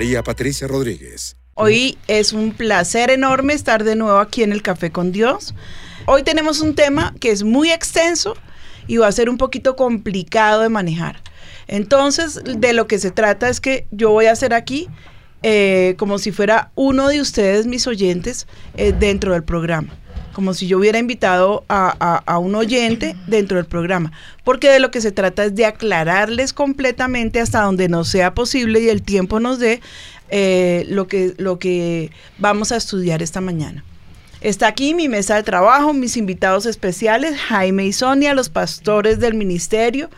María Patricia Rodríguez. Hoy es un placer enorme estar de nuevo aquí en el Café con Dios. Hoy tenemos un tema que es muy extenso y va a ser un poquito complicado de manejar. Entonces, de lo que se trata es que yo voy a hacer aquí eh, como si fuera uno de ustedes, mis oyentes, eh, dentro del programa. Como si yo hubiera invitado a, un oyente dentro del programa. Porque de lo que se trata es de aclararles completamente hasta donde nos sea posible y el tiempo nos dé eh, lo, que, lo que vamos a estudiar esta mañana. Está aquí mi mesa de trabajo, mis invitados especiales, Jaime y Sonia, los pastores del ministerio.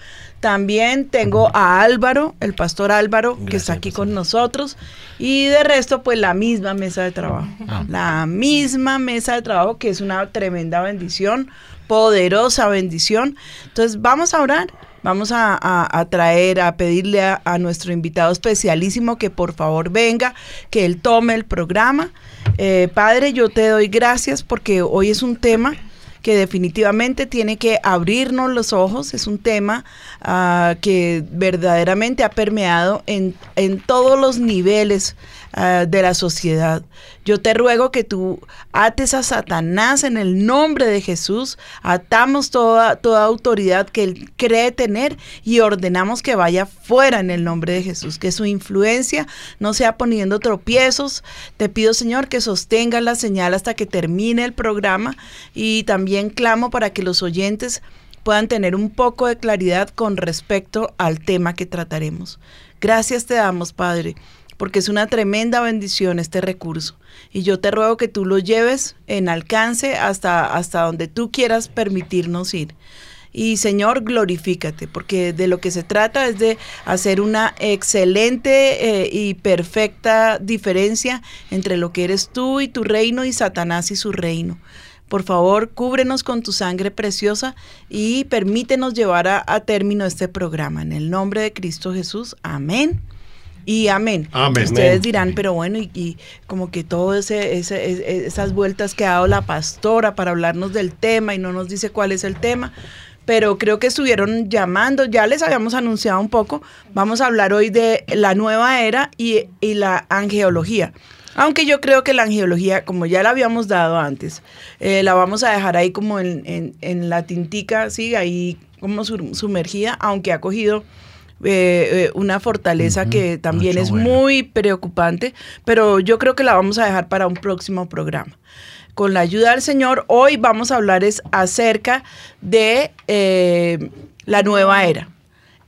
También tengo a Álvaro, el pastor Álvaro, que está aquí con nosotros. Y de resto, pues la misma mesa de trabajo. La misma mesa de trabajo, que es una tremenda bendición, poderosa bendición. Entonces, vamos a orar. Vamos a, a- a traer, a pedirle a, a nuestro invitado especialísimo que por favor venga, que él tome el programa. Eh, padre, yo te doy gracias porque hoy es un tema que definitivamente tiene que abrirnos los ojos. Es un tema ah, que verdaderamente ha permeado en, en todos los niveles ah, de la sociedad. Yo te ruego que tú ates a Satanás en el nombre de Jesús, atamos toda, toda autoridad que él cree tener y ordenamos que vaya fuera en el nombre de Jesús, que su influencia no sea poniendo tropiezos. Te pido, Señor, que sostengas la señal hasta que termine el programa y también clamo para que los oyentes puedan tener un poco de claridad con respecto al tema que trataremos. Gracias te damos, Padre, porque es una tremenda bendición este recurso. Y yo te ruego que tú lo lleves en alcance hasta, hasta donde tú quieras permitirnos ir. Y Señor, glorifícate, porque de lo que se trata es de hacer una excelente eh, y perfecta diferencia entre lo que eres tú y tu reino y Satanás y su reino. Por favor, cúbrenos con tu sangre preciosa y permítenos llevar a, a término este programa. En el nombre de Cristo Jesús, amén. Y amén. Amén. Ustedes dirán, pero bueno, y, y como que todas esas vueltas que ha dado la pastora para hablarnos del tema y no nos dice cuál es el tema, pero creo que estuvieron llamando, ya les habíamos anunciado un poco, vamos a hablar hoy de la nueva era y, y la angeología. Aunque yo creo que la angeología, como ya la habíamos dado antes, eh, la vamos a dejar ahí como en, en- en la tintica, sí, ahí como sumergida, aunque ha cogido eh, eh, una fortaleza que también mucho es bueno. muy preocupante, pero yo creo que la vamos a dejar para un próximo programa. Con la ayuda del Señor, hoy vamos a hablar es acerca de eh, la nueva era.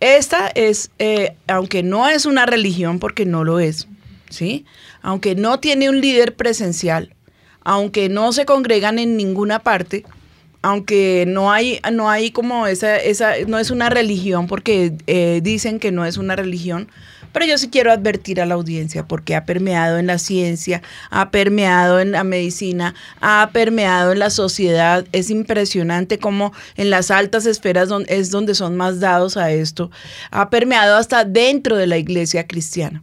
Esta es, eh, aunque no es una religión, porque no lo es, ¿sí? Aunque no tiene un líder presencial, aunque no se congregan en ninguna parte, aunque no hay, no hay como esa, esa, no es una religión, porque eh, dicen que no es una religión, pero yo sí quiero advertir a la audiencia porque ha permeado en la ciencia, ha permeado en la medicina, ha permeado en la sociedad. Es impresionante cómo en las altas esferas es donde son más dados a esto. Ha permeado hasta dentro de la iglesia cristiana.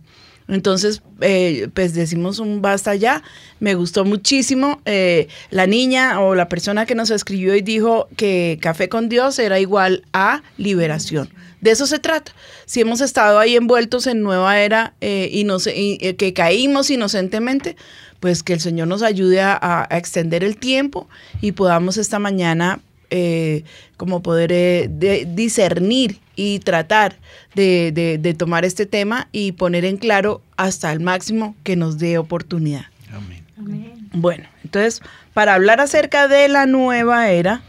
Entonces, eh, pues decimos un basta ya. Me gustó muchísimo. eh, la niña o la persona que nos escribió y dijo que café con Dios era igual a liberación. De eso se trata. Si hemos estado ahí envueltos en nueva era eh, y, nos, y, eh, que caímos inocentemente, pues que el Señor nos ayude a, a extender el tiempo y podamos esta mañana eh, como poder eh, de- discernir y tratar de, de- de tomar este tema y poner en claro hasta el máximo que nos dé oportunidad. Bueno, entonces, para hablar acerca de la nueva era,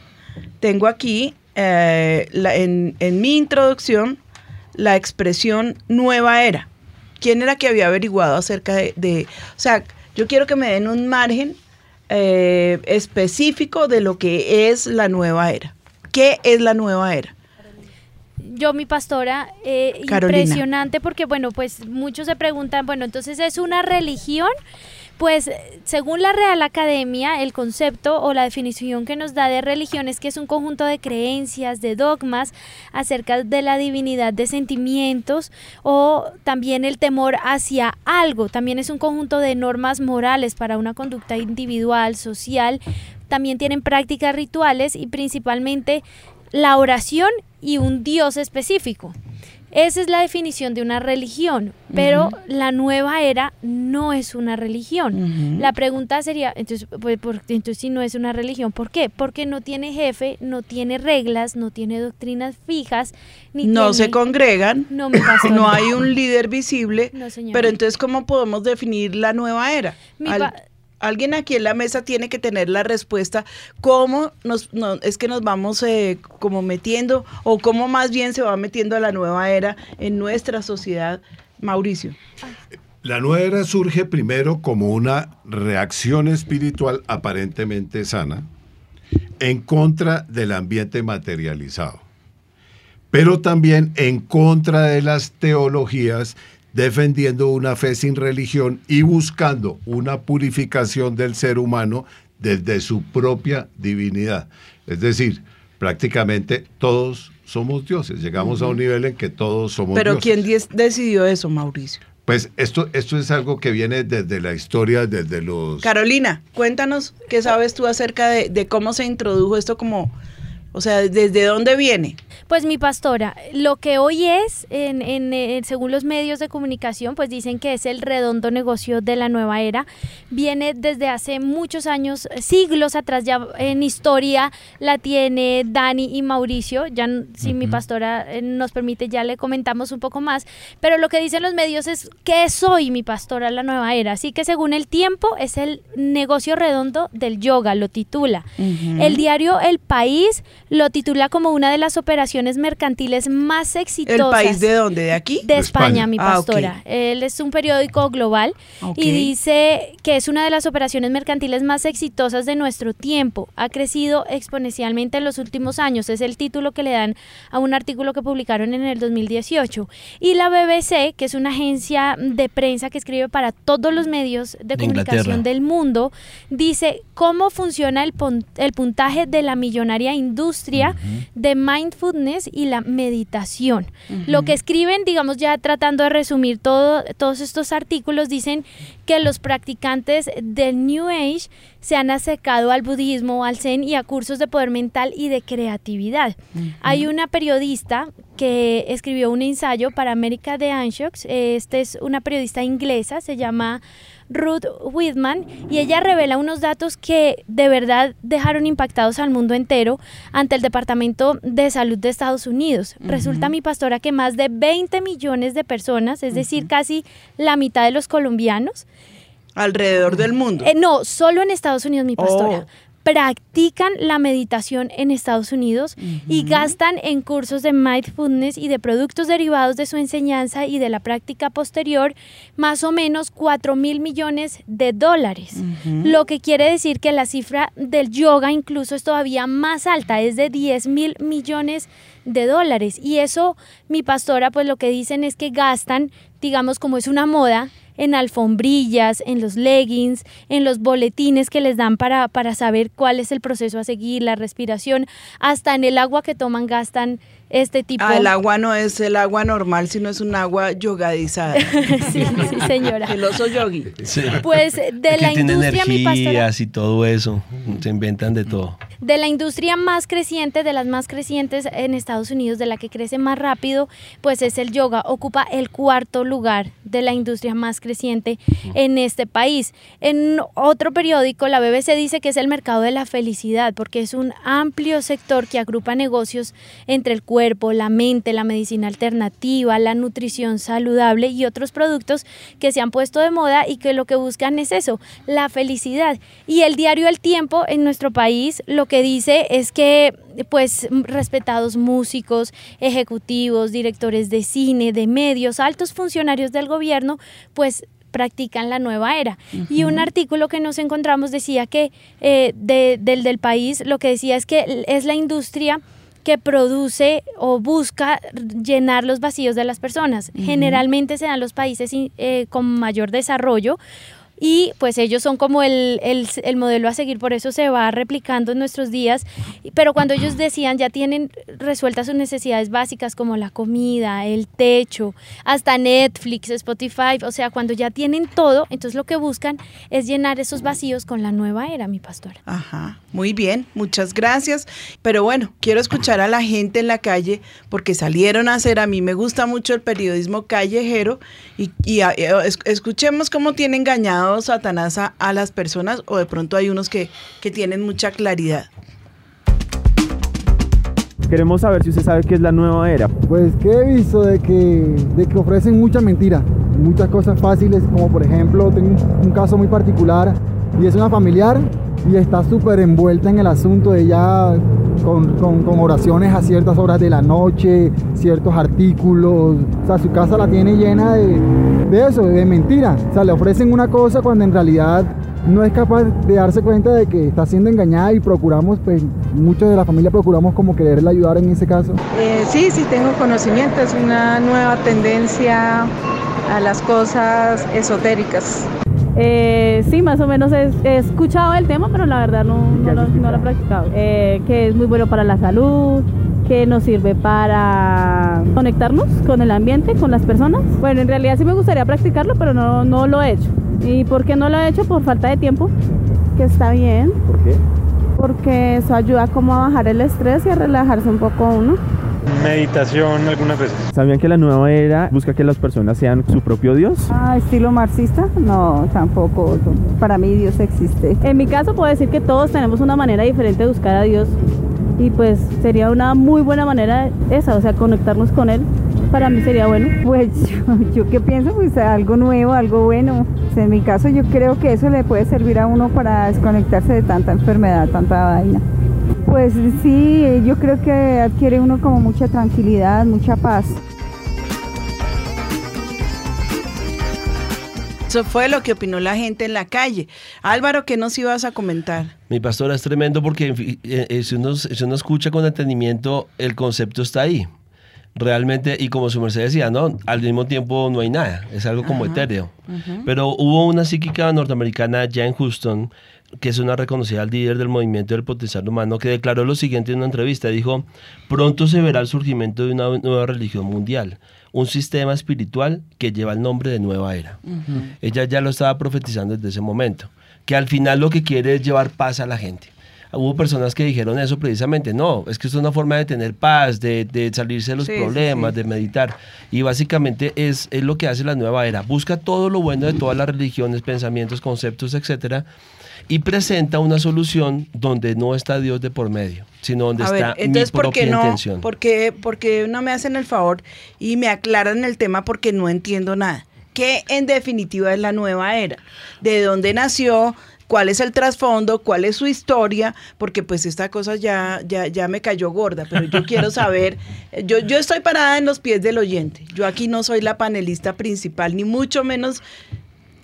tengo aquí eh, la- en, en mi introducción la expresión nueva era. ¿Quién era que había averiguado acerca de, de- o sea, yo quiero que me den un margen eh, específico de lo que es la nueva era. ¿Qué es la nueva era? Yo, mi pastora, eh, impresionante porque, bueno, pues muchos se preguntan, bueno, entonces es una religión. Pues según la Real Academia, el concepto o la definición que nos da de religión es que es un conjunto de creencias, de dogmas acerca de la divinidad, de sentimientos o también el temor hacia algo. También es un conjunto de normas morales para una conducta individual, social. También tienen prácticas rituales y principalmente la oración y un Dios específico. Esa es la definición de una religión, pero la nueva era no es una religión. La pregunta sería, entonces, pues, por- entonces si no es una religión, ¿por qué? Porque no tiene jefe, no tiene reglas, no tiene doctrinas fijas, ni No se congregan, No, hay un líder visible, No, pero entonces, ¿cómo podemos definir la nueva era? Mi Al- pa- Alguien aquí en la mesa tiene que tener la respuesta. ¿Cómo nos, no, es que nos vamos eh, como metiendo o cómo más bien se va metiendo a la nueva era en nuestra sociedad? Mauricio. La nueva era surge primero como una reacción espiritual aparentemente sana en contra del ambiente materializado, pero también en contra de las teologías defendiendo una fe sin religión y buscando una purificación del ser humano desde su propia divinidad. Es decir, prácticamente todos somos dioses. Llegamos a un nivel en que todos somos Pero dioses. ¿quién decidió eso, Mauricio? Pues esto, esto es algo que viene desde la historia, desde los... Carolina, cuéntanos qué sabes tú acerca de, de cómo se introdujo esto como, o sea, desde dónde viene. Pues mi pastora, lo que hoy es, en, en, según los medios de comunicación, pues dicen que es el redondo negocio de la nueva era. Viene desde hace muchos años, siglos atrás, ya en historia la tiene Dani y Mauricio. Ya, si mi pastora eh, nos permite, ya le comentamos un poco más. Pero lo que dicen los medios es que es hoy mi pastora la nueva era. Así que según el tiempo, es el negocio redondo del yoga, lo titula. El diario El País lo titula como una de las operaciones mercantiles más exitosas. ¿El país de dónde? ¿De aquí? De De España, España. mi Ah, pastora. Él es un periódico global y dice que es una de las operaciones mercantiles más exitosas de nuestro tiempo. Ha crecido exponencialmente en los últimos años. Es el título que le dan a un artículo que publicaron en el 2018. Y la BBC, que es una agencia de prensa que escribe para todos los medios de, De comunicación Inglaterra. del mundo, dice cómo funciona el, pon- el puntaje de la millonaria industria de mindfulness y la meditación. Lo que escriben, digamos ya tratando de resumir todo, todos estos artículos, dicen que los practicantes del New Age se han acercado al budismo, al zen y a cursos de poder mental y de creatividad. Hay una periodista que escribió un ensayo para América de Anshocks. Este es una periodista inglesa, se llama Ruth Whitman, y ella revela unos datos que de verdad dejaron impactados al mundo entero ante el Departamento de Salud de Estados Unidos. Resulta, mi pastora, que más de 20 millones de personas, es decir, casi la mitad de los colombianos, Alrededor del mundo. eh, no, solo en Estados Unidos, mi pastora. Oh. Practican la meditación en Estados Unidos y gastan en cursos de mindfulness y de productos derivados de su enseñanza y de la práctica posterior más o menos 4 mil millones de dólares. Lo que quiere decir que la cifra del yoga incluso es todavía más alta, es de 10 mil millones de dólares. Y eso, mi pastora, pues lo que dicen es que gastan, digamos, como es una moda, en alfombrillas, en los leggings, en los boletines que les dan para, para saber cuál es el proceso a seguir, la respiración, hasta en el agua que toman gastan este tipo. Ah, el agua no es el agua normal, sino es un agua yogadizada. sí, sí, señora. el oso yogi. Sí. Pues de que la industria, mi pastora. y todo eso. Se inventan de todo. De la industria más creciente, de las más crecientes en Estados Unidos, de la que crece más rápido, pues es el yoga. Ocupa el cuarto lugar de la industria más creciente en este país. En otro periódico, la BBC dice que es el mercado de la felicidad, porque es un amplio sector que agrupa negocios entre el cuerpo, la mente, la medicina alternativa, la nutrición saludable y otros productos que se han puesto de moda y que lo que buscan es eso, la felicidad. Y el diario El Tiempo en nuestro país lo que dice es que pues respetados músicos, ejecutivos, directores de cine, de medios, altos funcionarios del gobierno, pues practican la nueva era. Y un artículo que nos encontramos decía que eh, de- del del país, lo que decía es que es la industria que produce o busca llenar los vacíos de las personas. Generalmente se dan los países eh, con mayor desarrollo y pues ellos son como el, el- el modelo a seguir, por eso se va replicando en nuestros días. Pero cuando ellos decían ya tienen resueltas sus necesidades básicas como la comida, el techo, hasta Netflix, Spotify, o sea, cuando ya tienen todo, entonces lo que buscan es llenar esos vacíos con la nueva era, mi pastora. Ajá, muy bien, muchas gracias. Pero bueno, quiero escuchar a la gente en la calle porque salieron a hacer, a mí me gusta mucho el periodismo callejero y, eh, es- escuchemos cómo tiene engañado Satanás a, a las personas o de pronto hay unos que, que tienen mucha claridad. Queremos saber si usted sabe qué es la nueva era. Pues que he visto de que, de que ofrecen mucha mentira, muchas cosas fáciles, como por ejemplo, tengo un, un caso muy particular y es una familiar y está súper envuelta en el asunto ya con, con- con oraciones a ciertas horas de la noche, ciertos artículos, o sea, su casa la tiene llena de, de eso, de mentira. O sea, le ofrecen una cosa cuando en realidad no es capaz de darse cuenta de que está siendo engañada y procuramos, pues muchos de la familia procuramos como quererle ayudar en ese caso. Eh, sí, sí tengo conocimiento, es una nueva tendencia a las cosas esotéricas. Eh, sí, más o menos he, he escuchado el tema, pero la verdad no, no, lo, no lo he practicado. Eh, que es muy bueno para la salud, que nos sirve para conectarnos con el ambiente, con las personas. Bueno, en realidad sí me gustaría practicarlo, pero no, no lo he hecho. ¿Y por qué no lo he hecho? Por falta de tiempo. Que está bien, ¿Por qué? porque eso ayuda como a bajar el estrés y a relajarse un poco uno. Meditación algunas veces. ¿Sabían que la nueva era busca que las personas sean su propio Dios? Ah, estilo marxista, no, tampoco. Para mí Dios existe. En mi caso puedo decir que todos tenemos una manera diferente de buscar a Dios y pues sería una muy buena manera esa, o sea, conectarnos con Él. Para mí sería bueno. Pues yo, yo qué pienso, pues algo nuevo, algo bueno. En mi caso yo creo que eso le puede servir a uno para desconectarse de tanta enfermedad, tanta vaina. Pues sí, yo creo que adquiere uno como mucha tranquilidad, mucha paz. Eso fue lo que opinó la gente en la calle. Álvaro, ¿qué nos ibas a comentar? Mi pastora es tremendo porque en eh, eh, si, uno, si uno escucha con entendimiento, el concepto está ahí. Realmente, y como su merced decía, ¿no? Al mismo tiempo no hay nada, es algo como etéreo. Pero hubo una psíquica norteamericana, Jane Houston, que es una reconocida líder del movimiento del potencial humano, que declaró lo siguiente en una entrevista. Dijo, pronto se verá el surgimiento de una nueva religión mundial, un sistema espiritual que lleva el nombre de nueva era. Ella ya lo estaba profetizando desde ese momento, que al final lo que quiere es llevar paz a la gente. Hubo personas que dijeron eso precisamente, no, es que esto es una forma de tener paz, de, de salirse de los Sí, sí, problemas, sí. de meditar. Y básicamente es, es lo que hace la nueva era. Busca todo lo bueno de todas las religiones, pensamientos, conceptos, etcétera, y presenta una solución donde no está Dios de por medio, sino donde A está ver, entonces, mi ¿por propia qué, no, intención. por, qué, por qué no me hacen el favor y me aclaran el tema porque no entiendo nada? ¿Qué en definitiva es la nueva era? ¿De dónde nació? ¿Cuál es el trasfondo? ¿Cuál es su historia? Porque pues esta cosa ya, ya, ya me cayó gorda, pero yo quiero saber, yo, yo estoy parada en los pies del oyente. Yo aquí no soy la panelista principal, ni mucho menos.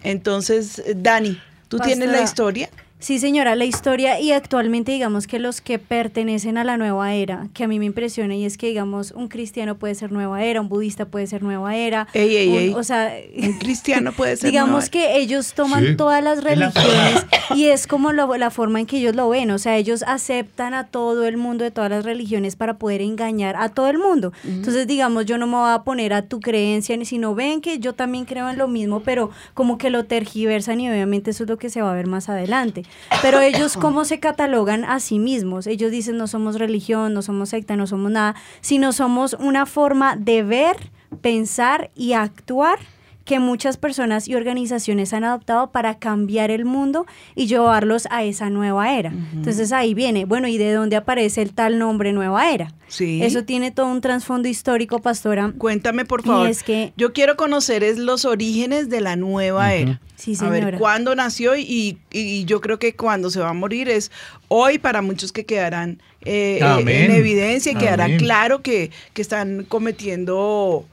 Entonces, Dani, ¿tú tienes la historia? Sí, señora, la historia y actualmente digamos que los que pertenecen a la nueva era, que a mí me impresiona y es que digamos un cristiano puede ser nueva era, un budista puede ser nueva era, Ey, ey, un- ey. o sea, Un cristiano puede ser digamos nueva era. que ellos toman Sí. todas las Es la- religiones y es como lo- la forma en que ellos lo ven, o sea, ellos aceptan a todo el mundo de todas las religiones para poder engañar a todo el mundo. Entonces, digamos, yo no me voy a poner a tu creencia, ni sino ven que yo también creo en lo mismo, pero como que lo tergiversan y obviamente eso es lo que se va a ver más adelante. Pero ellos, ¿cómo se catalogan a sí mismos? Ellos dicen, no somos religión, no somos secta, no somos nada, sino somos una forma de ver, pensar y actuar que muchas personas y organizaciones han adoptado para cambiar el mundo y llevarlos a esa nueva era. Entonces ahí viene, bueno, ¿y de dónde aparece el tal nombre nueva era? Sí. Eso tiene todo un trasfondo histórico, pastora. Cuéntame, por favor. Y es que Yo quiero conocer es los orígenes de la nueva era. Sí, A ver, señora. cuándo nació y, y yo creo que cuando se va a morir es hoy para muchos que quedarán eh, eh, en evidencia y quedará claro que, que están cometiendo,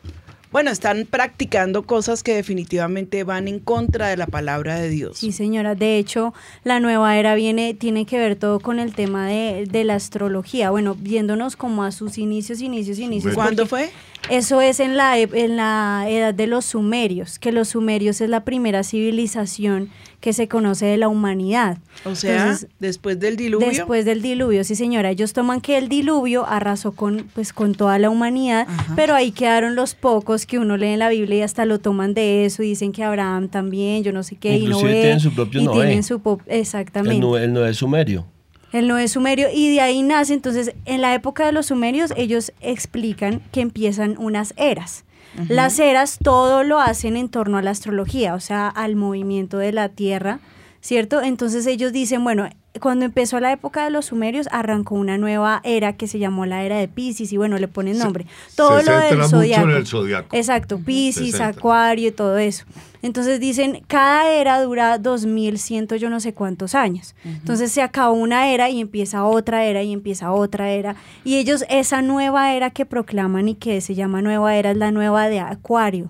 bueno, están practicando cosas que definitivamente van en contra de la palabra de Dios. Sí, señora. De hecho, la nueva era viene, tiene que ver todo con el tema de, de la astrología. Bueno, viéndonos como a sus inicios, inicios, inicios. ¿Cuándo fue? Eso es en la, en la edad de los sumerios, que los sumerios es la primera civilización que se conoce de la humanidad. O sea, Entonces, después del diluvio. Después del diluvio, sí señora. Ellos toman que el diluvio arrasó con, pues, con toda la humanidad, pero ahí quedaron los pocos que uno lee en la Biblia y hasta lo toman de eso y dicen que Abraham también, yo no sé qué, y Noé. tienen su propio y Noé. tienen su exactamente. El, Noé, el Noé sumerio. El Noé sumerio y de ahí nace, entonces, en la época de los sumerios ellos explican que empiezan unas eras. Las eras todo lo hacen en torno a la astrología, o sea, al movimiento de la Tierra, ¿cierto? Entonces ellos dicen, bueno, cuando empezó la época de los sumerios arrancó una nueva era que se llamó la era de Pisces y bueno, le ponen nombre. Todo se lo del zodiaco. Exacto, Pisces. Acuario y todo eso. Entonces dicen, cada era dura 2100 yo no sé cuántos años. Entonces se acabó una era y empieza otra era y empieza otra era. Y ellos, esa nueva era que proclaman y que se llama nueva era es la nueva de Acuario.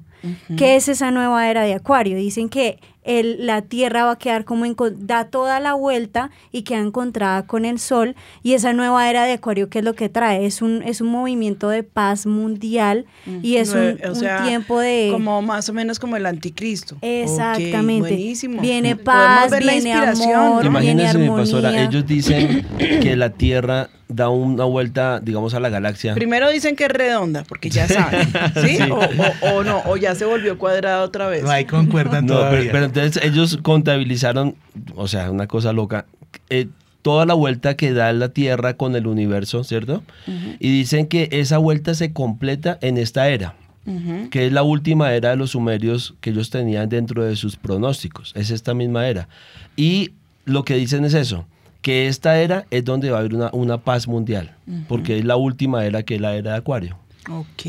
¿Qué es esa nueva era de Acuario? Dicen que el- la Tierra va a quedar como, enco- da toda la vuelta y queda encontrada con el Sol. Y esa nueva era de Acuario, ¿qué es lo que trae? Es un, es un movimiento de paz mundial y es un, sea, tiempo de... Como más o menos como el anticristo. Exactamente. Buenísimo. Viene paz, ver la viene inspiración. amor, viene Imagínense, mi armonía. pastora, ellos dicen que la Tierra da una vuelta, digamos, a la galaxia. Primero dicen que es redonda, porque ya saben, ¿sí? Sí. O, o- o no, o ya se volvió cuadrada otra vez. ahí concuerdan No, pero, todavía. pero entonces ellos contabilizaron, o sea, una cosa loca, eh, toda la vuelta que da la Tierra con el universo, ¿cierto? Y dicen que esa vuelta se completa en esta era, que es la última era de los sumerios que ellos tenían dentro de sus pronósticos. Es esta misma era. Y lo que dicen es eso, que esta era es donde va a haber una, una paz mundial, porque es la última era que es la era de Acuario. Ok,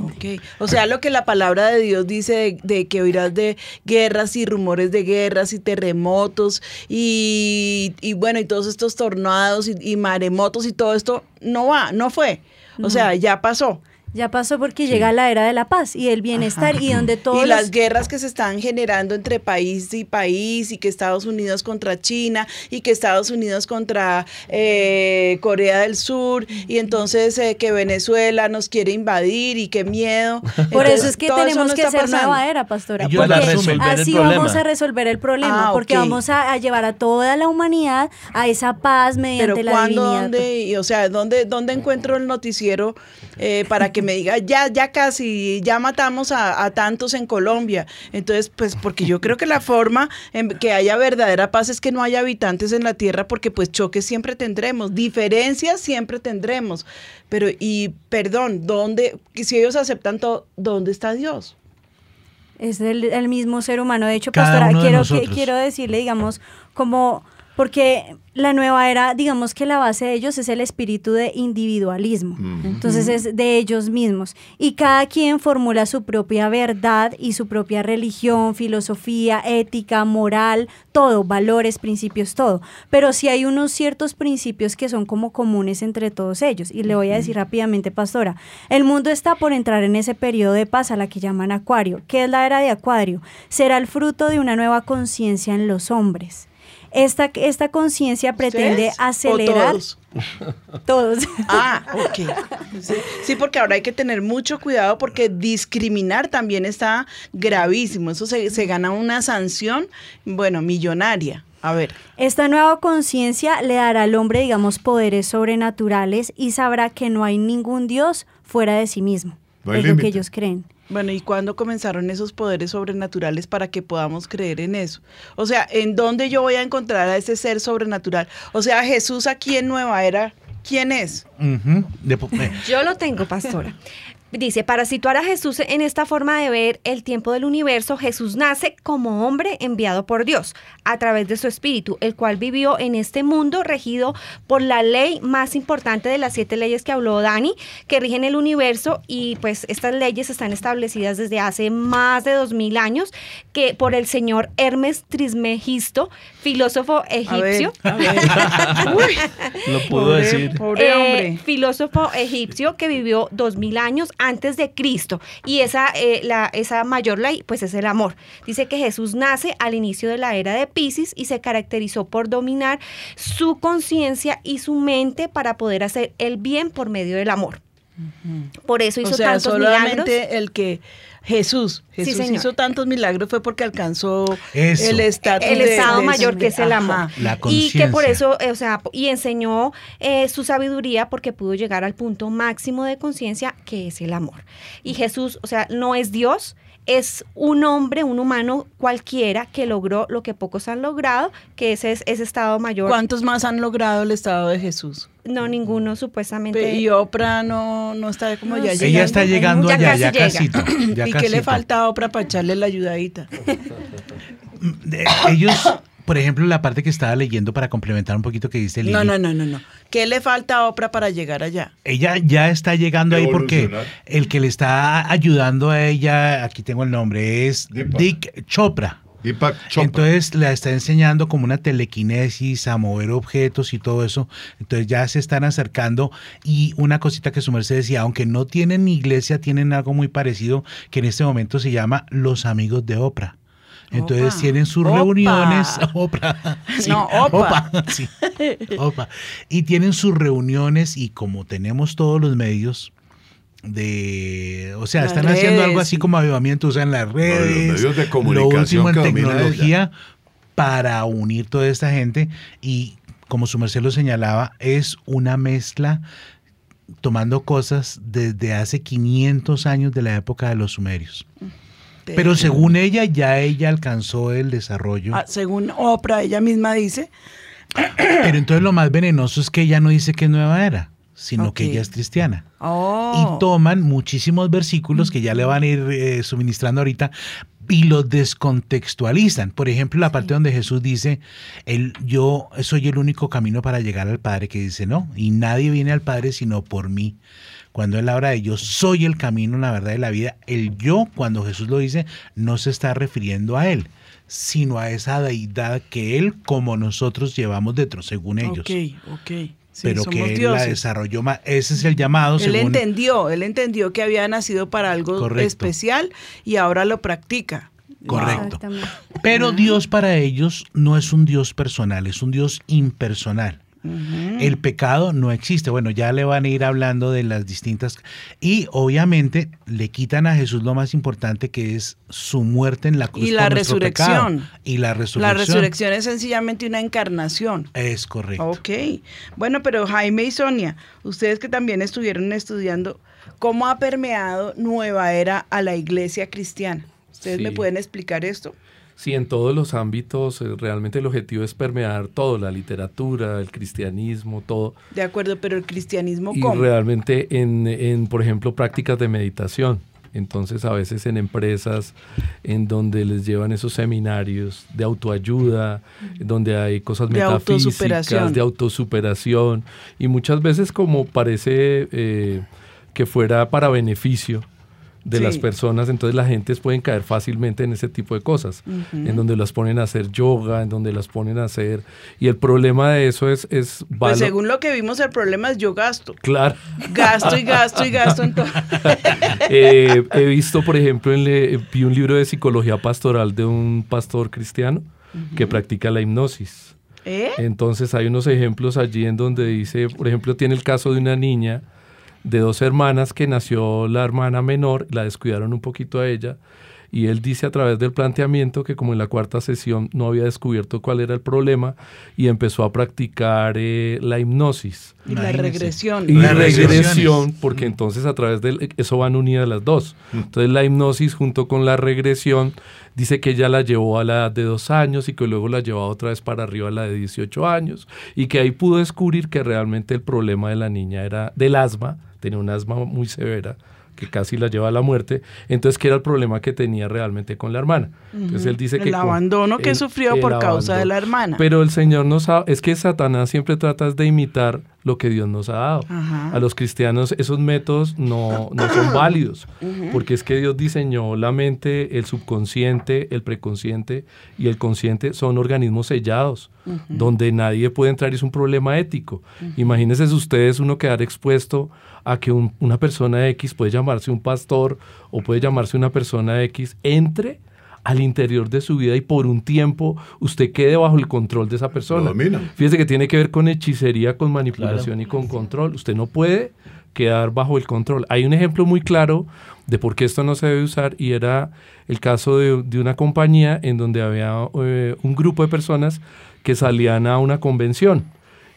ok. O sea, lo que la palabra de Dios dice de, de que oirás de guerras y rumores de guerras y terremotos y, y bueno, y todos estos tornados y, y maremotos y todo esto, no va, no fue. O sea, ya pasó. Ya pasó porque llega la era de la paz y el bienestar y donde todos y los- las guerras que se están generando entre país y país y que Estados Unidos contra China y que Estados Unidos contra eh, Corea del Sur y entonces eh, que Venezuela nos quiere invadir y qué miedo. Por Entonces, eso es que tenemos no que hacer pasando. nueva era, pastora. Porque así vamos a resolver el problema, Ah, porque vamos a, a llevar a toda la humanidad a esa paz mediante Pero la cuándo, divinidad. dónde, y, o sea, dónde, dónde encuentro el noticiero eh, para que me diga ya, ya casi, ya matamos a, a tantos en Colombia. Entonces, pues, porque yo creo que la forma en que haya verdadera paz es que no haya habitantes en la tierra, porque pues choques siempre tendremos, diferencias siempre tendremos. Pero y perdón, dónde, si ellos aceptan todo, ¿dónde está Dios? Es el, el mismo ser humano. De hecho, Cada pastora, uno de quiero, quiero decirle, digamos, como, porque la nueva era, digamos que la base de ellos es el espíritu de individualismo. Entonces es de ellos mismos. Y cada quien formula su propia verdad y su propia religión, filosofía, ética, moral, todo, valores, principios, todo. Pero sí hay unos ciertos principios que son como comunes entre todos ellos. Y le voy a decir rápidamente, pastora, el mundo está por entrar en ese periodo de paz a la que llaman Acuario. ¿Qué es la era de Acuario? Será el fruto de una nueva conciencia en los hombres. Esta, esta conciencia pretende ¿Ustedes o acelerar. todos? Todos. Ah, ok. Sí, sí, porque ahora hay que tener mucho cuidado porque discriminar también está gravísimo. Eso se, se gana una sanción, bueno, millonaria. A ver. Esta nueva conciencia le dará al hombre, digamos, poderes sobrenaturales y sabrá que no hay ningún Dios fuera de sí mismo. No hay es lo que ellos creen. Bueno, ¿y cuándo comenzaron esos poderes sobrenaturales para que podamos creer en eso? O sea, ¿en dónde yo voy a encontrar a ese ser sobrenatural? O sea, Jesús aquí en Nueva Era, ¿quién es? De eh, Yo lo tengo, pastora. Dice, para situar a Jesús en esta forma de ver el tiempo del universo, Jesús nace como hombre enviado por Dios a través de su espíritu, el cual vivió en este mundo regido por la ley más importante de las siete leyes que habló Dani, que rigen el universo y pues estas leyes están establecidas desde hace más de dos mil años, que por el señor Hermes Trismegisto, filósofo egipcio. a ver. Uy, Lo pudo decir. Pobre Eh, hombre. filósofo egipcio que vivió dos mil años antes de Cristo. Y esa eh, la, esa mayor ley pues es el amor. Dice que Jesús nace al inicio de la era de Pisces y se caracterizó por dominar su conciencia y su mente para poder hacer el bien por medio del amor. Por eso hizo o sea, tantos solamente milagros. el que Jesús, Sí, Jesús señor. hizo tantos milagros fue porque alcanzó Eso. el estatus el de- estado de- mayor que es el amor. La y que por eso eh, o sea y enseñó eh, su sabiduría porque pudo llegar al punto máximo de conciencia que es el amor. Y Jesús o sea no es Dios es un hombre, un humano cualquiera que logró lo que pocos han logrado, que ese es ese estado mayor. ¿Cuántos más han logrado el estado de Jesús? No, ninguno supuestamente. Y Oprah no, no está como ya No llegando. Ella está llegando Ya allá, casi ya llega. casito. ya ¿Y qué le falta a Oprah para echarle la ayudadita? Ellos, por ejemplo, la parte que estaba leyendo para complementar un poquito que dice Lili. No, no, no, no, no. ¿Qué le falta a Oprah para llegar allá? Ella ya está llegando ahí porque el que le está ayudando a ella, aquí tengo el nombre, es Deepak. Dick Chopra. Deepak Chopra. Entonces la está enseñando como una telequinesis a mover objetos y todo eso. Entonces ya se están acercando y una cosita que su merced decía, aunque no tienen iglesia, tienen algo muy parecido que en este momento se llama Los Amigos de Oprah. Entonces Opa. tienen sus Opa. reuniones, sí, No, Opa. sí, Opa. y tienen sus reuniones y como tenemos todos los medios de, o sea, Las están haciendo algo así sí. como avivamiento, usan las redes, medios de lo comunicación último en tecnología para unir toda esta gente y como su merced lo señalaba, es una mezcla tomando cosas desde hace 500 años de la época de los sumerios. Pero según ella, ya ella alcanzó el desarrollo. Ah, según Oprah, ella misma dice, Pero entonces lo más venenoso es que ella no dice que es nueva era, sino que ella es cristiana. oh, Y toman muchísimos versículos que ya le van a ir eh, suministrando ahorita y los descontextualizan. Por ejemplo, la parte donde Jesús dice, el, yo soy el único camino para llegar al Padre, que dice, no, y nadie viene al Padre sino por mí. Cuando él habla de yo soy el camino, la verdad y la vida, el yo, cuando Jesús lo dice, no se está refiriendo a él, sino a esa deidad que él, como nosotros, llevamos dentro, según ellos. ok, ok. Sí, pero que él la desarrolló más. Ese es el llamado, Él según entendió, él entendió que había nacido para algo Correcto. especial y ahora lo practica. Correcto. Pero Dios para ellos no es un Dios personal, es un Dios impersonal. El pecado no existe. Bueno, ya le van a ir hablando de las distintas... Y obviamente le quitan a Jesús lo más importante que es su muerte en la cruz. Y la pecado. resurrección. Y la resurrección. La resurrección es sencillamente una encarnación. Es correcto. Ok. Bueno, pero Jaime y Sonia, ustedes que también estuvieron estudiando, ¿cómo ha permeado Nueva Era a la iglesia cristiana? ¿Ustedes me pueden explicar esto? Sí, en todos los ámbitos, eh, realmente el objetivo es permear todo, la literatura, el cristianismo, todo. De acuerdo, pero el cristianismo, Y ¿cómo? realmente en, en, por ejemplo, prácticas de meditación. Entonces, a veces en empresas en donde les llevan esos seminarios de autoayuda, donde hay cosas De metafísicas, autosuperación. de autosuperación, y muchas veces como parece eh, que fuera para beneficio de Sí. las personas, entonces la gente pueden caer fácilmente en ese tipo de cosas, en donde las ponen a hacer yoga, en donde las ponen a hacer, y el problema de eso es, es Pues según lo que vimos, el problema es yo gasto. Claro. Gasto y gasto y gasto. Eh, he visto, por ejemplo, en le- vi un libro de psicología pastoral de un pastor cristiano que practica la hipnosis. ¿Eh? Entonces hay unos ejemplos allí en donde dice, por ejemplo, tiene el caso de una niña de dos hermanas que nació la hermana menor, la descuidaron un poquito a ella Y él dice a través del planteamiento que como en la cuarta sesión no había descubierto cuál era el problema y empezó a practicar eh, la hipnosis. Y la regresión. Y Las regresión, porque entonces a través de eso van unidas las dos. Entonces la hipnosis junto con la regresión dice que ella la llevó a la edad de dos años y que luego la llevó otra vez para arriba a la de 18 años y que ahí pudo descubrir que realmente el problema de la niña era del asma, tenía un asma muy severa que casi la lleva a la muerte, entonces que era el problema que tenía realmente con la hermana. Entonces él dice que El abandono que el- sufrió el por causa de la hermana. Pero el Señor nos ha, es que Satanás siempre trata de imitar lo que Dios nos ha dado. Ajá. A los cristianos esos métodos no, no son válidos, porque es que Dios diseñó la mente, el subconsciente, el preconsciente y el consciente son organismos sellados, donde nadie puede entrar y es un problema ético. Ujú. Imagínense ustedes uno quedar expuesto a que un- una persona X puede llamarse un pastor o puede llamarse una persona X, entre al interior de su vida y por un tiempo usted quede bajo el control de esa persona. Fíjese que tiene que ver con hechicería, con manipulación y con control. Usted no puede quedar bajo el control. Hay un ejemplo muy claro de por qué esto no se debe usar y era el caso de, de una compañía en donde había eh, un grupo de personas que salían a una convención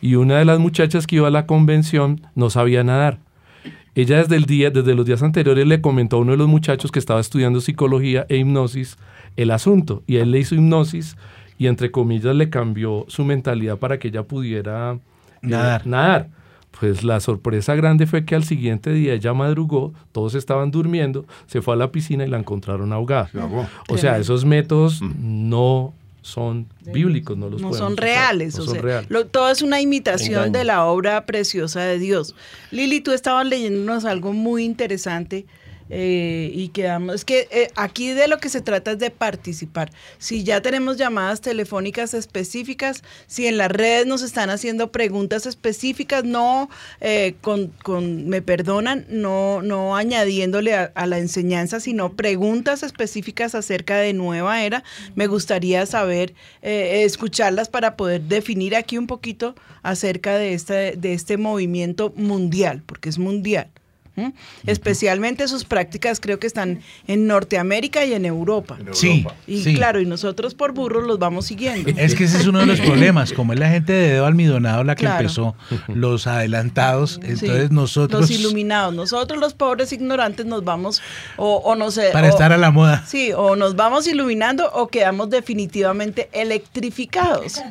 y una de las muchachas que iba a la convención no sabía nadar. Ella desde el día, desde los días anteriores le comentó a uno de los muchachos que estaba estudiando psicología e hipnosis el asunto y él le hizo hipnosis y entre comillas le cambió su mentalidad para que ella pudiera eh, Nadar. nadar. Pues la sorpresa grande fue que al siguiente día ella madrugó, todos estaban durmiendo, se fue a la piscina y la encontraron ahogada. O sea, esos métodos no son bíblicos, no los no son reales. no o son sea, reales. lo- todo es una imitación Engaño. de la obra preciosa de Dios. Lili, tú estabas leyéndonos algo muy interesante eh, y quedamos. Es que eh, aquí de lo que se trata es de participar. Si ya tenemos llamadas telefónicas específicas, si en las redes nos están haciendo preguntas específicas, no eh, con, con- me perdonan, no, no añadiéndole a, a la enseñanza, sino preguntas específicas acerca de nueva era. Me gustaría saber, eh, escucharlas para poder definir aquí un poquito acerca de este, de este movimiento mundial, porque es mundial. ¿M? Especialmente sus prácticas creo que están en Norteamérica y en Europa. Sí, Y sí. claro, y nosotros por burros los vamos siguiendo. Es que ese es uno de los problemas, como es la gente de dedo almidonado la que Claro. empezó, los adelantados, entonces Sí, nosotros... Los iluminados, nosotros los pobres ignorantes nos vamos, o, o no sé. Para o- estar a la moda. Sí, o nos vamos iluminando o quedamos definitivamente electrificados.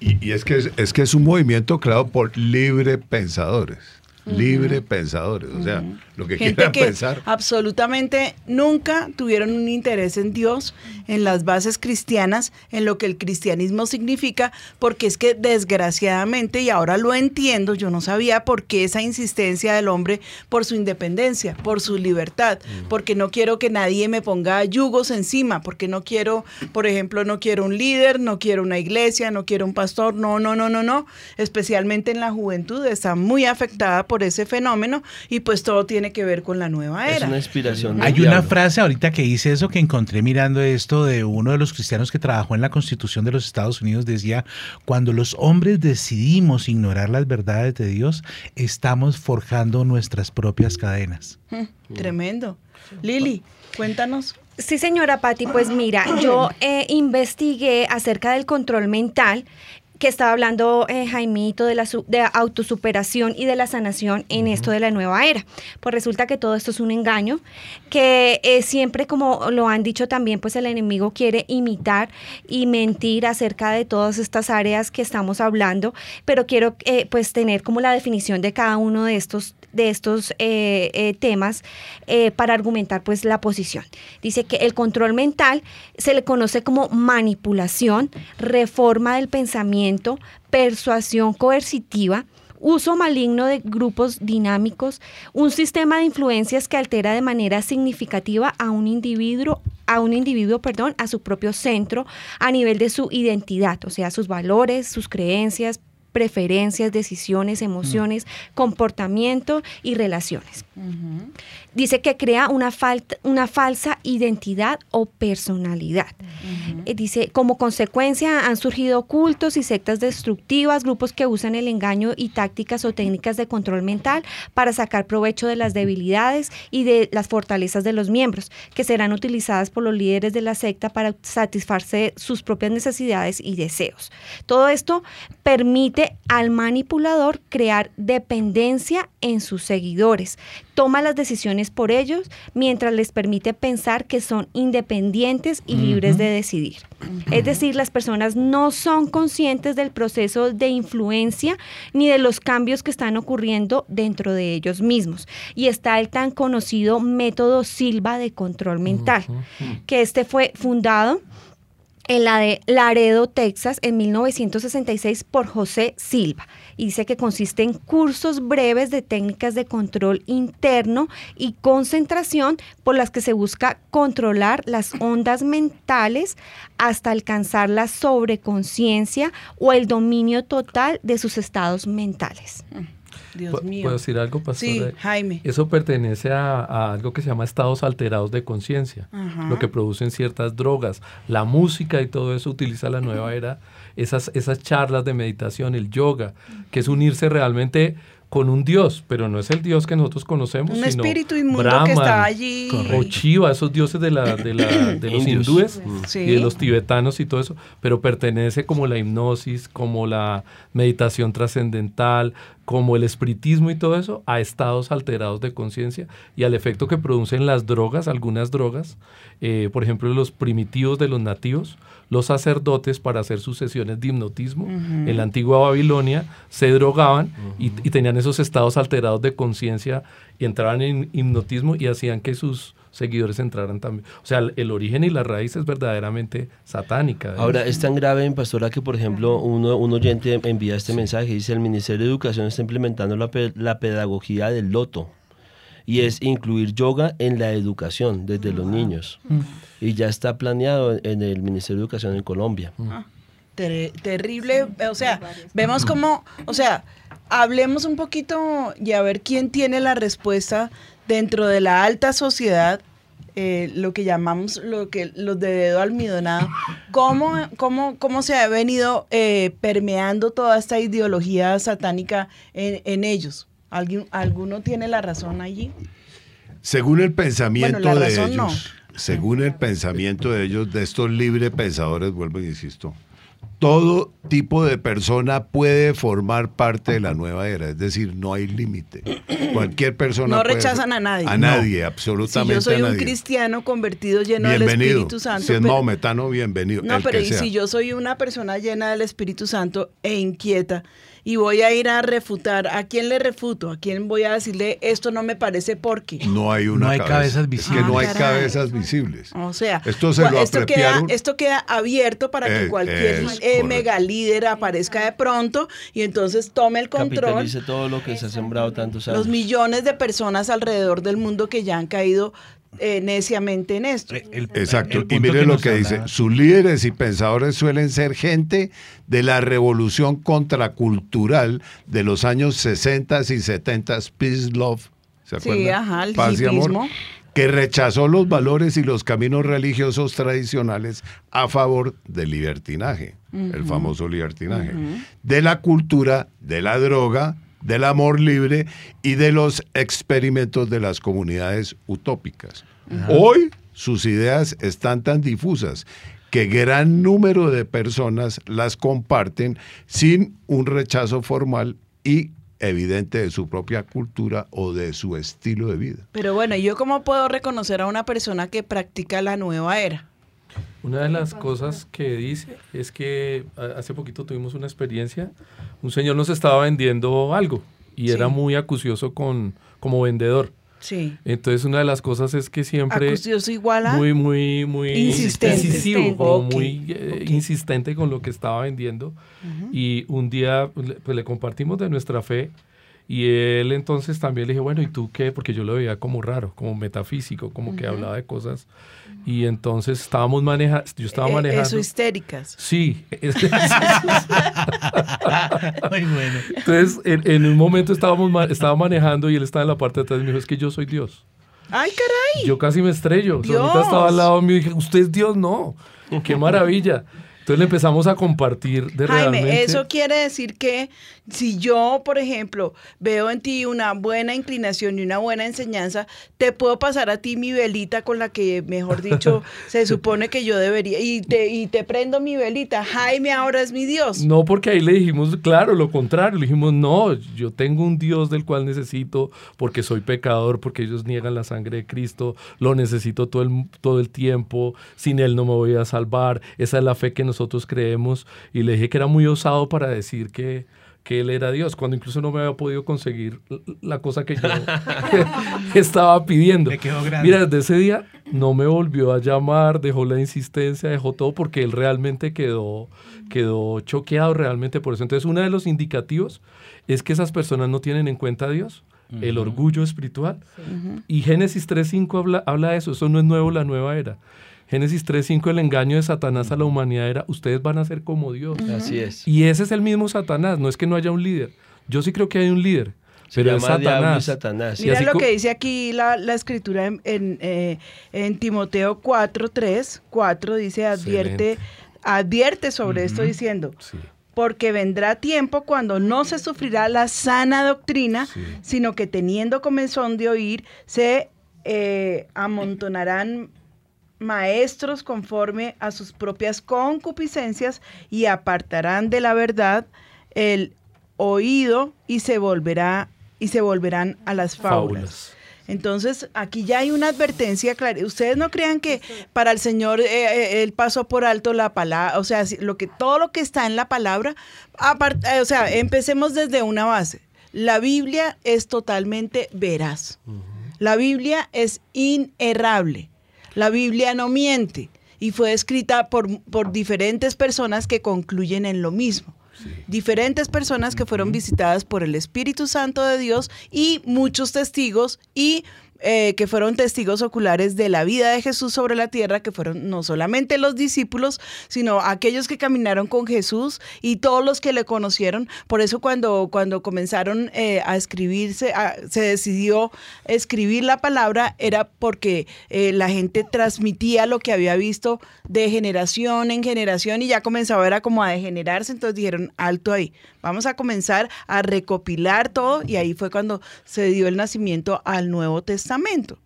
Y, y es que es, es que es un movimiento creado por libre pensadores. Libre pensadores. O sea, lo que Gente quieran que pensar. absolutamente nunca tuvieron un interés en Dios, en las bases cristianas, en lo que el cristianismo significa, porque es que desgraciadamente, y ahora lo entiendo, yo no sabía por qué esa insistencia del hombre por su independencia, por su libertad, porque no quiero que nadie me ponga yugos encima, porque no quiero, por ejemplo, no quiero un líder, no quiero una iglesia, no quiero un pastor, no, no, no, no, no, especialmente en la juventud está muy afectada por ese fenómeno y pues todo tiene que ver con la nueva Es era. una inspiración. Hay una diablo. frase ahorita que dice eso que encontré mirando esto de uno de los cristianos que trabajó en la Constitución de los Estados Unidos. Decía, cuando los hombres decidimos ignorar las verdades de Dios, estamos forjando nuestras propias cadenas. Mm, Tremendo. Lili, cuéntanos. Sí, señora Patti, pues mira, yo eh, investigué acerca del control mental que estaba hablando eh, Jaimito de la su- de autosuperación y de la sanación en esto de la nueva era. Pues resulta que todo esto es un engaño, que eh, siempre, como lo han dicho también, pues el enemigo quiere imitar y mentir acerca de todas estas áreas que estamos hablando, pero quiero eh, pues tener como la definición de cada uno de estos de estos eh, eh, temas eh, para argumentar pues la posición. Dice que el control mental se le conoce como manipulación, reforma del pensamiento, persuasión coercitiva, uso maligno de grupos dinámicos, un sistema de influencias que altera de manera significativa a un individuo a un individuo, perdón, a su propio centro a nivel de su identidad, o sea, sus valores, sus creencias, preferencias, decisiones, emociones, comportamiento y relaciones. Dice que crea una, falta, una falsa identidad o personalidad. Eh, Dice, como consecuencia han surgido cultos y sectas destructivas, grupos que usan el engaño y tácticas o técnicas de control mental para sacar provecho de las debilidades y de las fortalezas de los miembros, que serán utilizadas por los líderes de la secta para satisfacer sus propias necesidades y deseos. Todo esto permite al manipulador crear dependencia en sus seguidores. Toma las decisiones por ellos mientras les permite pensar que son independientes y libres de decidir. Es decir, las personas no son conscientes del proceso de influencia ni de los cambios que están ocurriendo dentro de ellos mismos. Y está el tan conocido método Silva de control mental, que este fue fundado en la de Laredo, Texas, en 1966 por José Silva. Y dice que consiste en cursos breves de técnicas de control interno y concentración por las que se busca controlar las ondas mentales hasta alcanzar la sobreconciencia o el dominio total de sus estados mentales. Dios ¿Pu- mío. ¿Puedo decir algo, pastor? Sí, Jaime. Eso pertenece a, a algo que se llama estados alterados de conciencia, lo que producen ciertas drogas. La música y todo eso utiliza la nueva era, esas, esas charlas de meditación, el yoga, que es unirse realmente con un Dios, pero no es el Dios que nosotros conocemos, Un sino espíritu inmundo que está allí. O Shiva, esos dioses de, la, de, la- de los hindúes Sí. y de los tibetanos y todo eso, pero pertenece como la hipnosis, como la meditación trascendental, como el espiritismo y todo eso, a estados alterados de conciencia y al efecto que producen las drogas, algunas drogas, eh, por ejemplo los primitivos de los nativos, los sacerdotes para hacer sus sesiones de hipnotismo. En la antigua Babilonia se drogaban y, y tenían esos estados alterados de conciencia y entraban en hipnotismo y hacían que sus seguidores entraran también. O sea, el, el origen y la raíz es verdaderamente satánica. de Ahora, es tan grave, pastora, que por ejemplo uno, un oyente envía este mensaje, dice, el Ministerio de Educación está implementando la, pe- la pedagogía del loto y es incluir yoga en la educación desde los niños. Y ya está planeado en el Ministerio de Educación en Colombia. Ter- terrible, o sea, vemos como, o sea, hablemos un poquito y a ver quién tiene la respuesta dentro de la alta sociedad, eh, lo que llamamos lo que los de dedo almidonado, cómo, cómo, cómo se ha venido eh, permeando toda esta ideología satánica en, en ellos. ¿Alguien, ¿Alguno tiene la razón allí? Según el pensamiento Bueno, de ellos, no. según el pensamiento de ellos, de estos libres pensadores, vuelvo e insisto, todo tipo de persona puede formar parte de la nueva era, es decir, no hay límite. Cualquier persona No puede- rechazan a nadie. A No. nadie, Si absolutamente yo soy a un cristiano convertido lleno del. Espíritu Santo. si es pero- maometano, bienvenido. No, pero y si yo soy una persona llena del Espíritu Santo e inquieta y voy a ir a refutar, ¿a quién le refuto? ¿A quién voy a decirle esto no me parece porque? No hay una No hay cabeza. cabezas Es visibles. que no hay Ah, caray. cabezas visibles. O sea, Esto se lo esto, queda, esto queda abierto para que Eh, cualquier eh, mega líder aparezca de pronto y entonces tome el control. Capitalice todo lo que se ha sembrado tantos años. Los millones de personas alrededor del mundo que ya han caído eh, neciamente en esto. Exacto. el Y mire que lo que dice. hablaba. Sus líderes y pensadores suelen ser gente de la revolución contracultural de los años 60 y 70, Peace Love. ¿Se Sí, ajá, el Paz y amor. Que rechazó los valores y los caminos religiosos tradicionales a favor del libertinaje, el famoso libertinaje, de la cultura, de la droga, del amor libre y de los experimentos de las comunidades utópicas. Hoy sus ideas están tan difusas que gran número de personas las comparten sin un rechazo formal y evidente de su propia cultura o de su estilo de vida. Pero bueno, ¿yo cómo puedo reconocer a una persona que practica la nueva era? Una de las cosas que dice es que a- hace poquito tuvimos una experiencia, un señor nos estaba vendiendo algo y Sí. era muy acucioso con, como vendedor. Sí. Entonces una de las cosas es que siempre Acucioso igual a muy muy muy Insistente. incisivo, como Ok, muy eh, insistente con lo que estaba vendiendo y un día pues, le- pues le compartimos de nuestra fe Y él entonces también le dije, bueno, ¿y tú qué? Porque yo lo veía como raro, como metafísico, como que Ujú. hablaba de cosas. Y entonces estábamos manejando, yo estaba Eh, manejando. Eso histéricas. Sí. es- Muy bueno. Entonces, en, en un momento estábamos estaba manejando y él estaba en la parte de atrás y me dijo, es que yo soy Dios. Ay, caray. Yo casi me estrello. Dios. Ahorita estaba al lado mío y dije, usted es Dios, no. Qué maravilla. Entonces le empezamos a compartir de Jaime, realmente... eso quiere decir que si yo, por ejemplo, veo en ti una buena inclinación y una buena enseñanza, te puedo pasar a ti mi velita con la que, mejor dicho, se supone que yo debería, y te, y te prendo mi velita. Jaime ahora es mi Dios. No, porque ahí le dijimos, claro, lo contrario. Le dijimos, no, yo tengo un Dios del cual necesito, porque soy pecador, porque ellos niegan la sangre de Cristo, lo necesito todo el, todo el tiempo, sin Él no me voy a salvar. Esa es la fe que nosotros creemos. Y le dije que era muy osado para decir que, que Él era Dios, cuando incluso no me había podido conseguir la cosa que yo estaba pidiendo. Me quedó grande. Mira, desde ese día no me volvió a llamar, dejó la insistencia, dejó todo porque él realmente quedó, quedó choqueado realmente por eso. Entonces, uno de los indicativos es que esas personas no tienen en cuenta a Dios, el orgullo espiritual. Y Génesis 3.5 habla, habla de eso, eso no es nuevo la nueva era. Génesis 3.5, el engaño de Satanás a la humanidad era, ustedes van a ser como Dios. Así es. Y ese es el mismo Satanás, no es que no haya un líder. Yo sí creo que hay un líder, Se pero es llama y Satanás. Satanás. Y Mira así lo que dice aquí la, la escritura en, en, eh, en Timoteo 4, 3, 4, dice, advierte, Excelente. advierte sobre esto diciendo, porque vendrá tiempo cuando no se sufrirá la sana doctrina, sino que teniendo comenzón de oír, se eh, amontonarán maestros conforme a sus propias concupiscencias y apartarán de la verdad el oído y se volverá y se volverán a las fábulas. Fábulas. Entonces, aquí ya hay una advertencia clara. Ustedes no crean que para el Señor eh, eh, él pasó por alto la palabra, o sea, lo que todo lo que está en la palabra, apart- eh, o sea, empecemos desde una base. La Biblia es totalmente veraz. La Biblia es inerrable. La Biblia no miente. Y fue escrita por, por diferentes personas que concluyen en lo mismo. Diferentes personas que fueron visitadas por el Espíritu Santo de Dios y muchos testigos y eh, que fueron testigos oculares de la vida de Jesús sobre la tierra, que fueron no solamente los discípulos, sino aquellos que caminaron con Jesús y todos los que le conocieron. Por eso cuando, cuando comenzaron eh, a escribirse, se decidió escribir la palabra, era porque eh, la gente transmitía lo que había visto de generación en generación y ya comenzaba era como a degenerarse, entonces dijeron, alto ahí, vamos a comenzar a recopilar todo y ahí fue cuando se dio el nacimiento al Nuevo Testamento.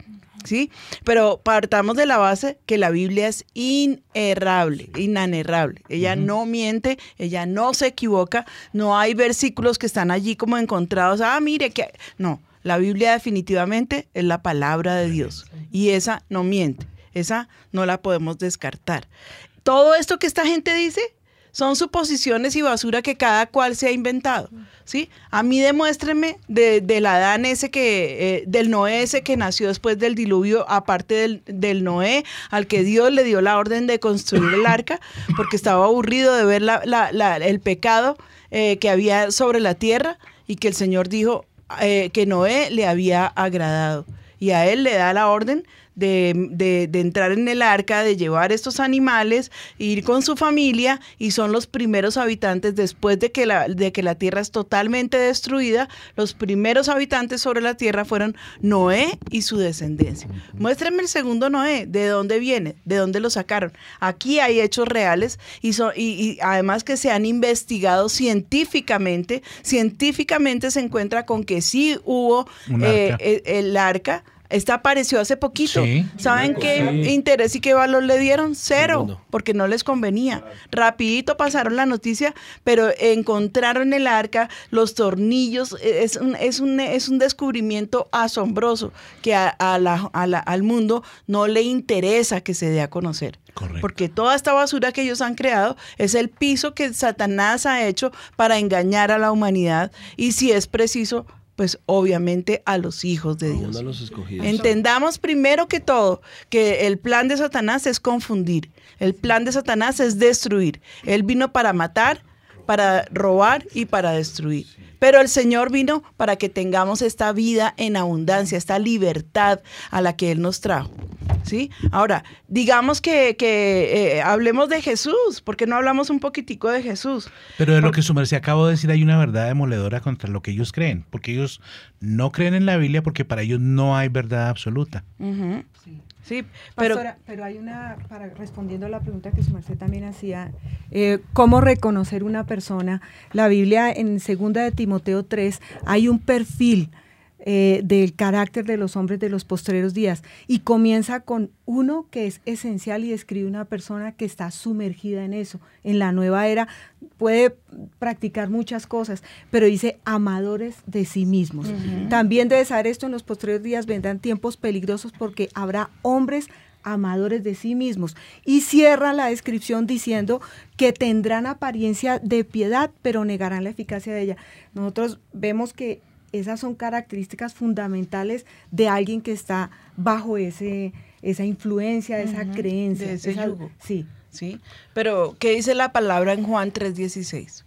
¿Sí? Pero partamos de la base que la Biblia es inerrable, inanerrable. Ella no miente, ella no se equivoca, no hay versículos que están allí como encontrados. Ah, mire que no, la Biblia definitivamente es la palabra de Dios y esa no miente, esa no la podemos descartar. Todo esto que esta gente dice son suposiciones y basura que cada cual se ha inventado, ¿sí? A mí demuéstrenme de, del Adán ese que, eh, del Noé ese que nació después del diluvio, aparte del, Noé, al que Dios le dio la orden de construir el arca, porque estaba aburrido de ver el pecado eh, que había sobre la tierra y que el Señor dijo eh, que Noé le había agradado. Y a él le da la orden de, de- de entrar en el arca, de llevar estos animales, ir con su familia y son los primeros habitantes después de que la, de que la tierra es totalmente destruida. Los primeros habitantes sobre la tierra fueron Noé y su descendencia. Muéstrenme el segundo Noé, de dónde viene, de dónde lo sacaron. Aquí hay hechos reales y, son, y, y además que se han investigado científicamente. Científicamente se encuentra con que sí hubo eh, el, el arca. Esta apareció hace poquito. Sí. ¿Saben Sí. qué interés y qué valor le dieron? Cero, porque no les convenía. Rapidito pasaron la noticia, pero encontraron el arca, los tornillos, eh, es un, es un, es un descubrimiento asombroso que a- a la- a la- al mundo no le interesa que se dé a conocer. Porque toda esta basura que ellos han creado es el piso que Satanás ha hecho para engañar a la humanidad y si es preciso, pues obviamente a los hijos de Dios. De los escogidos. Entendamos primero que todo que el plan de Satanás es confundir. El plan de Satanás es destruir. Él vino para matar, para robar y para destruir. Pero el Señor vino para que tengamos esta vida en abundancia, esta libertad a la que Él nos trajo. ¿Sí? Ahora, digamos que, que, eh, hablemos de Jesús, porque no hablamos un poquitico de Jesús. Pero de lo que su merced acabo de decir hay una verdad demoledora contra lo que ellos creen, porque ellos no creen en la Biblia porque para ellos no hay verdad absoluta. Sí, pero Pastora, pero hay una, para respondiendo a la pregunta que su merced también hacía, eh, ¿cómo reconocer una persona? La Biblia en segunda de Timoteo 3 hay un perfil eh, del carácter de los hombres de los postreros días y comienza con uno que es esencial y describe una persona que está sumergida en eso. En la nueva era puede practicar muchas cosas, pero dice amadores de sí mismos. También debe saber esto en los posteriores días vendrán tiempos peligrosos porque habrá hombres amadores de sí mismos. Y cierra la descripción diciendo que tendrán apariencia de piedad, pero negarán la eficacia de ella. Nosotros vemos que esas son características fundamentales de alguien que está bajo ese, esa influencia, esa creencia. de ese esa- yugo. Sí. ¿sí? Pero, ¿qué dice la palabra en Juan 3:16?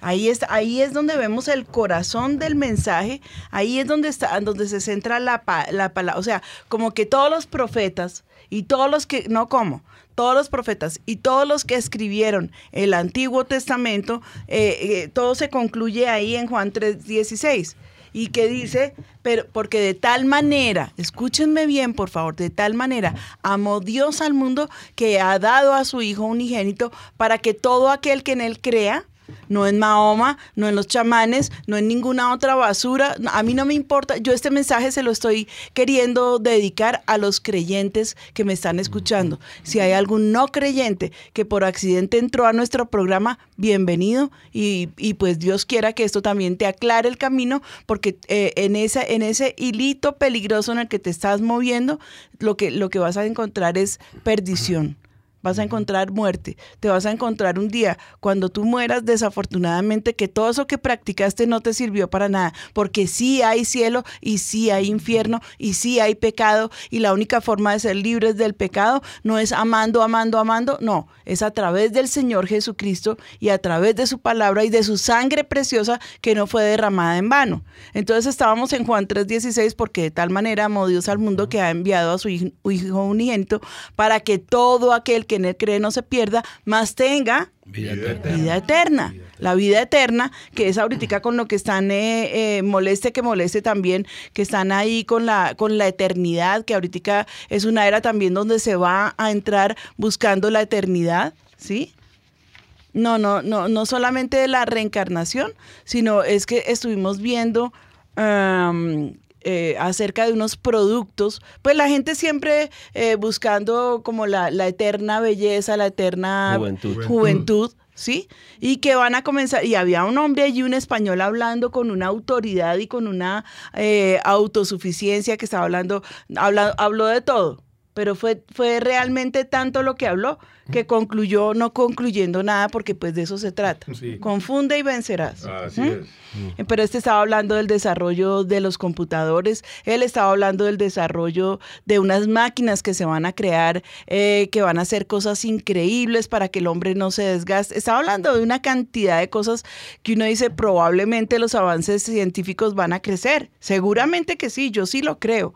Ahí es, ahí es donde vemos el corazón del mensaje, ahí es donde está, donde se centra la, la palabra, o sea, como que todos los profetas y todos los que, no como, todos los profetas y todos los que escribieron el Antiguo Testamento, eh, eh, todo se concluye ahí en Juan 3:16. Y que dice, pero porque de tal manera, escúchenme bien por favor, de tal manera amó Dios al mundo que ha dado a su Hijo unigénito para que todo aquel que en él crea, no en Mahoma, no en los chamanes, no en ninguna otra basura. A mí no me importa. Yo este mensaje se lo estoy queriendo dedicar a los creyentes que me están escuchando. Si hay algún no creyente que por accidente entró a nuestro programa, bienvenido. Y, y pues Dios quiera que esto también te aclare el camino, porque eh, en, esa, en ese hilito peligroso en el que te estás moviendo, lo que, lo que vas a encontrar es perdición vas a encontrar muerte, te vas a encontrar un día cuando tú mueras desafortunadamente que todo eso que practicaste no te sirvió para nada, porque sí hay cielo y sí hay infierno y sí hay pecado y la única forma de ser libres del pecado no es amando, amando, amando, no, es a través del Señor Jesucristo y a través de su palabra y de su sangre preciosa que no fue derramada en vano. Entonces estábamos en Juan 3:16 porque de tal manera amó Dios al mundo que ha enviado a su hijo, unigénito para que todo aquel que en él cree no se pierda, más tenga Vida vida eterna. La vida eterna, que es ahorita con lo que están, eh, eh, moleste que moleste también, que están ahí con la, con la eternidad, que ahorita es una era también donde se va a entrar buscando la eternidad, ¿sí? No, no, no, no solamente de la reencarnación, sino es que estuvimos viendo eh, acerca de unos productos, pues la gente siempre eh, buscando como la, la eterna belleza, la eterna Juventud. juventud, ¿sí? Y que van a comenzar, y había un hombre allí, un español hablando con una autoridad y con una eh, autosuficiencia que estaba hablando, habla- habló de todo. Pero fue, fue realmente tanto lo que habló que concluyó no concluyendo nada porque pues de eso se trata. Sí. Confunde y vencerás. Así ¿Mm? es. Eh, Pero este estaba hablando del desarrollo de los computadores, él estaba hablando del desarrollo de unas máquinas que se van a crear, eh, que van a hacer cosas increíbles para que el hombre no se desgaste. Estaba hablando de una cantidad de cosas que uno dice probablemente los avances científicos van a crecer. Seguramente que sí, yo sí lo creo.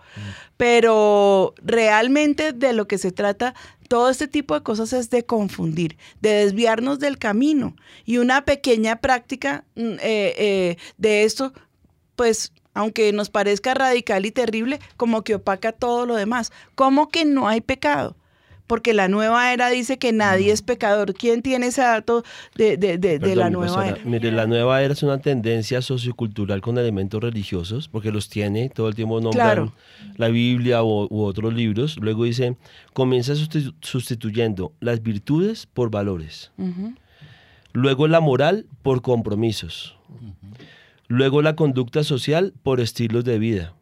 Pero realmente de lo que se trata todo este tipo de cosas es de confundir, de desviarnos del camino. Y una pequeña práctica mm, eh, eh, de esto, pues, aunque nos parezca radical y terrible, como que opaca todo lo demás. ¿Cómo que no hay pecado? Porque la nueva era dice que nadie es pecador. ¿Quién tiene ese dato de, de- de- de Perdón, la nueva era? Mire, la nueva era es una tendencia sociocultural con elementos religiosos, porque los tiene, todo el tiempo nombran Claro. la Biblia o, u otros libros. Luego dice, comienza sustitu- sustituyendo las virtudes por valores. Luego la moral por compromisos. Luego la conducta social por estilos de vida.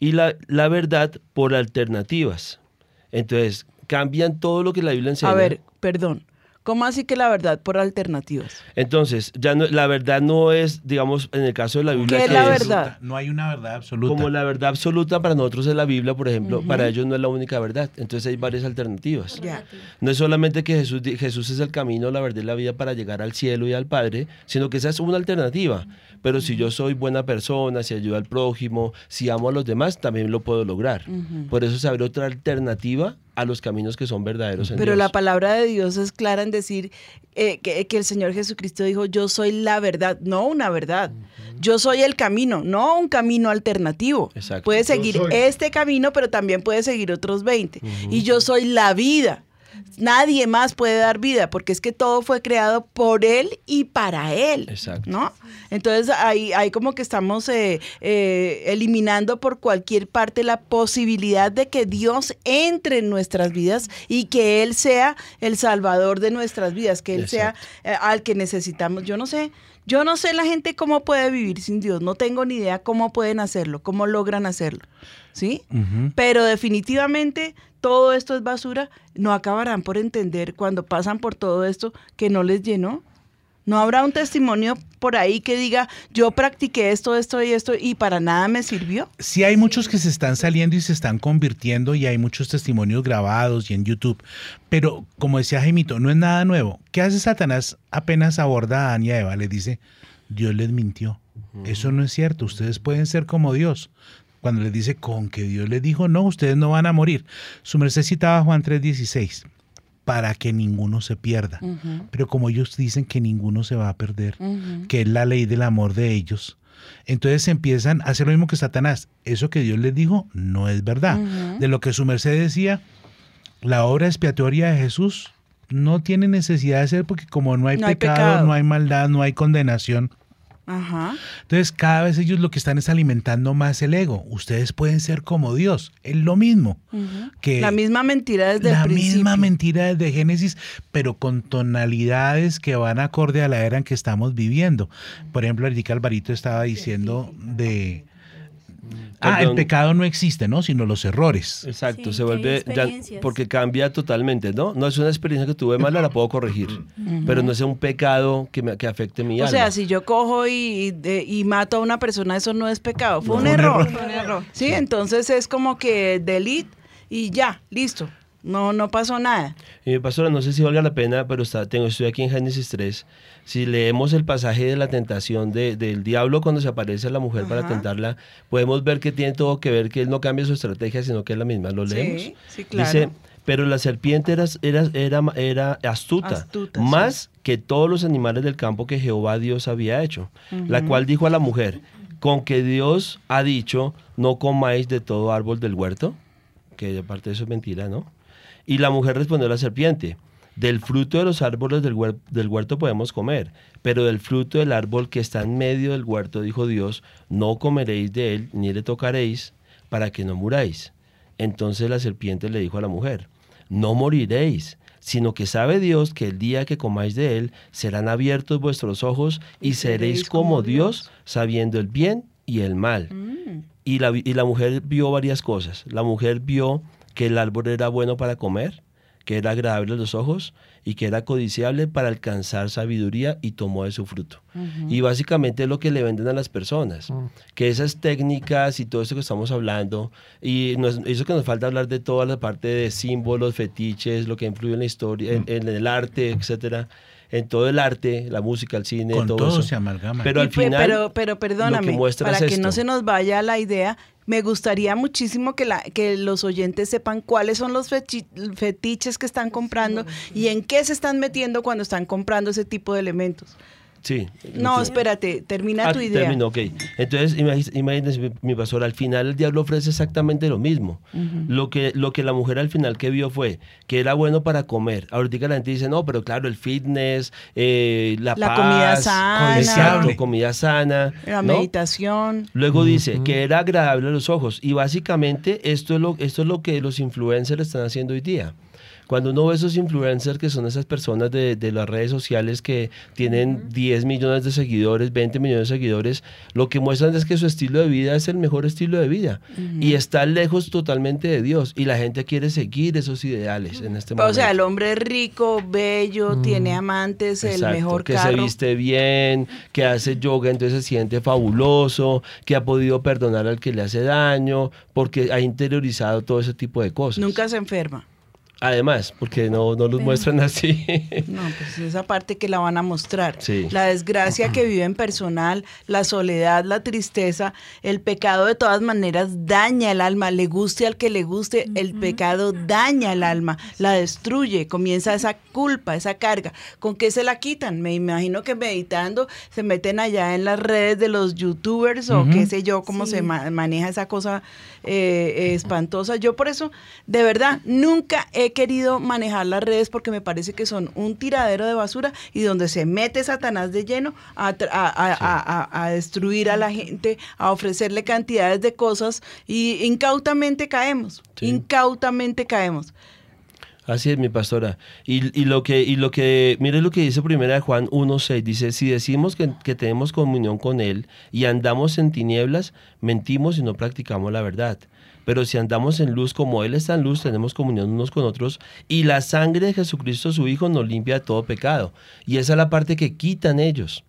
Y la, la verdad por alternativas. Entonces, cambian todo lo que la Biblia enseña. A ver, perdón. ¿Cómo así que la verdad por alternativas? Entonces, ya no, la verdad no es, digamos, en el caso de la Biblia. ¿Qué es la verdad? No hay una verdad absoluta. Como la verdad absoluta para nosotros es la Biblia, por ejemplo, para ellos no es la única verdad. Entonces hay varias alternativas. Ya. No es solamente que Jesús, Jesús es el camino, la verdad y la vida para llegar al cielo y al Padre, sino que esa es una alternativa. Pero si yo soy buena persona, si ayudo al prójimo, si amo a los demás, también lo puedo lograr. Por eso se abre otra alternativa a los caminos que son verdaderos en Pero Dios. la palabra de Dios es clara en decir eh, que, que el Señor Jesucristo dijo, yo soy la verdad, no una verdad. Yo soy el camino, no un camino alternativo. Exacto. Puede Yo seguir este camino, pero también puede seguir otros 20. Y yo soy la vida. Nadie más puede dar vida, porque es que todo fue creado por Él y para Él. Exacto. ¿No? Entonces ahí, ahí como que estamos eh, eh, eliminando por cualquier parte la posibilidad de que Dios entre en nuestras vidas y que Él sea el salvador de nuestras vidas, que Él sea eh, al que necesitamos. Yo no sé, yo no sé la gente cómo puede vivir sin Dios, no tengo ni idea cómo pueden hacerlo, cómo logran hacerlo. ¿Sí? Pero definitivamente todo esto es basura. No acabarán por entender cuando pasan por todo esto que no les llenó. No habrá un testimonio por ahí que diga, yo practiqué esto, esto y esto y para nada me sirvió. Sí hay muchos que se están saliendo y se están convirtiendo y hay muchos testimonios grabados y en YouTube. Pero como decía Jaimito, no es nada nuevo. ¿Qué hace Satanás apenas aborda a Adán y a Eva? Les dice, Dios les mintió. Eso no es cierto. Ustedes pueden ser como Dios. Cuando les dice, con que Dios les dijo, no, ustedes no van a morir. Su merced citaba Juan 3:16, para que ninguno se pierda. Pero como ellos dicen que ninguno se va a perder, que es la ley del amor de ellos, entonces empiezan a hacer lo mismo que Satanás. Eso que Dios les dijo no es verdad. De lo que su merced decía, la obra expiatoria de Jesús no tiene necesidad de ser porque como no hay, No hay pecado, pecado. no hay maldad, no hay condenación. Ajá. Entonces cada vez ellos lo que están es alimentando más el ego. Ustedes pueden ser como Dios. Es lo mismo. Que la misma mentira desde la el principio. misma mentira desde Génesis, pero con tonalidades que van acorde a la era en que estamos viviendo. Por ejemplo, ahorita Alvarito estaba diciendo de... Ah, el pecado no existe, ¿no? Sino los errores. Exacto, Sí, se vuelve ya, porque cambia totalmente, ¿no? No es una experiencia que tuve mala, la puedo corregir, pero no es un pecado que, me, que afecte mi O alma. sea, si yo cojo y, de- y mato a una persona, eso no es pecado, fue No. un error. error. Fue un error. Sí, entonces es como que delete y ya, listo. No, no pasó nada. Y mi pastora, no sé si valga la pena, pero está, tengo, estoy aquí en Génesis 3. Si leemos el pasaje de la tentación de- del diablo cuando se aparece a la mujer para tentarla, podemos ver que tiene todo que ver que él no cambia su estrategia, sino que es la misma. ¿Lo Sí, leemos? sí, claro. Dice, pero la serpiente era, era, era, era astuta, Astuta, más que todos los animales del campo que Jehová Dios había hecho, la cual dijo a la mujer, con que Dios ha dicho, no comáis de todo árbol del huerto, que aparte de eso es mentira, ¿no? Y la mujer respondió a la serpiente, del fruto de los árboles del, huer- del huerto podemos comer, pero del fruto del árbol que está en medio del huerto, dijo Dios, no comeréis de él, ni le tocaréis, para que no muráis. Entonces la serpiente le dijo a la mujer, no moriréis, sino que sabe Dios que el día que comáis de él serán abiertos vuestros ojos y, seréis como Dios, sabiendo el bien y el mal. Y la, y la mujer vio varias cosas. La mujer vio que el árbol era bueno para comer, que era agradable a los ojos y que era codiciable para alcanzar sabiduría y tomó de su fruto. Y básicamente es lo que le venden a las personas, que esas técnicas y todo esto que estamos hablando, y nos- eso que nos falta hablar de toda la parte de símbolos, fetiches, lo que influye en la historia, en, en el arte, etcétera, en todo el arte, la música, el cine, Con todo, todo eso. se amalgama. Pero al final, pero, pero lo perdóname, que para es que no se nos vaya la idea, me gustaría muchísimo que, la, que los oyentes sepan cuáles son los fechi- fetiches que están comprando y en qué se están metiendo cuando están comprando ese tipo de elementos. Sí. No, Sí. espérate, termina Ah, tu idea. terminó, ok. Entonces, imagínense, mi, pastor, al final el diablo ofrece exactamente lo mismo. Lo que, lo que la mujer al final que vio fue que era bueno para comer. Ahorita la gente dice, no, pero claro, el fitness, eh, la, La paz, comida sana. exacto, comida sana. La ¿no? meditación. Luego dice que era agradable a los ojos. Y básicamente esto es, lo, esto es lo que los influencers están haciendo hoy día. Cuando uno ve esos influencers que son esas personas de, de las redes sociales que tienen 10 millones de seguidores, 20 millones de seguidores, lo que muestran es que su estilo de vida es el mejor estilo de vida y está lejos totalmente de Dios y la gente quiere seguir esos ideales en este momento. O sea, el hombre es rico, bello, tiene amantes, el mejor que carro. se viste bien, que hace yoga, entonces se siente fabuloso, que ha podido perdonar al que le hace daño, porque ha interiorizado todo ese tipo de cosas. Nunca se enferma. Además, porque no, no los muestran así. No, pues esa parte que la van a mostrar. Sí. La desgracia que viven personal, la soledad, la tristeza, el pecado de todas maneras daña el alma, le guste al que le guste, el pecado daña el alma, la destruye, comienza esa culpa, esa carga. ¿Con qué se la quitan? Me imagino que meditando se meten allá en las redes de los youtubers o qué sé yo, cómo Sí. se ma- maneja esa cosa eh, espantosa. Yo por eso, de verdad, nunca he querido manejar las redes porque me parece que son un tiradero de basura y donde se mete Satanás de lleno a, tra- a- a- a- a- a destruir a la gente, a ofrecerle cantidades de cosas y incautamente caemos, Sí. incautamente caemos. Así es, mi pastora. Y, y lo que, y lo que, mire lo que dice primera de Juan 1.6, dice, si decimos que, que tenemos comunión con Él y andamos en tinieblas, mentimos y no practicamos la verdad. Pero si andamos en luz como Él está en luz, tenemos comunión unos con otros y la sangre de Jesucristo, su Hijo, nos limpia de todo pecado. Y esa es la parte que quitan ellos.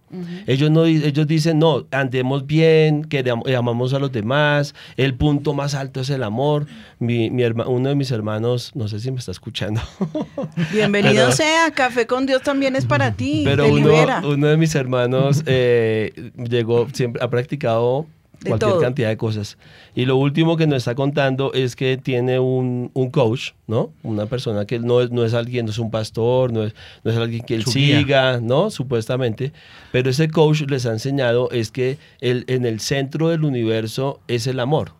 Ellos, no, ellos dicen, no, andemos bien, que amamos a los demás, el punto más alto es el amor. Mi, mi herma- uno de mis hermanos, no sé si me está escuchando, Bienvenido Pero- sea, Café con Dios también es para ti, pero uno, uno de mis hermanos eh, llegó, siempre ha practicado De cualquier todo. cantidad de cosas. Y lo último que nos está contando es que tiene un, un coach, ¿no? Una persona que no es, no es alguien, no es un pastor, no es, no es alguien que él Su guía. siga, ¿no? Supuestamente. Pero ese coach les ha enseñado es que el, en el centro del universo es el amor.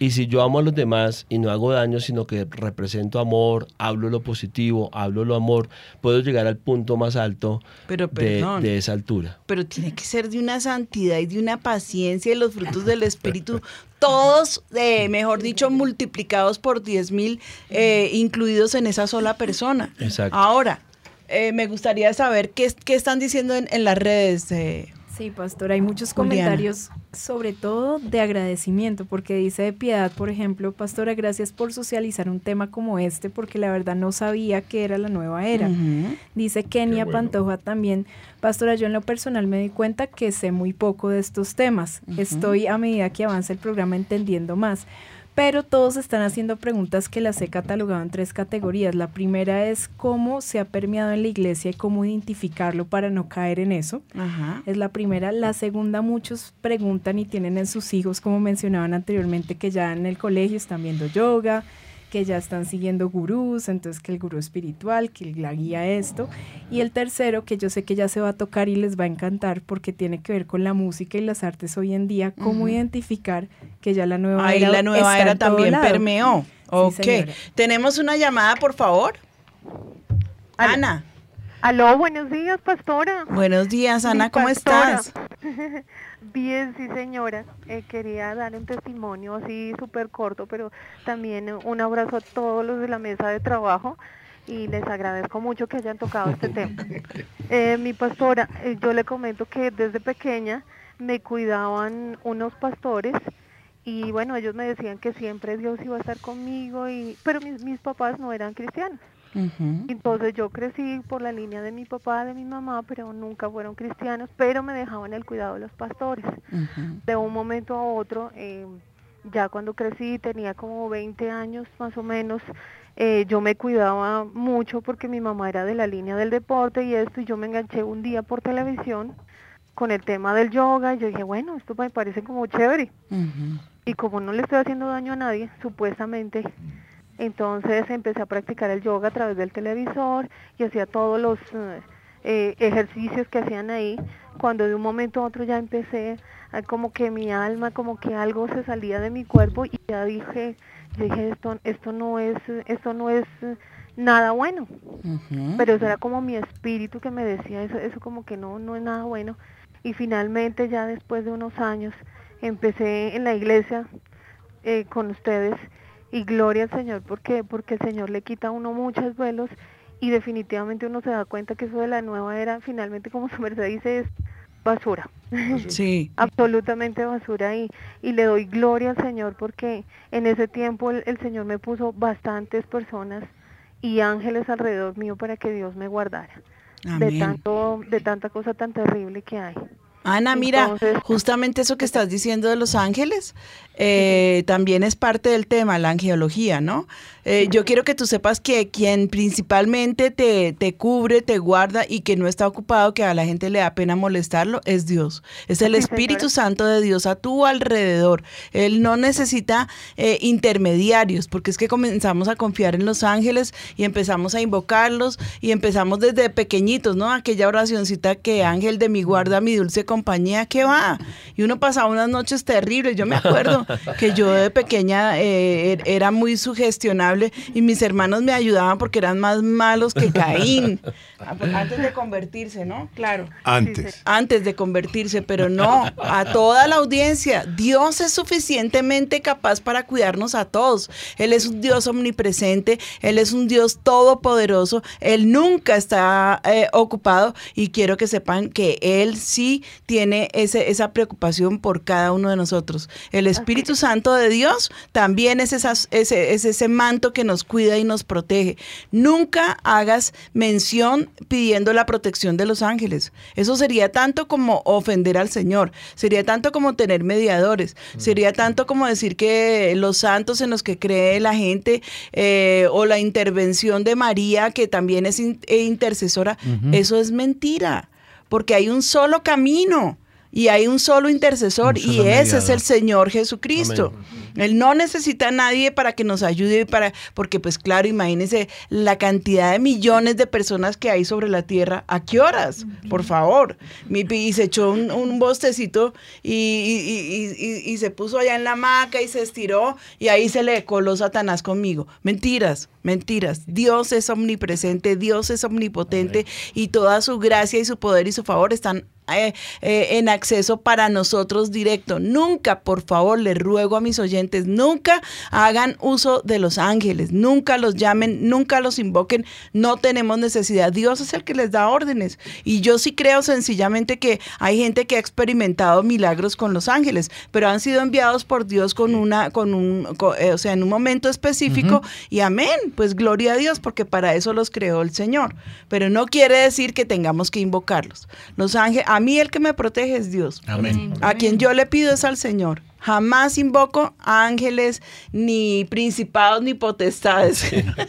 Y si yo amo a los demás y no hago daño, sino que represento amor, hablo lo positivo, hablo lo amor, puedo llegar al punto más alto Pero de, esa altura. pero tiene que ser de una santidad y de una paciencia y los frutos del Espíritu, todos, eh, mejor dicho, multiplicados por 10 mil, eh, incluidos en esa sola persona. Exacto. Ahora, eh, me gustaría saber qué, qué están diciendo en, en las redes. Sí, pastor, hay muchos Juliana. comentarios, sobre todo de agradecimiento, porque dice de piedad, por ejemplo, pastora, gracias por socializar un tema como este, porque la verdad no sabía que era la nueva era. Dice Kenia Pantoja también, pastora, yo en lo personal me di cuenta que sé muy poco de estos temas. Estoy a medida que avanza el programa entendiendo más. Pero todos están haciendo preguntas que las he catalogado en tres categorías. La primera es cómo se ha permeado en la iglesia y cómo identificarlo para no caer en eso. Ajá. Es la primera. La segunda, muchos preguntan y tienen en sus hijos, como mencionaban anteriormente, que ya en el colegio están viendo yoga, que ya están siguiendo gurús, entonces que el gurú espiritual, que la guía esto. Y el tercero, que yo sé que ya se va a tocar y les va a encantar porque tiene que ver con la música y las artes hoy en día, cómo identificar que ya la nueva Ahí era la nueva está era también lado. permeó. Sí, ok. señora. Tenemos una llamada, por favor. Ana. Aló, buenos días, pastora. Buenos días, Ana, ¿cómo pastora. estás? Bien, sí, señora. Eh, quería dar un testimonio así súper corto, pero también un abrazo a todos los de la mesa de trabajo y les agradezco mucho que hayan tocado este tema. Eh, mi pastora, eh, yo le comento que desde pequeña me cuidaban unos pastores y bueno, ellos me decían que siempre Dios iba a estar conmigo, y pero mis, mis papás no eran cristianos. Entonces yo crecí por la línea de mi papá, de mi mamá, pero nunca fueron cristianos, pero me dejaban el cuidado de los pastores. De un momento a otro, eh, ya cuando crecí, tenía como 20 años más o menos, eh, yo me cuidaba mucho porque mi mamá era de la línea del deporte y esto, y yo me enganché un día por televisión con el tema del yoga, y yo dije, bueno, esto me parece como chévere. Y como no le estoy haciendo daño a nadie, supuestamente, entonces empecé a practicar el yoga a través del televisor y hacía todos los eh, eh, ejercicios que hacían ahí. Cuando de un momento a otro ya empecé, a como que mi alma, como que algo se salía de mi cuerpo y ya dije, yo dije esto, esto no es, esto no es eh, nada bueno. Pero eso era como mi espíritu que me decía eso, eso como que no, no es nada bueno. Y finalmente ya después de unos años empecé en la iglesia eh, con ustedes y gloria al Señor porque porque el Señor le quita a uno muchos velos y definitivamente uno se da cuenta que eso de la nueva era finalmente como su merced dice es basura. Sí. Absolutamente basura y, y le doy gloria al Señor porque en ese tiempo el, el Señor me puso bastantes personas y ángeles alrededor mío para que Dios me guardara de Amén. tanto de tanta cosa tan terrible que hay. Ana, mira, Entonces- justamente eso que estás diciendo de los ángeles eh, también es parte del tema, la angeología, ¿no? Eh, yo quiero que tú sepas que quien principalmente te, te cubre, te guarda y que no está ocupado, que a la gente le da pena molestarlo, es Dios. Es el Espíritu. Santo de Dios a tu alrededor. Él no necesita eh, intermediarios, porque es que comenzamos a confiar en los ángeles y empezamos a invocarlos y empezamos desde pequeñitos, ¿no? Aquella oracioncita que ángel de mi guarda, mi dulce compañía, ¿qué va? Y uno pasaba unas noches terribles. Yo me acuerdo que yo de pequeña eh, er- era muy sugestionable y mis hermanos me ayudaban porque eran más malos que Caín. Ah, pues, Antes de convertirse, ¿no? Claro. Antes. Antes de convertirse, pero no, a toda la audiencia. Dios es suficientemente capaz para cuidarnos a todos. Él es un Dios omnipresente, Él es un Dios todopoderoso, Él nunca está eh, ocupado y quiero que sepan que Él sí tiene ese, esa preocupación por cada uno de nosotros. El Espíritu Santo de Dios también es, ese, es ese manto que nos cuida y nos protege. Nunca hagas mención pidiendo la protección de los ángeles. Eso sería tanto como ofender al Señor, sería tanto como tener mediadores, sería tanto como decir que los santos en los que cree la gente eh, o la intervención de María, que también es in- eh, intercesora, eso es mentira, porque hay un solo camino. Y hay un solo intercesor Un solo y ese es el Señor Jesucristo. Él no necesita a nadie para que nos ayude para porque pues claro, imagínense la cantidad de millones de personas que hay sobre la tierra. ¿A qué horas? Por favor. Mi- Y se echó un, un bostecito y, y- y- y- y se puso allá en la hamaca y se estiró y ahí se le coló Satanás conmigo. Mentiras, mentiras. Dios es omnipresente, Dios es omnipotente y toda su gracia y su poder y su favor están eh, eh, en acceso para nosotros directo. Nunca, por favor, les ruego a mis oyentes, nunca hagan uso de los ángeles, nunca los llamen, nunca los invoquen, no tenemos necesidad. Dios es el que les da órdenes. Y yo sí creo sencillamente que hay gente que ha experimentado milagros con los ángeles, pero han sido enviados por Dios con una, con un, eh, o sea, en un momento específico y amén, pues gloria a Dios, porque para eso los creó el Señor. Pero no quiere decir que tengamos que invocarlos. Los ángeles, a mí el que me protege es Dios. Amén. A quien yo le pido es al Señor. Jamás invoco ángeles, ni principados, ni potestades,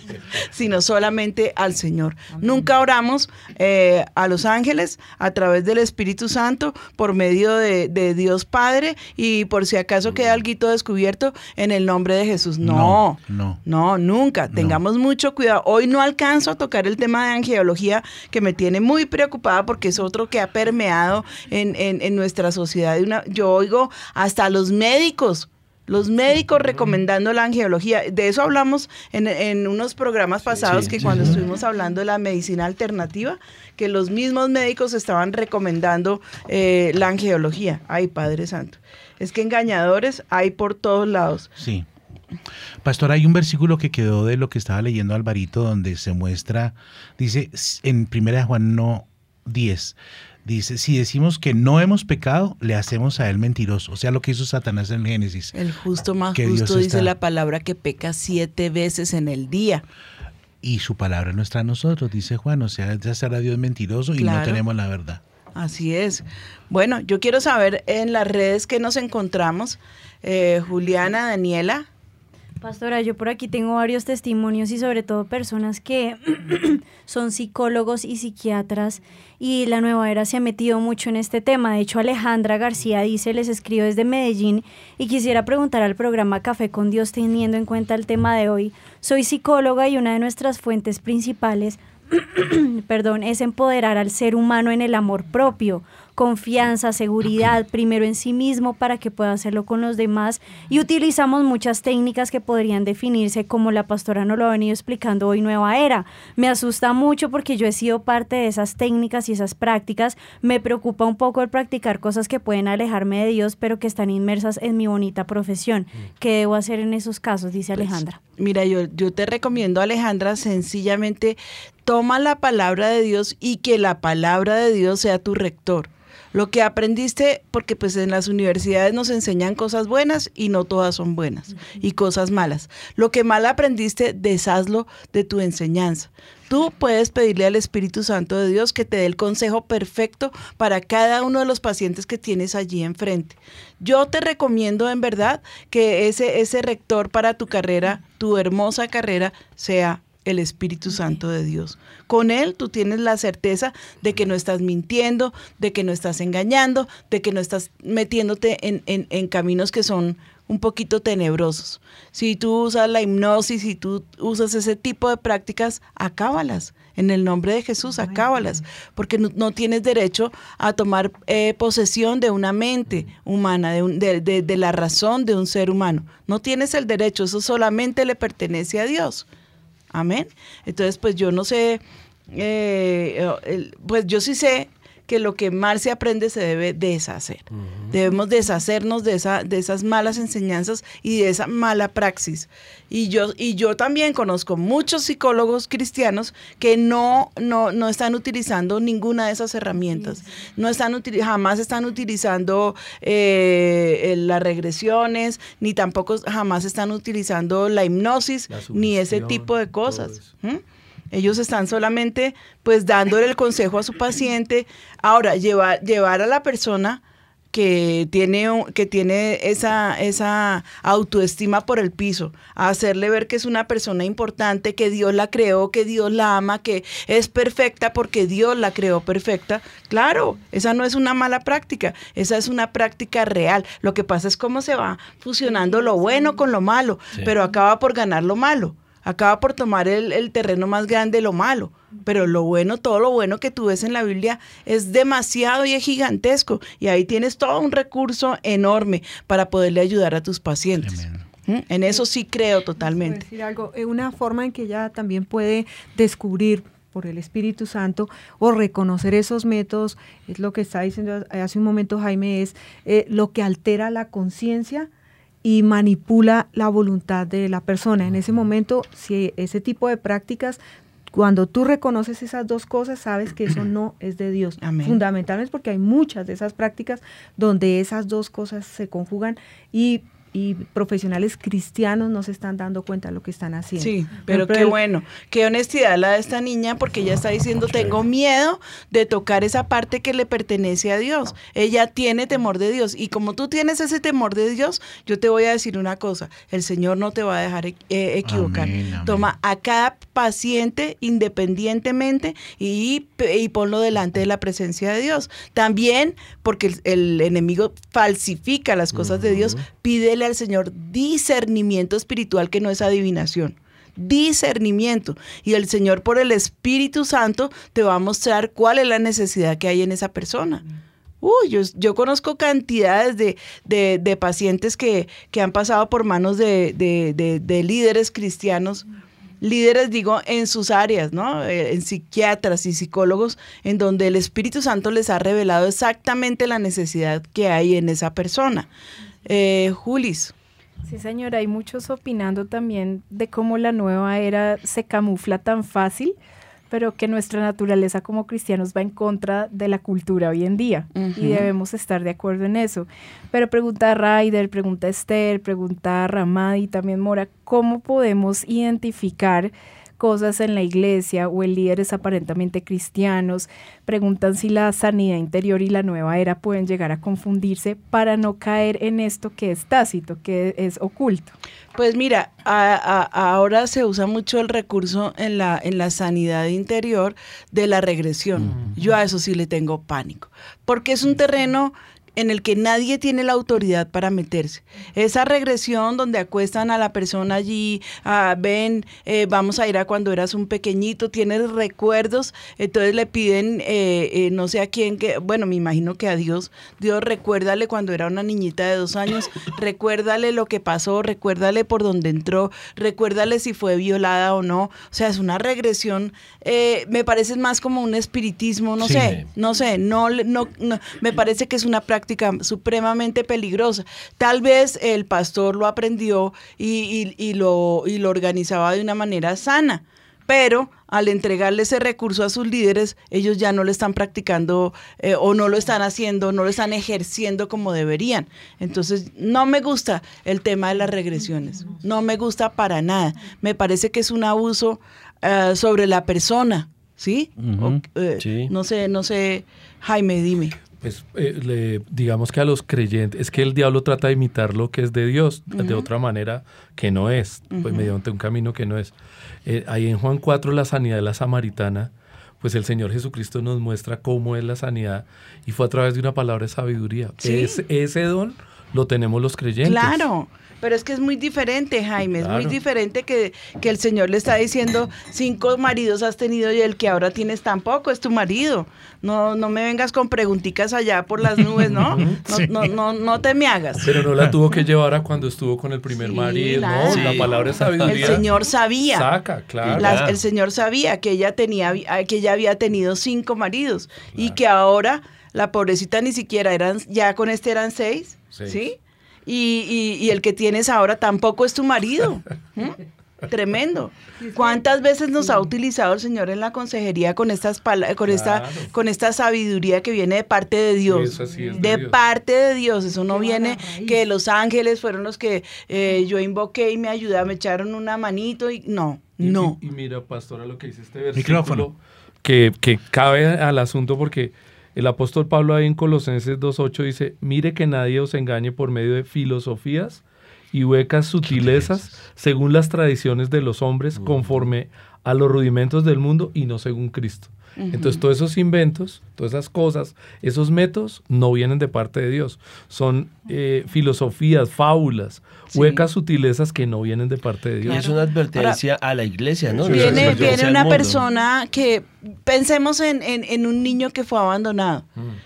sino solamente al Señor. Nunca oramos eh, a los ángeles a través del Espíritu Santo por medio de, de Dios Padre y por si acaso queda algo descubierto en el nombre de Jesús. No, no. no, nunca. Tengamos mucho cuidado. Hoy no alcanzo a tocar el tema de angeología que me tiene muy preocupada porque es otro que ha permeado en, en- en nuestra sociedad. Una- yo oigo hasta los médicos. Los médicos recomendando la angeología. De eso hablamos en, en unos programas pasados sí, que cuando estuvimos hablando de la medicina alternativa, que los mismos médicos estaban recomendando eh, la angeología. Ay, Padre Santo. Es que engañadores hay por todos lados. Sí. Pastor, hay un versículo que quedó de lo que estaba leyendo Alvarito donde se muestra, dice en 1 Juan no 10, dice, si decimos que no hemos pecado, le hacemos a él mentiroso. O sea, lo que hizo Satanás en Génesis. El justo más Que Dios justo dice está- la palabra que peca siete veces en el día. Y su palabra no está en nosotros, dice Juan. O sea, ya será Dios mentiroso y no tenemos la verdad. Así es. Bueno, yo quiero saber en las redes que nos encontramos, eh, Juliana, Daniela. Pastora, yo por aquí tengo varios testimonios y sobre todo personas que son psicólogos y psiquiatras y la nueva era se ha metido mucho en este tema. De hecho, Alejandra García dice, les escribo desde Medellín y quisiera preguntar al programa Café con Dios teniendo en cuenta el tema de hoy. Soy psicóloga y una de nuestras fuentes principales perdón, es empoderar al ser humano en el amor propio. Confianza, seguridad, primero en sí mismo para que pueda hacerlo con los demás y utilizamos muchas técnicas que podrían definirse como la pastora nos lo ha venido explicando hoy Nueva Era. Me asusta mucho porque yo he sido parte de esas técnicas y esas prácticas. Me preocupa un poco el practicar cosas que pueden alejarme de Dios pero que están inmersas en mi bonita profesión. ¿Qué debo hacer en esos casos? Dice Alejandra. Mira, yo, yo te recomiendo, Alejandra, sencillamente toma la palabra de Dios y que la palabra de Dios sea tu rector. Lo que aprendiste, porque pues en las universidades nos enseñan cosas buenas y no todas son buenas, y cosas malas. Lo que mal aprendiste, deshazlo de tu enseñanza. Tú puedes pedirle al Espíritu Santo de Dios que te dé el consejo perfecto para cada uno de los pacientes que tienes allí enfrente. Yo te recomiendo en verdad que ese, ese rector para tu carrera, tu hermosa carrera, sea el Espíritu Santo de Dios. Con Él tú tienes la certeza de que no estás mintiendo, de que no estás engañando, de que no estás metiéndote en, en- en caminos que son un poquito tenebrosos. Si tú usas la hipnosis, si tú usas ese tipo de prácticas, acábalas. En el nombre de Jesús, acábalas. Porque no, no tienes derecho a tomar eh, posesión de una mente humana, de, un- de- de- de la razón de un ser humano. No tienes el derecho, eso solamente le pertenece a Dios. Amén. Entonces, pues yo no sé, eh, pues yo sí sé que lo que mal se aprende se debe deshacer. Debemos deshacernos de, esa, de esas malas enseñanzas y de esa mala praxis. Y yo, y yo también conozco muchos psicólogos cristianos que no, no, no están utilizando ninguna de esas herramientas. No están jamás están utilizando eh, las regresiones, ni tampoco jamás están utilizando la hipnosis, ni ese tipo de cosas. ¿Mm? Ellos están solamente pues dándole el consejo a su paciente. Ahora, llevar, llevar a la persona que tiene, que tiene esa, esa autoestima por el piso, a hacerle ver que es una persona importante, que Dios la creó, que Dios la ama, que es perfecta porque Dios la creó perfecta. Claro, esa no es una mala práctica, esa es una práctica real. Lo que pasa es cómo se va fusionando lo bueno con lo malo, Sí. pero acaba por ganar lo malo acaba por tomar el, el terreno más grande, lo malo. Pero lo bueno, todo lo bueno que tú ves en la Biblia es demasiado y es gigantesco. Y ahí tienes todo un recurso enorme para poderle ayudar a tus pacientes. ¿Mm? En eso sí creo totalmente. decir algo, eh, una forma en que ella también puede descubrir por el Espíritu Santo o reconocer esos métodos, es lo que está diciendo hace un momento Jaime, es eh, lo que altera la conciencia y manipula la voluntad de la persona. En ese momento, si ese tipo de prácticas, cuando tú reconoces esas dos cosas, sabes que eso no es de Dios. Amén. Fundamentalmente porque hay muchas de esas prácticas donde esas dos cosas se conjugan y, y profesionales cristianos no se están dando cuenta de lo que están haciendo. Sí, pero qué el- bueno, qué honestidad la de esta niña, porque ella está diciendo, tengo miedo de tocar esa parte que le pertenece a Dios. Ella tiene temor de Dios. Y como tú tienes ese temor de Dios, yo te voy a decir una cosa, el Señor no te va a dejar eh, equivocar. Amén, amén. Toma a cada paciente independientemente y, y ponlo delante de la presencia de Dios. También, porque el, el enemigo falsifica las cosas de Dios, al Señor discernimiento espiritual que no es adivinación. Discernimiento. Y el Señor por el Espíritu Santo te va a mostrar cuál es la necesidad que hay en esa persona. Uy, yo, yo conozco cantidades de, de- de pacientes que, que han pasado por manos de- de líderes cristianos, líderes digo en sus áreas, ¿no? Eh, en psiquiatras y psicólogos, en donde el Espíritu Santo les ha revelado exactamente la necesidad que hay en esa persona. Eh, Julis. Sí, señora, hay muchos opinando también de cómo la nueva era se camufla tan fácil, pero que nuestra naturaleza como cristianos va en contra de la cultura hoy en día y debemos estar de acuerdo en eso. Pero pregunta a Raider, pregunta Esther, pregunta Ramadi y también Mora, ¿cómo podemos identificar cosas en la iglesia o en líderes aparentemente cristianos? Preguntan si la sanidad interior y la nueva era pueden llegar a confundirse para no caer en esto que es tácito, que es oculto. Pues mira, a- a- ahora se usa mucho el recurso en la, en la sanidad interior de la regresión. Yo a eso sí le tengo pánico, porque es un terreno en el que nadie tiene la autoridad para meterse. Esa regresión donde acuestan a la persona allí, ah, ven, eh, vamos a ir a cuando eras un pequeñito, tienes recuerdos, entonces le piden, eh, eh, no sé a quién, que, bueno, me imagino que a Dios, Dios recuérdale cuando era una niñita de dos años, recuérdale lo que pasó, recuérdale por dónde entró, recuérdale si fue violada o no. O sea, es una regresión, eh, me parece más como un espiritismo, no Sí. sé, no sé, no, no, no, me parece que es una práctica supremamente peligrosa. Tal vez el pastor lo aprendió y, y- y lo, y lo organizaba de una manera sana, pero al entregarle ese recurso a sus líderes, ellos ya no lo están practicando eh, o no lo están haciendo, no lo están ejerciendo como deberían. Entonces, no me gusta el tema de las regresiones, no me gusta para nada. Me parece que es un abuso eh, sobre la persona, ¿sí? O- eh, No sé, no sé, Jaime, dime. Pues eh, le- digamos que a los creyentes, es que el diablo trata de imitar lo que es de Dios de Ujú. otra manera que no es, pues Ujú. mediante un camino que no es. Eh, ahí en Juan 4, la sanidad de la samaritana, pues el Señor Jesucristo nos muestra cómo es la sanidad y fue a través de una palabra de sabiduría. Sí. Ese, ese don lo tenemos los creyentes. Claro, pero es que es muy diferente, Jaime, es muy diferente que, que el Señor le está diciendo, cinco maridos has tenido y el que ahora tienes tampoco es tu marido. No, no me vengas con preguntitas allá por las nubes, ¿no? No, Sí. no, no, no te me hagas. Pero no la tuvo que llevar a cuando estuvo con el primer marido. claro. No, la Sí. palabra de sabiduría. El Señor sabía. Saca, claro. Las- el Señor sabía que ella tenía, que ella había tenido cinco maridos y que ahora la pobrecita ni siquiera eran, ya con este eran seis, Seis. ¿sí? Y, y- y el que tienes ahora tampoco es tu marido. Tremendo. ¿Cuántas veces nos ha utilizado el Señor en la consejería con estas pala- con esta Claro. con esta sabiduría que viene de parte de Dios? Eso sí es de de Dios. parte de Dios, eso no viene que los ángeles fueron los que eh, yo invoqué y me ayudaron, me echaron una manito y no, no. Y, y mira, pastora, lo que dice este versículo. Micrófono. Que, que cabe al asunto porque el apóstol Pablo ahí en Colosenses 2.8 dice, mire que nadie os engañe por medio de filosofías y huecas sutilezas según las tradiciones de los hombres conforme a los rudimentos del mundo y no según Cristo. Entonces todos esos inventos, todas esas cosas, esos métodos no vienen de parte de Dios. Son eh, filosofías, fábulas, huecas sutilezas que no vienen de parte de Dios. Y es una advertencia a la iglesia, ¿no? Viene, una viene persona que pensemos en, en- en un niño que fue abandonado,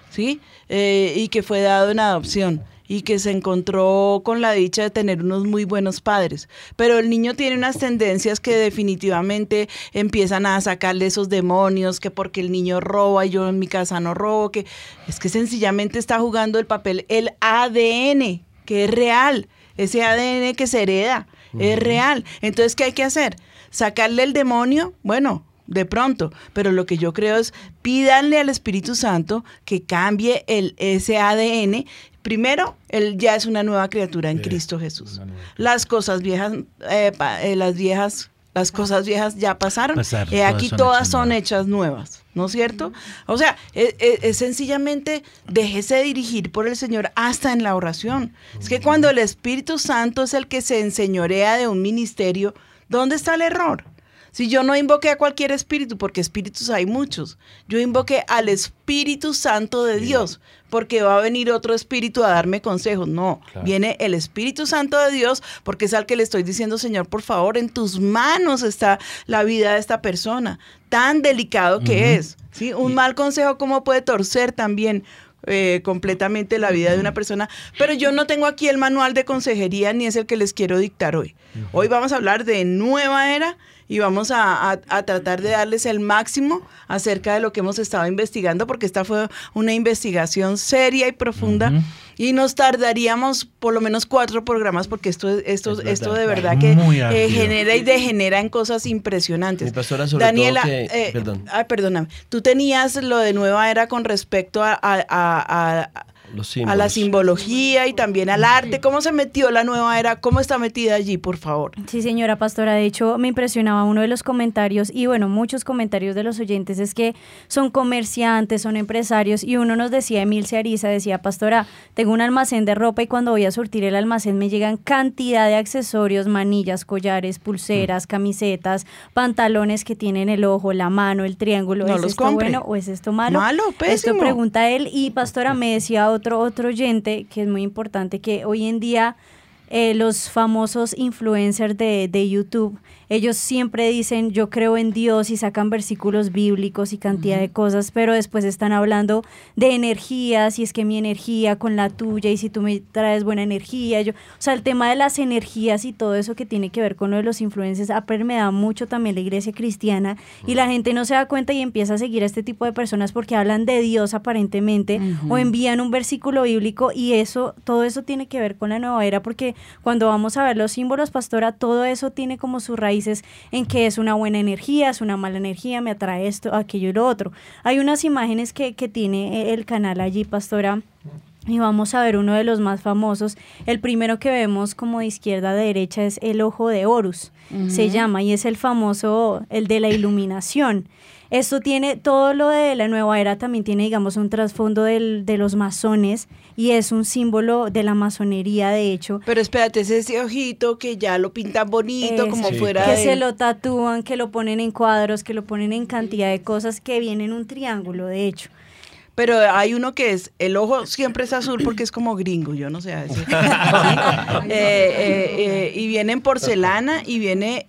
¿sí? Eh, y que fue dado en adopción y que se encontró con la dicha de tener unos muy buenos padres. Pero el niño tiene unas tendencias que definitivamente empiezan a sacarle esos demonios, que porque el niño roba y yo en mi casa no robo, que es que sencillamente está jugando el papel, el ADN, que es real, ese ADN que se hereda, es real. Entonces, ¿qué hay que hacer? ¿Sacarle el demonio? Bueno, de pronto, pero lo que yo creo es pídanle al Espíritu Santo que cambie el, ese ADN. Primero, él ya es una nueva criatura en Cristo Jesús. Las cosas viejas, eh, pa- eh, las viejas, las cosas viejas ya pasaron. Pasaron, Eh, todas aquí son todas hechas son hechas nuevas, ¿no es cierto? O sea, es, es- es sencillamente déjese dirigir por el Señor hasta en la oración. Es que cuando el Espíritu Santo es el que se enseñorea de un ministerio, ¿dónde está el error? Si yo no invoqué a cualquier espíritu, porque espíritus hay muchos, yo invoqué al Espíritu Santo de Dios, porque va a venir otro espíritu a darme consejos. No, Claro. viene el Espíritu Santo de Dios, porque es al que le estoy diciendo, Señor, por favor, en tus manos está la vida de esta persona, tan delicado que es. ¿sí? Un mal consejo, ¿cómo puede torcer también? eh, completamente la vida de una persona, pero yo no tengo aquí el manual de consejería ni es el que les quiero dictar hoy. Hoy vamos a hablar de nueva era y vamos a, a- a tratar de darles el máximo acerca de lo que hemos estado investigando, porque esta fue una investigación seria y profunda y nos tardaríamos por lo menos cuatro programas, porque esto, esto, Es verdad. esto de verdad que eh, genera y degenera en cosas impresionantes. Mi pastora, sobre Daniela, todo que- eh, perdón. ay, perdóname, tú tenías lo de nueva era con respecto a, a- a- a- Los a la simbología y también al arte. ¿Cómo se metió la nueva era? ¿Cómo está metida allí, por favor? Sí, señora pastora, de hecho me impresionaba uno de los comentarios y bueno, muchos comentarios de los oyentes es que son comerciantes, son empresarios y uno nos decía, Emil Ariza decía, pastora, tengo un almacén de ropa y cuando voy a surtir el almacén me llegan cantidad de accesorios, manillas, collares, pulseras, camisetas, pantalones que tienen el ojo, la mano, el triángulo. No ¿Es los esto compre. bueno o es esto malo? Malo, Esto pésimo. pregunta él y pastora me decía otro otro, otro oyente que es muy importante, que hoy en día eh, los famosos influencers de, de YouTube, ellos siempre dicen yo creo en Dios y sacan versículos bíblicos y cantidad de cosas, pero después están hablando de energías y es que mi energía con la tuya y si tú me traes buena energía, yo, o sea, el tema de las energías y todo eso que tiene que ver con lo de los influencers ha permeado mucho también la iglesia cristiana y la gente no se da cuenta y empieza a seguir a este tipo de personas porque hablan de Dios aparentemente o envían un versículo bíblico y eso, todo eso tiene que ver con la nueva era porque cuando vamos a ver los símbolos, pastora, todo eso tiene como sus raíces en que es una buena energía, es una mala energía, me atrae esto, aquello y lo otro. Hay unas imágenes que, que tiene el canal allí, pastora. Y vamos a ver uno de los más famosos. El primero que vemos como de izquierda a derecha es el ojo de Horus, se llama, y es el famoso, el de la iluminación. Esto tiene, todo lo de la nueva era también tiene, digamos, un trasfondo del- de los masones y es un símbolo de la masonería, de hecho. Pero espérate, es ese ojito que ya lo pintan bonito, Es- como fuera que de... se lo tatúan, que lo ponen en cuadros, que lo ponen en cantidad de cosas que vienen en un triángulo, de hecho. Pero hay uno que es, el ojo siempre es azul porque es como gringo, yo no sé. a veces. ¿Sí? Eh, eh, eh, y viene en porcelana y viene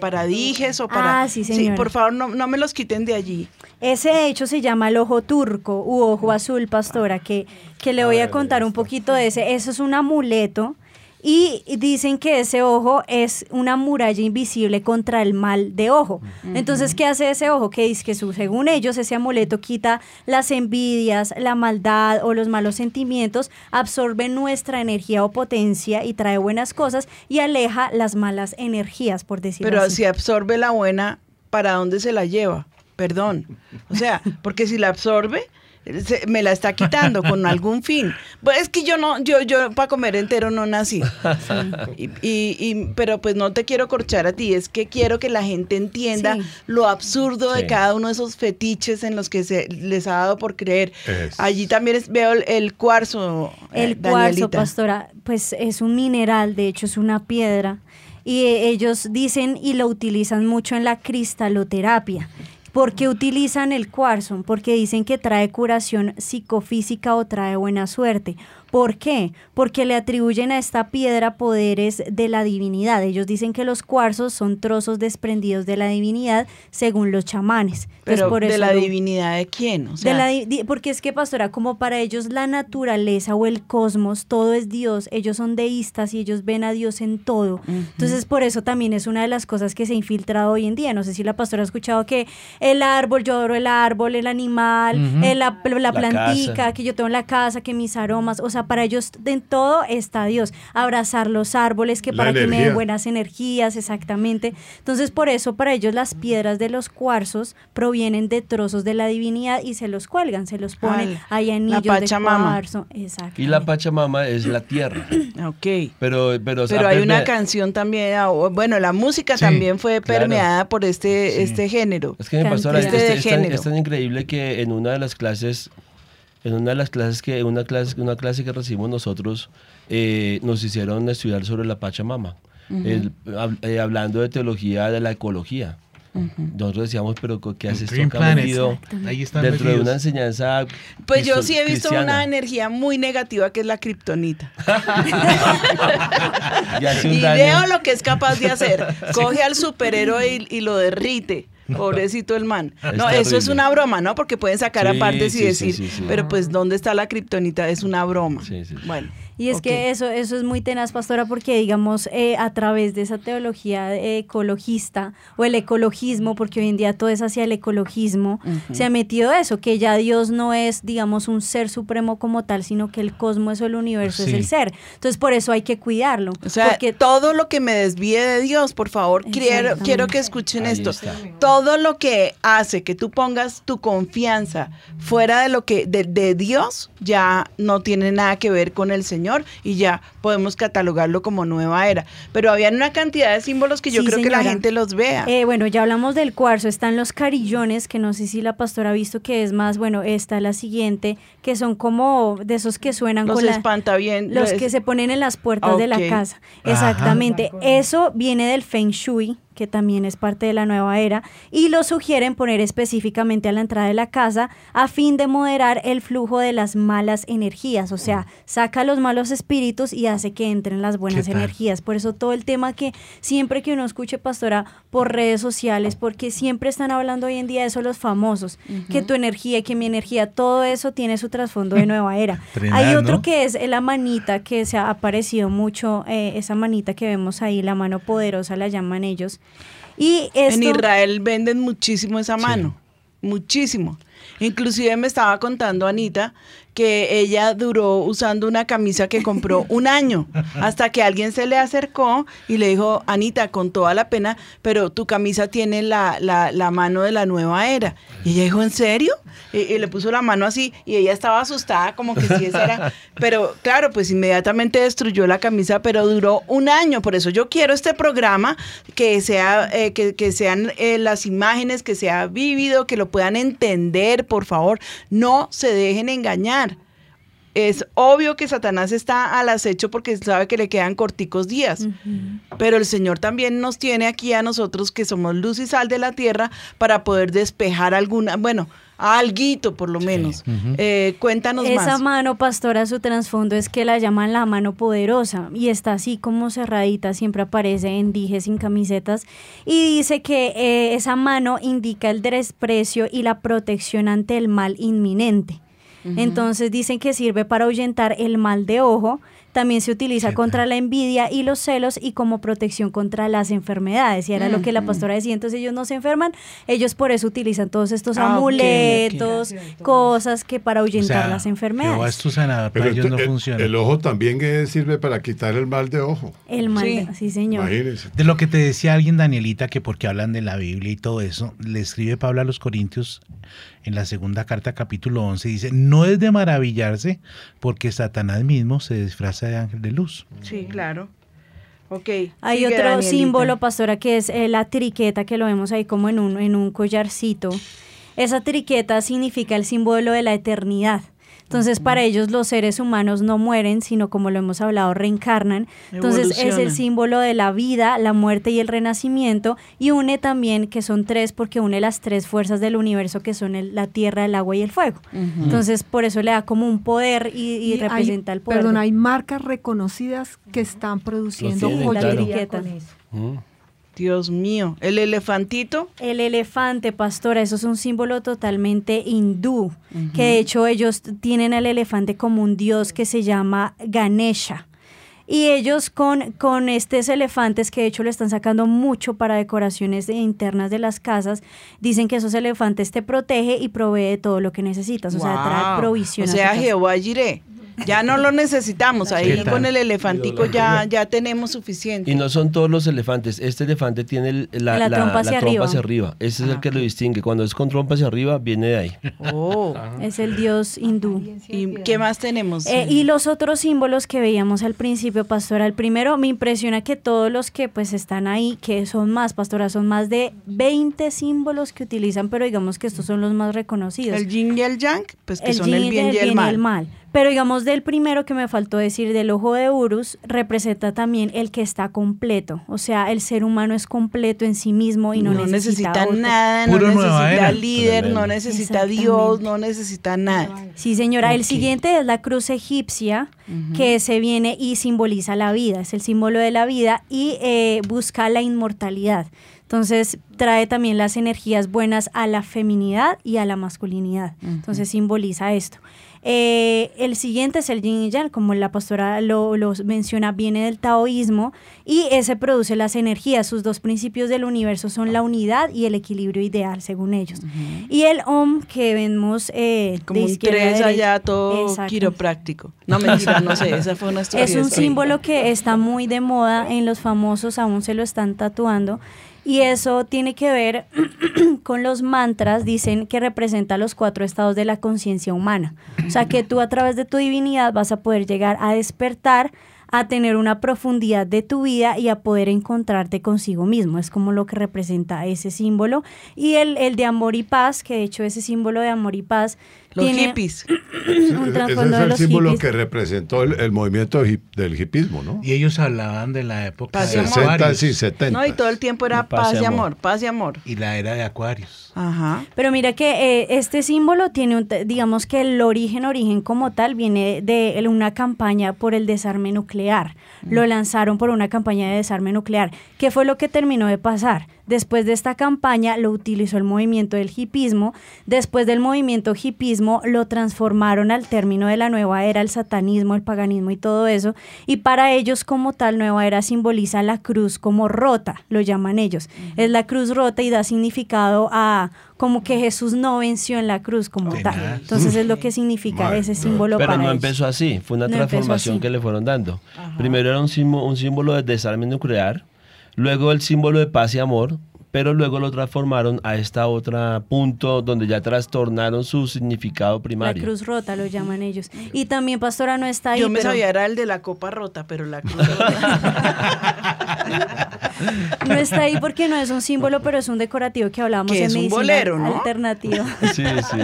para dijes o para... Ah, sí, señora. por favor, no, no me los quiten de allí. Ese hecho se llama el ojo turco u ojo azul, pastora, que, que le voy a contar un poquito de ese. Eso es un amuleto y dicen que ese ojo es una muralla invisible contra el mal de ojo. Entonces, ¿qué hace ese ojo? Que dice que su- según ellos ese amuleto quita las envidias, la maldad o los malos sentimientos, absorbe nuestra energía o potencia y trae buenas cosas y aleja las malas energías, por decirlo Pero así. si absorbe la buena, ¿para dónde se la lleva? Perdón. O sea, porque si la absorbe, se- me la está quitando con algún fin. Pues es que yo no, yo, yo para comer entero no nací. Y, y- y- pero pues no te quiero corchar a ti, es que quiero que la gente entienda Sí. lo absurdo Sí. de cada uno de esos fetiches en los que se les ha dado por creer. Es. Allí también es- veo el, el cuarzo. eh, El cuarzo, Danielita. pastora, pues es un mineral, de hecho es una piedra. Y eh, ellos dicen y lo utilizan mucho en la cristaloterapia. ¿Por qué utilizan el cuarzo? Porque dicen que trae curación psicofísica o trae buena suerte. ¿Por qué? Porque le atribuyen a esta piedra poderes de la divinidad. Ellos dicen que los cuarzos son trozos desprendidos de la divinidad según los chamanes. Entonces, Pero por de eso la lo- divinidad de quién? O sea, de la porque es que, pastora, como para ellos la naturaleza o el cosmos, todo es Dios, ellos son deístas y ellos ven a Dios en todo. Entonces, por eso también es una de las cosas que se ha infiltrado hoy en día. No sé si la pastora ha escuchado que el árbol, yo adoro el árbol, el animal, eh, la, la La plantica casa. que yo tengo en la casa, que mis aromas, o sea, para ellos en todo está Dios. Abrazar los árboles, que La para que me den energía. buenas energías, exactamente. Entonces, por eso para ellos las piedras de los cuarzos provienen de trozos de la divinidad y se los cuelgan, se los ponen Ah, ahí la anillos de Pachamama. cuarzo. Exacto. Y la Pachamama es la tierra. ok. Pero, pero, o sea, Pero hay una permea- canción también, ah, bueno, la música Sí, también fue claro. permeada por este, este género. Es que mi pastora, este es, de es tan, género. es tan increíble que en una de las clases, en una de las clases que, una clase, una clase que recibimos nosotros, eh, nos hicieron estudiar sobre la Pachamama, Ujú. El- hab- eh, hablando de teología de la ecología. Nosotros decíamos, pero ¿qué hace esto dentro de una enseñanza Pues yo sí he visto cristiana? una energía muy negativa que es la kriptonita. Y hace un y daño. veo lo que es capaz de hacer. Coge al superhéroe y, y lo derrite. Pobrecito el man. Es No, eso es una broma, ¿no? Porque pueden sacar Sí, apartes y sí, sí, decir, sí, sí. pero pues ¿dónde está la kriptonita? Es una broma. Bueno. Y es que eso, eso es muy tenaz, pastora, porque digamos, eh, a través de esa teología ecologista o el ecologismo, porque hoy en día todo es hacia el ecologismo, se ha metido eso, que ya Dios no es, digamos, un ser supremo como tal, sino que el cosmos o el universo es el ser. Entonces, por eso hay que cuidarlo. O sea, porque todo lo que me desvíe de Dios, por favor, quiero, quiero que escuchen Ahí esto. está. Todo lo que hace que tú pongas tu confianza fuera de lo que de, de Dios ya no tiene nada que ver con el Señor y ya podemos catalogarlo como nueva era. Pero había una cantidad de símbolos que yo Sí, creo que la gente los vea. Eh, bueno, ya hablamos del cuarzo, están los carillones, que no sé si la pastora ha visto que es más, bueno, esta la siguiente, que son como de esos que suenan Los con la... espanta bien. Los que se ponen en las puertas de la casa. Ajá. Exactamente. Eso viene del Feng Shui, que también es parte de la nueva era, y lo sugieren poner específicamente a la entrada de la casa a fin de moderar el flujo de las malas energías, o sea, saca los malos espíritus y hace que entren las buenas energías. Por eso todo el tema que siempre que uno escuche, pastora, por redes sociales, porque siempre están hablando hoy en día de eso los famosos, que tu energía, que mi energía, todo eso tiene su trasfondo de nueva era. Hay otro ¿no? que es la manita que se ha aparecido mucho, eh, esa manita que vemos ahí, la mano poderosa la llaman ellos. Y esto, En Israel venden muchísimo esa mano, muchísimo. Inclusive me estaba contando Anita que ella duró usando una camisa que compró un año, hasta que alguien se le acercó y le dijo, Anita, con toda la pena, pero tu camisa tiene la, la, la mano de la nueva era. Y ella dijo, ¿en serio? Y, y le puso la mano así y ella estaba asustada como que sí esa era. Pero claro, pues inmediatamente destruyó la camisa, pero duró un año. Por eso yo quiero este programa que sea, eh, que, que sean eh, las imágenes, que sea vívido, que lo puedan entender, por favor. No se dejen engañar. Es obvio que Satanás está al acecho porque sabe que le quedan corticos días. Pero el Señor también nos tiene aquí a nosotros que somos luz y sal de la tierra para poder despejar alguna, bueno, alguito por lo menos. Eh, cuéntanos Esa más. mano pastora, su trasfondo es que la llaman la mano poderosa y está así como cerradita, siempre aparece en dijes sin camisetas y dice que eh, esa mano indica el desprecio y la protección ante el mal inminente. Entonces dicen que sirve para ahuyentar el mal de ojo, también se utiliza contra la envidia y los celos y como protección contra las enfermedades. Y era lo que la pastora decía, entonces ellos no se enferman, ellos por eso utilizan todos estos Ah, amuletos, cosas que para O ahuyentar sea, las enfermedades. es tu sanador, Pero para ellos esto- no el, funciona. el ojo también eh, sirve para quitar el mal de ojo. El mal, sí, señor. Imagínense. De lo que te decía alguien, Danielita, que porque hablan de la Biblia y todo eso, le escribe Pablo a los Corintios en la segunda carta, capítulo 11, dice, no es de maravillarse porque Satanás mismo se disfraza de ángel de luz. Sí, claro. Ok. Hay otro Danielita. símbolo, pastora, que es eh, la triqueta, que lo vemos ahí como en un, en un collarcito. Esa triqueta significa el símbolo de la eternidad. Entonces, para ellos los seres humanos no mueren, sino como lo hemos hablado, reencarnan. Entonces, es el símbolo de la vida, la muerte y el renacimiento. Y une también, que son tres, porque une las tres fuerzas del universo, que son el- la tierra, el agua y el fuego. Entonces, por eso le da como un poder y, y Y hay- representa el poder. Perdón, de- hay marcas reconocidas que están produciendo tienen, claro. Dios mío, el elefantito. El elefante, pastora, eso es un símbolo totalmente hindú, que de hecho ellos tienen al elefante como un dios que se llama Ganesha. Y ellos con, con estos elefantes, que de hecho le están sacando mucho para decoraciones de- internas de las casas, dicen que esos elefantes te protege y provee de todo lo que necesitas, o sea, trae provisión. O sea. Jehová Jiré. Ya no lo necesitamos. Ahí con el elefantico ya, ya tenemos suficiente. Y no son todos los elefantes. Este elefante tiene el- la, La la- trompa la hacia trompa arriba. hacia arriba. Ese es Ah, el que lo distingue. Cuando es con trompa hacia arriba, viene de ahí. Oh. Es el dios hindú. ¿Y qué más tenemos? Eh, y los otros símbolos que veíamos al principio, pastora, el primero me impresiona que todos los que pues están ahí, que son más, pastora, son más de 20 símbolos que utilizan, pero digamos que estos son los más reconocidos. El yin y el yang, pues que son yin el bien y el mal. Pero digamos del primero que me faltó decir, del ojo de Urus, representa también el que está completo. O sea, el ser humano es completo en sí mismo y no, No necesita nada, no necesita líder, no necesita Dios, no necesita nada. Sí, señora. El siguiente es la cruz egipcia, que se viene y simboliza la vida, es el símbolo de la vida y eh, busca la inmortalidad. Entonces trae también las energías buenas a la feminidad y a la masculinidad. Entonces simboliza esto. Eh, el siguiente es el yin y yang, como la pastora lo, lo menciona, viene del taoísmo y ese produce las energías. Sus dos principios del universo son la unidad y el equilibrio ideal, según ellos. Y el om que vemos eh, Como de un tres allá todo Exacto. quiropráctico. No, mentira, no sé, esa fue una Es un símbolo que está muy de moda en los famosos, aún se lo están tatuando. Y eso tiene que ver con los mantras, dicen que representa los cuatro estados de la conciencia humana. O sea que tú a través de tu divinidad vas a poder llegar a despertar a tener una profundidad de tu vida y a poder encontrarte consigo mismo. Es como lo que representa ese símbolo. Y el, el de amor y paz, que de hecho ese símbolo de amor y paz Los tiene hippies. un Ese es de el los símbolo hippies. que representó el, el movimiento hip- del hipismo, ¿no? Y ellos hablaban de la época Paz de amor. 60 Acuarios. y 70. No, y todo el tiempo era paz, y amor, paz y amor. Y la era de Acuarios. Ajá. Pero mira que eh, este símbolo tiene, un, digamos que el origen, origen como tal, viene de una campaña por el desarme nuclear. Lo lanzaron por una campaña de desarme nuclear. ¿Qué fue lo que terminó de pasar? Después de esta campaña lo utilizó el movimiento del hipismo. Después del movimiento hipismo lo transformaron al término de la nueva era, el satanismo, el paganismo y todo eso. Y para ellos como tal, nueva era simboliza la cruz como rota, lo llaman ellos. Es la cruz rota y da significado a como que Jesús no venció en la cruz como tal. Entonces es lo que significa ese símbolo Pero para no ellos. empezó así, fue una No transformación que le fueron dando. Primero era un símbolo, un símbolo de desarme nuclear, luego el símbolo de paz y amor, pero luego lo transformaron a esta otra punto donde ya trastornaron su significado La primario. cruz rota lo llaman ellos. Y también Pastora no está ahí. Yo me pero sabía era el de la copa rota, pero la cruz No está ahí porque no es un símbolo, pero es un decorativo que hablábamos Que en es un bolero, ¿no? alternativa. Sí, sí.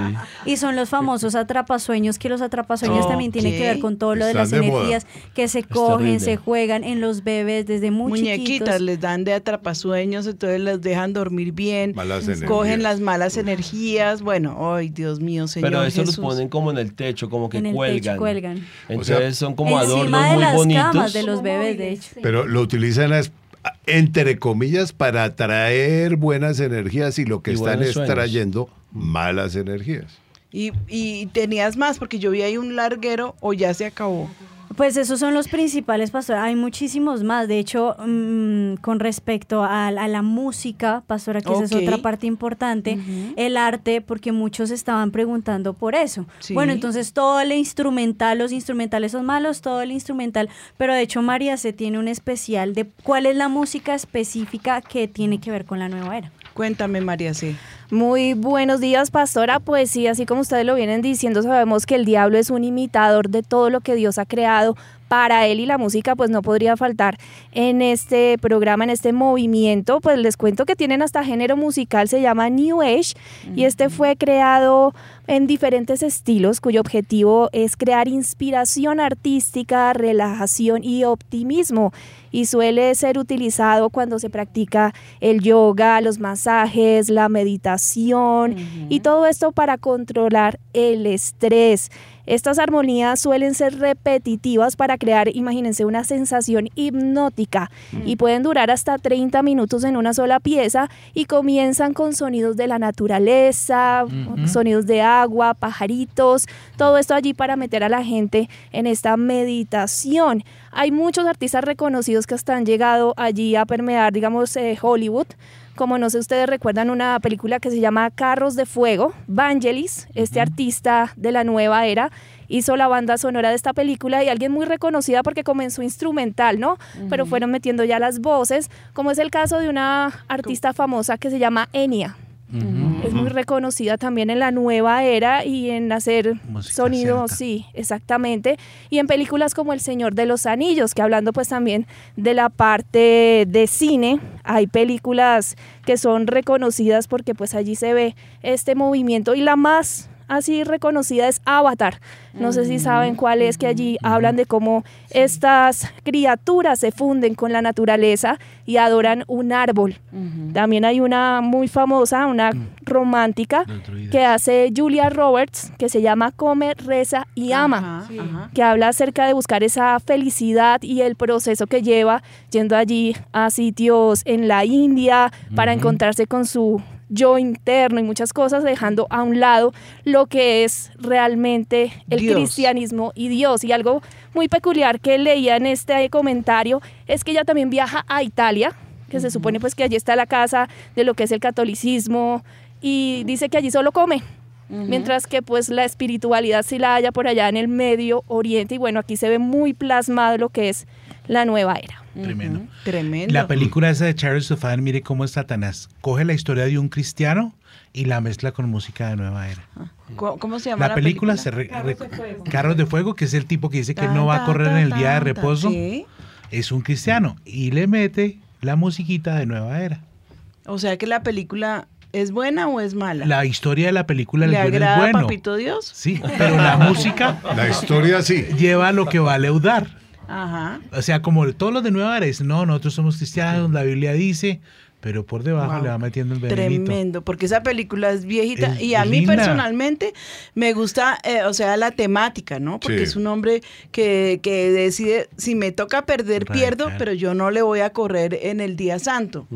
Y son los famosos atrapasueños, que los atrapasueños también tienen que ver con todo lo de Están las de moda. energías que se cogen, se juegan en los bebés desde muy Muñequitas chiquitos. les dan de atrapasueños, entonces les dejan dormir bien, Malas cogen energías. las malas energías. Bueno, ay, Dios mío, Señor Pero eso los ponen como en el techo, como que En el techo cuelgan. cuelgan. Entonces O sea, son como adornos de muy las bonitos. camas de los bebés, de hecho. Pero lo utilizan as- entre comillas para atraer buenas energías y lo que Y están sueños. extrayendo malas energías. Y, y tenías más, porque yo vi ahí un larguero o ya se acabó. Pues esos son los principales, pastora. Hay muchísimos más. De hecho, mm, con respecto a, a la música, pastora, que esa es otra parte importante, el arte, porque muchos estaban preguntando por eso. Sí. Bueno, entonces todo el instrumental, los instrumentales son malos, todo el instrumental, pero de hecho María se tiene un especial de cuál es la música específica que tiene que ver con la nueva era. Cuéntame, María C. Muy buenos días, pastora. Pues sí, así como ustedes lo vienen diciendo, sabemos que el diablo es un imitador de todo lo que Dios ha creado para él y la música pues no podría faltar en este programa, en este movimiento. Pues les cuento que tienen hasta género musical, se llama New Age y este fue creado en diferentes estilos cuyo objetivo es crear inspiración artística, relajación y optimismo y suele ser utilizado cuando se practica el yoga, los masajes, la meditación y todo esto para controlar el estrés. Estas armonías suelen ser repetitivas para crear, imagínense, una sensación hipnótica y pueden durar hasta 30 minutos en una sola pieza y comienzan con sonidos de la naturaleza, sonidos de agua, pajaritos, todo esto allí para meter a la gente en esta meditación. Hay muchos artistas reconocidos que hasta han llegado allí a permear, digamos, eh, Hollywood. Como no sé, ustedes recuerdan una película que se llama Carros de Fuego. Vangelis, este artista de la nueva era, hizo la banda sonora de esta película y alguien muy reconocida porque comenzó instrumental, ¿no? Pero fueron metiendo ya las voces, como es el caso de una artista famosa que se llama Enya. Es muy reconocida también en la nueva era y en hacer Música sonidos, celta. sí, exactamente. Y en películas como El Señor de los Anillos, que hablando pues también de la parte de cine, hay películas que son reconocidas porque pues allí se ve este movimiento y la más así reconocida es Avatar. No sé si saben cuál es, que allí hablan de cómo estas criaturas se funden con la naturaleza y adoran un árbol. También hay una muy famosa, una romántica, que hace Julia Roberts, que se llama Come, Reza y Ama, que habla acerca de buscar esa felicidad y el proceso que lleva yendo allí a sitios en la India para encontrarse con su yo interno y muchas cosas, dejando a un lado lo que es realmente el Dios. cristianismo y Dios. Y algo muy peculiar que leía en este comentario es que ella también viaja a Italia, que se supone pues que allí está la casa de lo que es el catolicismo, y dice que allí solo come. Mientras que pues la espiritualidad sí la haya por allá en el Medio Oriente y bueno, aquí se ve muy plasmado lo que es la nueva era. Tremendo. Tremendo. La película esa de Charles Sofán, mire cómo es Satanás. Coge la historia de un cristiano y la mezcla con música de nueva era. ¿Cómo, cómo se llama La la, película, se re- Carros de Fuego. Carros de Fuego, que es el tipo que dice que Tan, no va a tan, correr en el día de reposo, sí. es un cristiano y le mete la musiquita de nueva era. O sea que la película es buena o es mala. La historia de la película ¿Le agrada es bueno. a Papito Dios? Sí, pero la música. La historia sí. Lleva lo que va a leudar. Ajá. O sea, como todos los de Nueva Era dicen, no, nosotros somos cristianos, la Biblia dice, pero por debajo Wow. le va metiendo el venenito. Tremendo, porque esa película es viejita Es y a mí linda. personalmente me gusta, eh, o sea, la temática, ¿no? Porque Sí. es un hombre que, que decide, si me toca perder, pierdo, pero yo no le voy a correr en el día santo.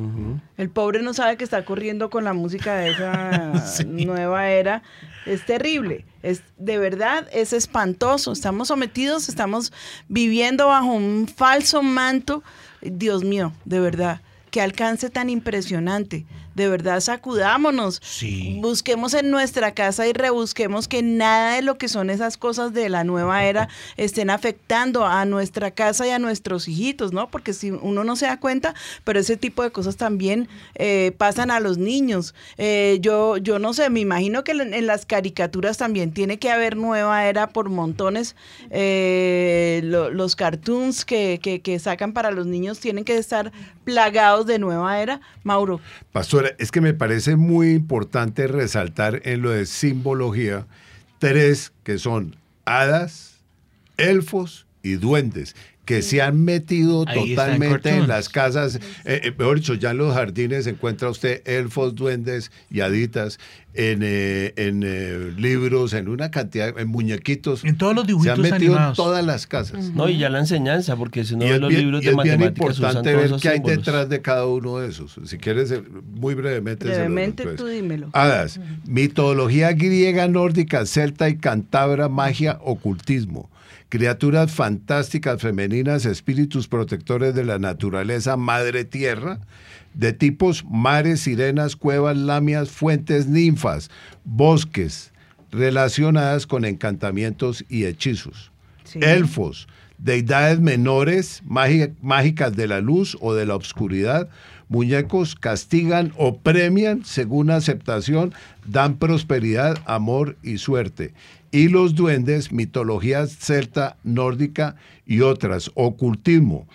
El pobre no sabe que está corriendo con la música de esa nueva era. Es terrible. Es de verdad es espantoso. Estamos sometidos, estamos viviendo bajo un falso manto. Dios mío, de verdad. Qué alcance tan impresionante. De verdad, sacudámonos. Busquemos en nuestra casa y rebusquemos que nada de lo que son esas cosas de la nueva era estén afectando a nuestra casa y a nuestros hijitos, ¿no? Porque si uno no se da cuenta, pero ese tipo de cosas también eh, pasan a los niños. Eh, yo, yo no sé, me imagino que en las caricaturas también tiene que haber nueva era por montones. Eh, lo- los cartoons que, que, que sacan para los niños tienen que estar plagados de nueva era. Mauro. Es que me parece muy importante resaltar en lo de simbología tres que son hadas, elfos y duendes que se han metido Ahí totalmente en, las casas. Eh, eh, mejor dicho, ya en los jardines encuentra usted elfos, duendes y haditas en, eh, en eh, libros, en una cantidad, en muñequitos. En todos los Se dibujitos han metido animados. en todas las casas. No, y ya la enseñanza, porque si uno Y ve es los bien, libros y de es bien matemáticas importante ver qué hay símbolos. detrás de cada uno de esos. Si quieres, eh, muy brevemente. se los Brevemente tú dímelo. Hadas, mitología griega, nórdica, celta y cantabra, magia, ocultismo. Criaturas fantásticas femeninas, espíritus protectores de la naturaleza, madre tierra, de tipos mares, sirenas, cuevas, lamias, fuentes, ninfas, bosques, relacionadas con encantamientos y hechizos. Elfos, deidades menores, mágicas de la luz o de la oscuridad. Muñecos castigan o premian según aceptación, dan prosperidad, amor y suerte. Y los duendes, mitología celta, nórdica y otras, ocultismo,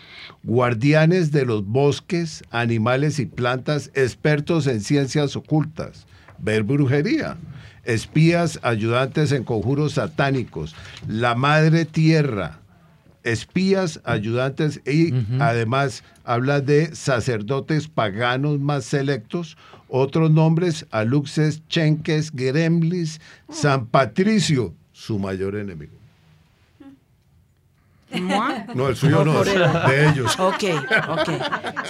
guardianes de los bosques, animales y plantas, expertos en ciencias ocultas, ver brujería, espías, ayudantes en conjuros satánicos, la madre tierra, espías, ayudantes y además habla de sacerdotes paganos más selectos, otros nombres, aluxes, chenques, gremlis, San Patricio, su mayor enemigo. No, el suyo no, de ellos. Ok, ok.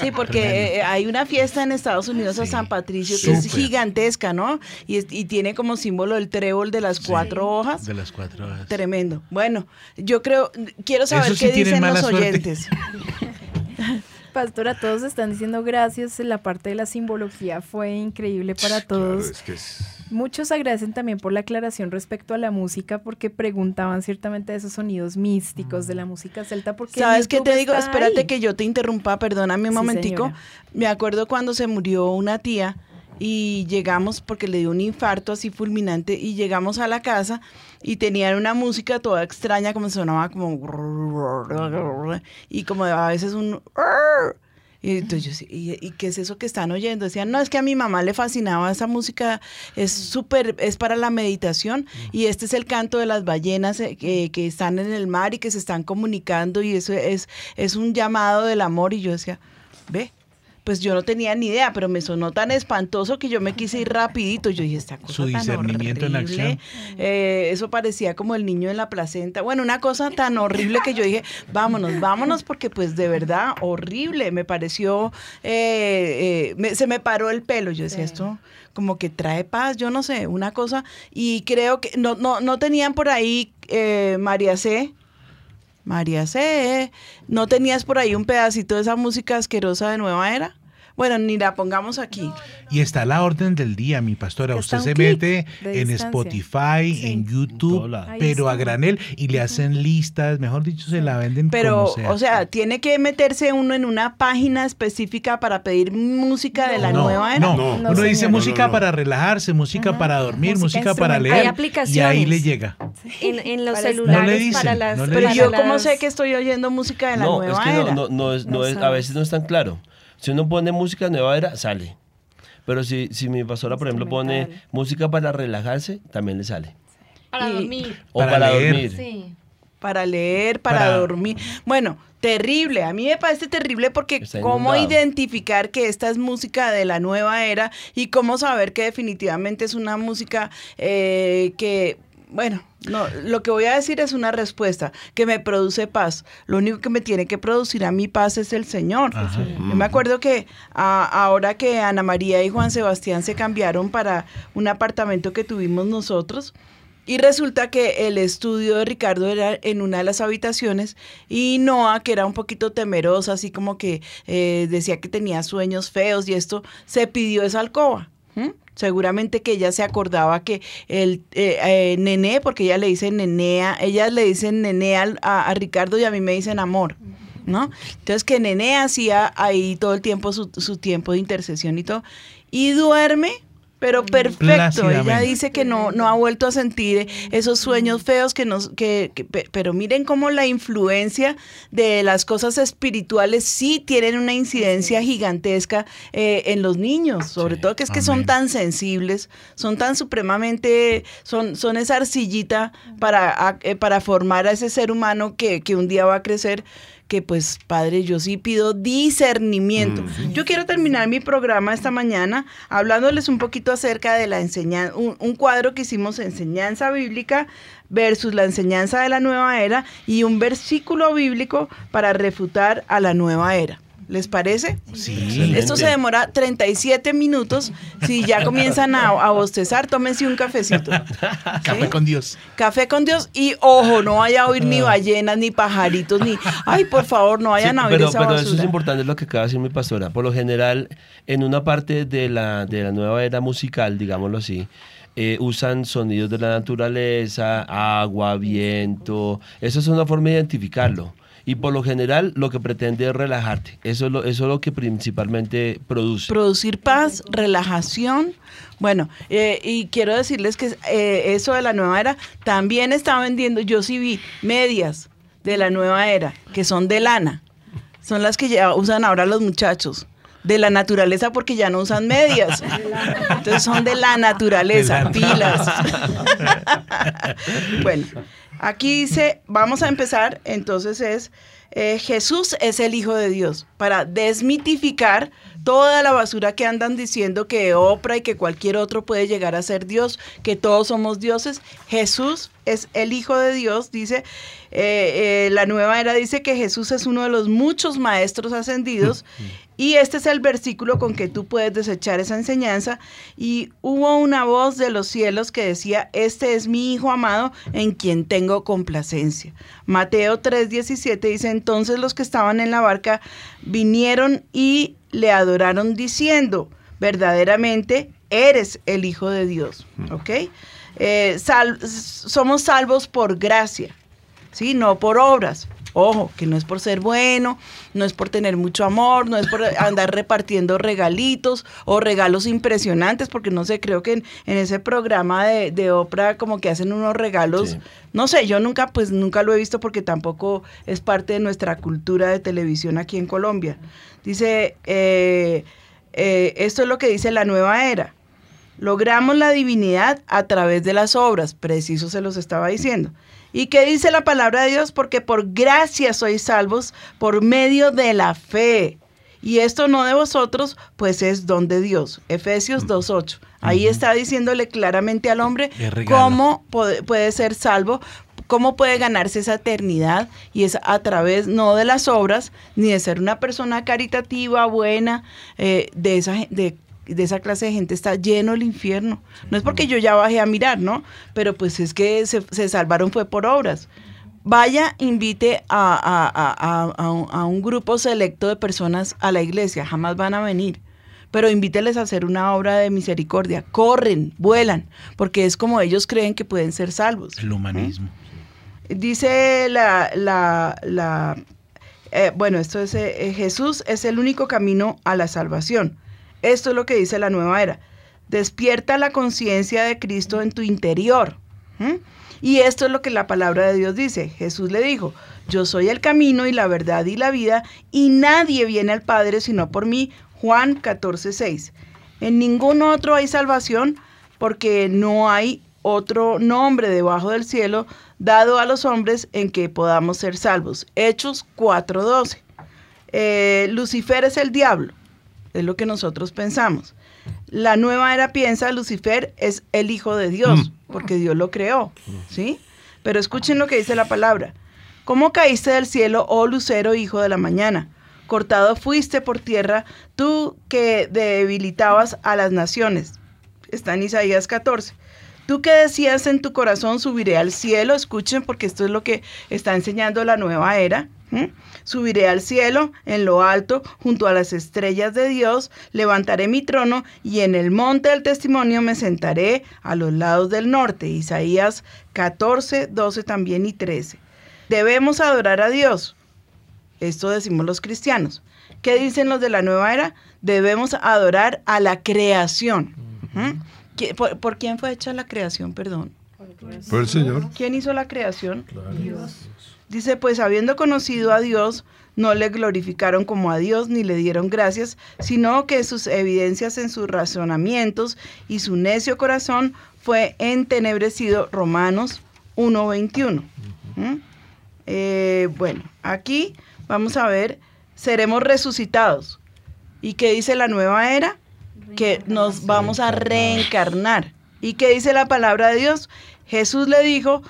Sí, porque eh, hay una fiesta en Estados Unidos a San Patricio que es gigantesca, ¿no? Y, es- y tiene como símbolo el trébol de las cuatro hojas. De las cuatro horas. Tremendo. Bueno, yo creo, quiero saber sí qué dicen los suerte. oyentes. Pastora, todos están diciendo gracias. La parte de la simbología fue increíble para todos. es que es- Muchos agradecen también por la aclaración respecto a la música porque preguntaban ciertamente de esos sonidos místicos de la música celta. Porque ¿Sabes qué te digo? Espérate ahí. que yo te interrumpa, perdóname un Sí, momentico. señora. Me acuerdo cuando se murió una tía y llegamos porque le dio un infarto así fulminante y llegamos a la casa y tenían una música toda extraña como sonaba como y como a veces un y entonces yo ¿y, y qué es eso que están oyendo? Decían, no, es que a mi mamá le fascinaba esa música, es súper, es para la meditación y este es el canto de las ballenas eh, que, que están en el mar y que se están comunicando y eso es, es un llamado del amor y yo decía, ve, pues yo no tenía ni idea, pero me sonó tan espantoso que yo me quise ir rapidito. Yo dije, esta cosa Su tan discernimiento en horrible. acción. Eh, eso parecía como el niño en la placenta. Bueno, una cosa tan horrible que yo dije, vámonos, vámonos, porque pues de verdad, horrible. Me pareció, eh, eh, me- se me paró el pelo. Yo decía, esto como que trae paz, yo no sé, una cosa. Y creo que no, no, no tenían por ahí eh, María C. María C. ¿No tenías por ahí un pedacito de esa música asquerosa de Nueva Era? Bueno, ni la pongamos aquí. Y está la orden del día, mi pastora. Está Usted se mete en distancia. Spotify, en YouTube, pero a granel y le hacen listas, mejor dicho, se la venden Pero, como sea. o sea, tiene que meterse uno en una página específica para pedir música de la no, nueva era. no, uno dice música para relajarse, música para dormir, música, para leer. Hay aplicaciones. Y ahí le llega. En, en los Para- celulares No le dicen, para las... no le Pero para yo cómo las- sé que estoy oyendo música de la no, nueva es que no, era. no, no es, no No es- a veces no es tan claro. Si uno pone música nueva era, sale. Pero si, si mi pastora, por ejemplo, pone música para relajarse, también le sale. Para Y- dormir. O para, leer. dormir. Sí. para leer, para, Para- dormir. Bueno, terrible. A mí me parece terrible porque cómo identificar que esta es música de la nueva era y cómo saber que definitivamente es una música eh, que, bueno, no, lo que voy a decir es una respuesta que me produce paz. Lo único que me tiene que producir a mi paz es el Señor. Yo me acuerdo que ah, ahora que Ana María y Juan Sebastián se cambiaron para un apartamento que tuvimos nosotros, y resulta que el estudio de Ricardo era en una de las habitaciones y Noah, que era un poquito temerosa, así como que eh, decía que tenía sueños feos y esto, se pidió esa alcoba. Seguramente que ella se acordaba que el eh, eh, nené, porque ella le dice nenea, ellas le dicen nené al- a, a Ricardo y a mí me dicen amor. ¿No? Entonces que Nené hacía ahí todo el tiempo su, su tiempo de intercesión y todo. Y duerme, pero perfecto. Ella dice que no, no ha vuelto a sentir esos sueños feos que nos, que, que- pe- pero miren cómo la influencia de las cosas espirituales sí tienen una incidencia gigantesca eh, en los niños, sobre todo que es que son tan sensibles, son tan supremamente, son, son esa arcillita para, a- eh, para formar a ese ser humano que, que un día va a crecer que pues padre, yo sí pido discernimiento. Yo quiero terminar mi programa esta mañana hablándoles un poquito acerca de la enseñanza, un, un cuadro que hicimos enseñanza bíblica versus la enseñanza de la nueva era y un versículo bíblico para refutar a la nueva era. ¿Les parece? Sí. Esto se demora 37 minutos. Si ya comienzan a, a bostezar, tómense un cafecito. Café con Dios. Café con Dios y ojo, no vaya a oír ni ballenas, ni pajaritos, ni... Ay, por favor, no vayan Sí, a oír pero, esa pero eso es importante lo que acaba de decir mi pastora. Por lo general, en una parte de la, de la nueva era musical, digámoslo así, eh, usan sonidos de la naturaleza, agua, viento. Eso es una forma de identificarlo. Y por lo general, lo que pretende es relajarte. Eso es lo, eso es lo que principalmente produce. Producir paz, relajación. Bueno, eh, y quiero decirles que eh, eso de la nueva era también está vendiendo, yo sí vi medias de la nueva era, que son de lana. Son las que ya usan ahora los muchachos. De la naturaleza porque ya no usan medias. Entonces son de la naturaleza, De la- pilas. bueno, aquí dice, vamos a empezar, entonces es, eh, Jesús es el Hijo de Dios, para desmitificar toda la basura que andan diciendo que Oprah y que cualquier otro puede llegar a ser Dios, que todos somos dioses. Jesús es el Hijo de Dios, dice, eh, eh, la nueva era dice que Jesús es uno de los muchos maestros ascendidos y este es el versículo con que tú puedes desechar esa enseñanza. Y hubo una voz de los cielos que decía, este es mi Hijo amado en quien tengo complacencia. Mateo 3:17 dice, entonces los que estaban en la barca vinieron y le adoraron diciendo, verdaderamente eres el Hijo de Dios. ¿Ok? Eh, sal- somos salvos por gracia, ¿sí? No por obras. Ojo, que no es por ser bueno, no es por tener mucho amor, no es por andar repartiendo regalitos o regalos impresionantes, porque no sé, creo que en, en ese programa de, de Oprah como que hacen unos regalos, no sé, yo nunca, pues nunca lo he visto porque tampoco es parte de nuestra cultura de televisión aquí en Colombia. Dice, eh, eh, esto es lo que dice la nueva era. Logramos la divinidad a través de las obras, preciso se los estaba diciendo. ¿Y qué dice la palabra de Dios? Porque por gracia sois salvos por medio de la fe. Y esto no de vosotros, pues es don de Dios. Efesios 2.8. Ahí está diciéndole claramente al hombre cómo puede, ser salvo, cómo puede ganarse esa eternidad. Y es a través no de las obras, ni de ser una persona caritativa, buena, eh, de esa de de esa clase de gente está lleno el infierno. No es porque yo ya bajé a mirar, ¿no? Pero pues es que se, se salvaron fue por obras. Vaya, invite a, a- a- a- a un, a un grupo selecto de personas a la iglesia, jamás van a venir. pero invíteles a hacer una obra de misericordia. Corren, vuelan, porque es como ellos creen que pueden ser salvos. El humanismo. Dice la, la, la eh, bueno, esto es, eh, Jesús es el único camino a la salvación. Esto es lo que dice la nueva era. Despierta la conciencia de Cristo en tu interior. Y esto es lo que la palabra de Dios dice. Jesús le dijo, yo soy el camino y la verdad y la vida, y nadie viene al Padre sino por mí. Juan 14, 6. En ningún otro hay salvación porque no hay otro nombre debajo del cielo dado a los hombres en que podamos ser salvos. Hechos 4:12. Eh, Lucifer es el diablo, es lo que nosotros pensamos. La nueva era piensa Lucifer es el hijo de Dios, porque Dios lo creó, ¿sí? Pero escuchen lo que dice la palabra. ¿Cómo caíste del cielo, oh lucero, hijo de la mañana? Cortado fuiste por tierra, tú que debilitabas a las naciones. Está en Isaías 14. Tú que decías en tu corazón, subiré al cielo, escuchen porque esto es lo que está enseñando la nueva era. Subiré al cielo, en lo alto, junto a las estrellas de Dios, levantaré mi trono y en el monte del testimonio me sentaré a los lados del norte. Isaías 14, 12 también y 13. Debemos adorar a Dios. Esto decimos los cristianos. ¿Qué dicen los de la nueva era? Debemos adorar a la creación. ¿m? ¿Qui- ¿Por, por quién fue hecha la creación, perdón? Por el Señor. ¿Quién hizo la creación? Dice, pues habiendo conocido a Dios, no le glorificaron como a Dios ni le dieron gracias, sino que sus evidencias en sus razonamientos y su necio corazón fue entenebrecido. Romanos 1.21. ¿Mm? Eh, bueno, aquí vamos a ver, seremos resucitados. ¿Y qué dice la nueva era? Que nos vamos a reencarnar. ¿Y qué dice la palabra de Dios? Jesús le dijo,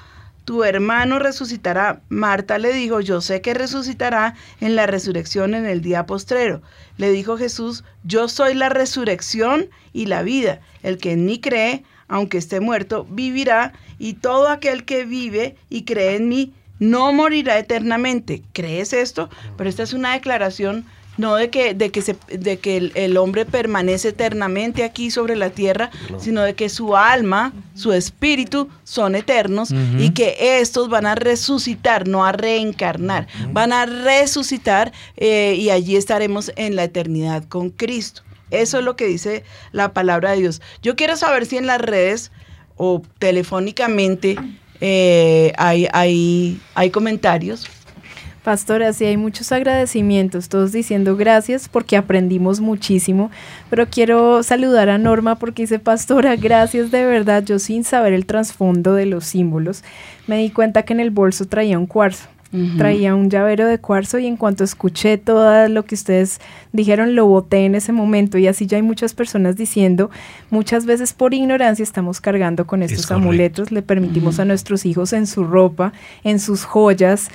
tu hermano resucitará. Marta le dijo, yo sé que resucitará en la resurrección en el día postrero. Le dijo Jesús, yo soy la resurrección y la vida. El que en mí cree, aunque esté muerto, vivirá, y todo aquel que vive y cree en mí, no morirá eternamente. ¿Crees esto? Pero esta es una declaración no de que, de que, se, de que el, el hombre permanece eternamente aquí sobre la tierra, No. sino de que su alma, su espíritu son eternos y que estos van a resucitar, no a reencarnar, van a resucitar eh, y allí estaremos en la eternidad con Cristo. Eso es lo que dice la palabra de Dios. Yo quiero saber si en las redes o telefónicamente eh, hay, hay, hay comentarios. Pastora, sí hay muchos agradecimientos, todos diciendo gracias porque aprendimos muchísimo, pero quiero saludar a Norma porque dice, Pastora, gracias de verdad, yo sin saber el trasfondo de los símbolos, me di cuenta que en el bolso traía un cuarzo. Traía un llavero de cuarzo y en cuanto escuché todo lo que ustedes dijeron, lo boté en ese momento. Y así ya hay muchas personas diciendo, muchas veces por ignorancia estamos cargando con estos amuletos, le permitimos a nuestros hijos en su ropa, en sus joyas,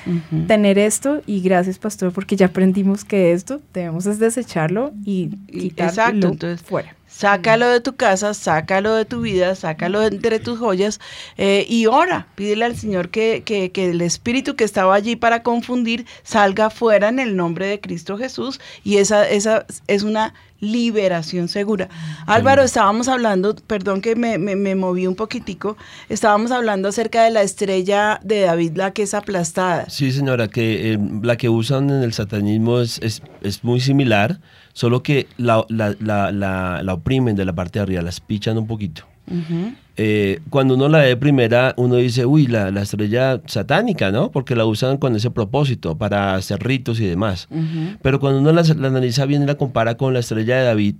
tener esto. Y gracias, pastor, porque ya aprendimos que esto debemos es desecharlo y quitarlo Exacto, entonces fuera. Sácalo de tu casa, sácalo de tu vida, sácalo de entre tus joyas eh, y ora. Pídele al Señor que, que- que el espíritu que estaba allí para confundir salga fuera en el nombre de Cristo Jesús y esa, esa es una liberación segura. Álvaro, estábamos hablando, perdón que me, me- me moví un poquitico, estábamos hablando acerca de la estrella de David, la que es aplastada. Sí, señora, que eh, la que usan en el satanismo es, es, es muy similar, solo que la, la, la, la, la oprimen de la parte de arriba, las pichan un poquito. Eh, cuando uno la ve primera, uno dice, uy, la, la estrella satánica, ¿no? Porque la usan con ese propósito, para hacer ritos y demás. Pero cuando uno la, la analiza bien y la compara con la estrella de David,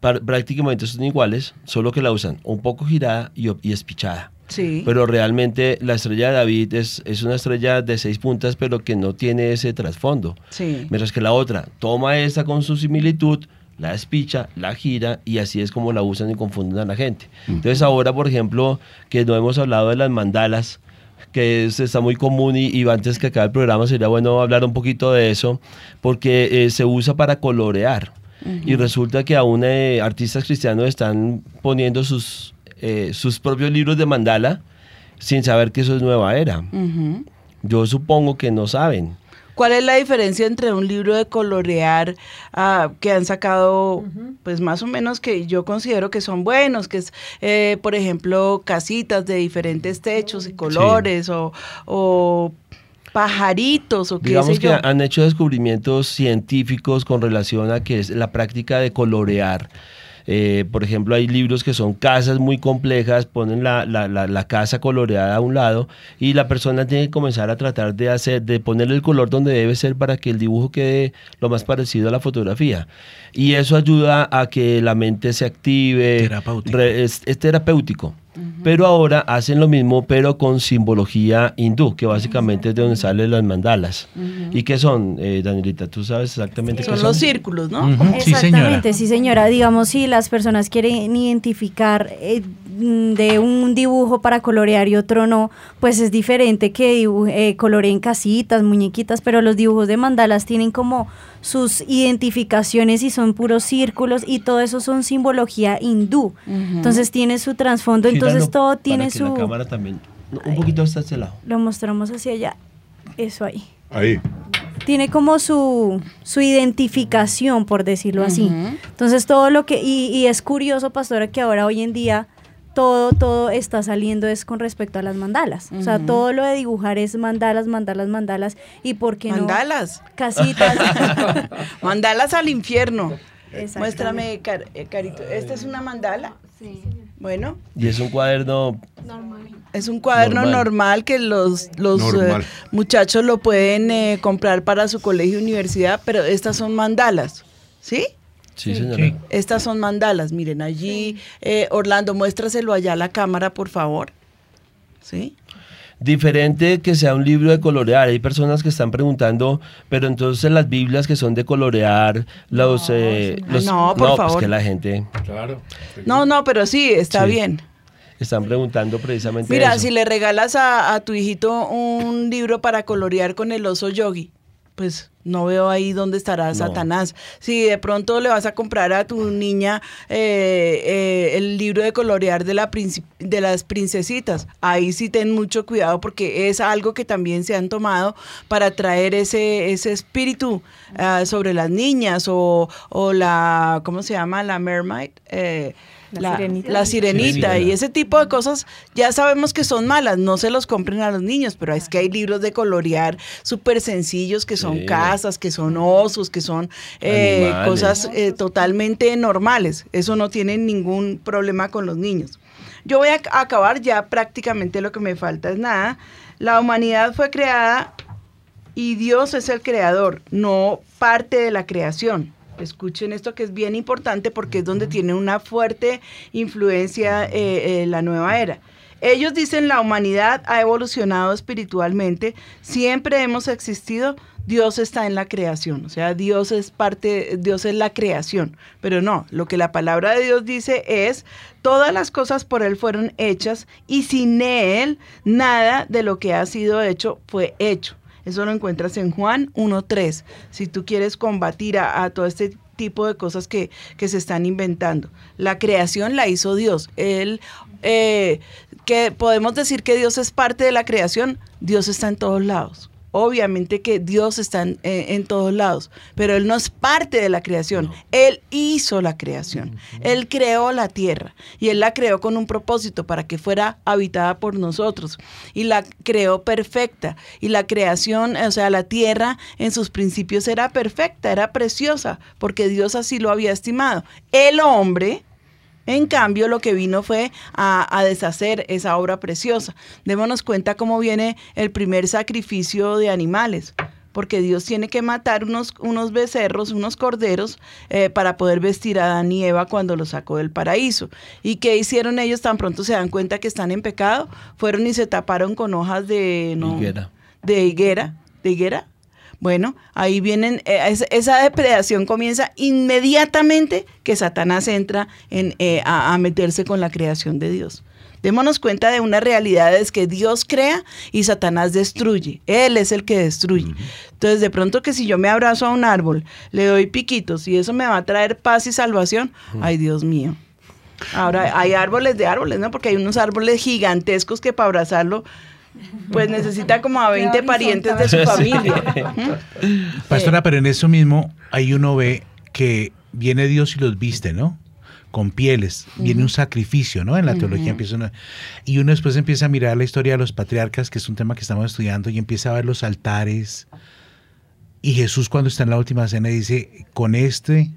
prácticamente son iguales, solo que la usan un poco girada y, y espichada. Sí. Pero realmente la estrella de David es, es una estrella de seis puntas, pero que no tiene ese trasfondo. Sí. Mientras que la otra toma esta con su similitud, la despicha, la gira y así es como la usan y confunden a la gente. Entonces ahora, por ejemplo, que no hemos hablado de las mandalas, que es- está muy común y, y antes que acabe el programa sería bueno hablar un poquito de eso, porque eh, se usa para colorear. Y resulta que aún eh, artistas cristianos están poniendo sus, eh, sus propios libros de mandala sin saber que eso es nueva era. Yo supongo que no saben. ¿Cuál es la diferencia entre un libro de colorear ah, que han sacado, pues más o menos que yo considero que son buenos, que es, eh, por ejemplo, casitas de diferentes techos y colores o, o pajaritos o qué Digamos sé que yo? han hecho descubrimientos científicos con relación a que es la práctica de colorear. Eh, por ejemplo, hay libros que son casas muy complejas, ponen la, la- la- la casa coloreada a un lado y la persona tiene que comenzar a tratar de hacer, de ponerle el color donde debe ser para que el dibujo quede lo más parecido a la fotografía. Y eso ayuda a que la mente se active. Re- es, es terapéutico. Pero ahora hacen lo mismo, pero con simbología hindú, que básicamente es de donde salen las mandalas. ¿Y qué son, eh, Danielita? ¿Tú sabes exactamente qué Son son? los círculos, ¿no? Exactamente, sí señora. Digamos, si las personas quieren identificar eh, de un dibujo para colorear y otro no, pues es diferente que eh, coloreen casitas, muñequitas, pero los dibujos de mandalas tienen como sus identificaciones y son puros círculos y todo eso son simbología hindú. Entonces tiene su trasfondo, entonces todo para tiene que su... La cámara también. No, Un poquito hasta este lado. Lo mostramos hacia allá. Eso ahí. Ahí. tiene como su, su identificación, por decirlo así. Entonces todo lo que, y, y es curioso, pastora, que ahora hoy en día todo, todo está saliendo es con respecto a las mandalas. O sea, todo lo de dibujar es mandalas, mandalas, mandalas. ¿Y por qué no? Mandalas. Casitas. Mandalas al infierno. Muéstrame, Car- eh, Carito. ¿Esta es una mandala? Sí. Bueno, Y es un cuaderno es un cuaderno normal, Normal. que los, los eh, Normal. muchachos lo pueden eh, comprar para su colegio y universidad, pero estas son mandalas. ¿Sí? Sí, señora. Estas son mandalas. Miren, allí, eh, Orlando, muéstraselo allá a la cámara, por favor. ¿Sí? Diferente que sea un libro de colorear. Hay personas que están preguntando, pero entonces las Biblias que son de colorear, los... eh, los- No, por pues favor. que la gente... Claro. No, no, pero sí, está Sí. bien. Están preguntando precisamente Mira, eso. si le regalas a, a tu hijito un libro para colorear con el oso yogi, pues no veo ahí dónde estará No. Satanás. Si de pronto le vas a comprar a tu niña eh, eh, el libro de colorear de, la de las princesitas, ahí sí ten mucho cuidado porque es algo que también se han tomado para traer ese, ese espíritu ah, sobre las niñas o, o la, ¿cómo se llama? La mermaid. eh, La la, sirenita. la sirenita y ese tipo de cosas ya sabemos que son malas, no se los compren a los niños, pero es que hay libros de colorear súper sencillos que son Sí. casas, que son osos, que son eh, cosas eh, totalmente normales. Eso no tiene ningún problema con los niños. Yo voy a ac- acabar ya prácticamente lo que me falta es nada. La humanidad fue creada y Dios es el creador, no parte de la creación. Escuchen esto que es bien importante porque es donde tiene una fuerte influencia eh, eh, la nueva era. Ellos dicen la humanidad ha evolucionado espiritualmente, siempre hemos existido, Dios está en la creación, o sea, Dios es parte, Dios es la creación, pero no, lo que la palabra de Dios dice es, todas las cosas por Él fueron hechas y sin Él nada de lo que ha sido hecho fue hecho. Eso lo encuentras en Juan 1.3. Si tú quieres combatir a, todo este tipo de cosas que, que se están inventando. La creación la hizo Dios. Él, eh, que podemos decir que Dios es parte de la creación. Dios está en todos lados. Obviamente que Dios está en, eh, en todos lados, pero Él no es parte de la creación. Él hizo la creación. Él creó la tierra y Él la creó con un propósito para que fuera habitada por nosotros. Y la creó perfecta. Y la creación, o sea, la tierra en sus principios era perfecta, era preciosa, porque Dios así lo había estimado. El hombre, en cambio, lo que vino fue a, a deshacer esa obra preciosa. Démonos cuenta cómo viene el primer sacrificio de animales, porque Dios tiene que matar unos, unos becerros, unos corderos, eh, para poder vestir a Adán y Eva cuando los sacó del paraíso. ¿Y qué hicieron ellos tan pronto se dan cuenta que están en pecado? Fueron y se taparon con hojas de... no, Higuera. de higuera, de higuera. Bueno, ahí vienen, eh, es- esa depredación comienza inmediatamente que Satanás entra en, eh, a, a meterse con la creación de Dios. Démonos cuenta de una realidad, es que Dios crea y Satanás destruye. Él es el que destruye. Entonces, de pronto que si yo me abrazo a un árbol, le doy piquitos y eso me va a traer paz y salvación, ay Dios mío. Ahora, hay árboles de árboles, ¿no? Porque hay unos árboles gigantescos que para abrazarlo pues necesita como a 20 parientes de su familia. Pastora, pero en eso mismo ahí uno ve que viene Dios y los viste, ¿no? Con pieles, viene un sacrificio, ¿no? En la teología empieza una... Y uno después empieza a mirar la historia de los patriarcas, que es un tema que estamos estudiando, y empieza a ver los altares. Y Jesús cuando está en la última cena dice, con este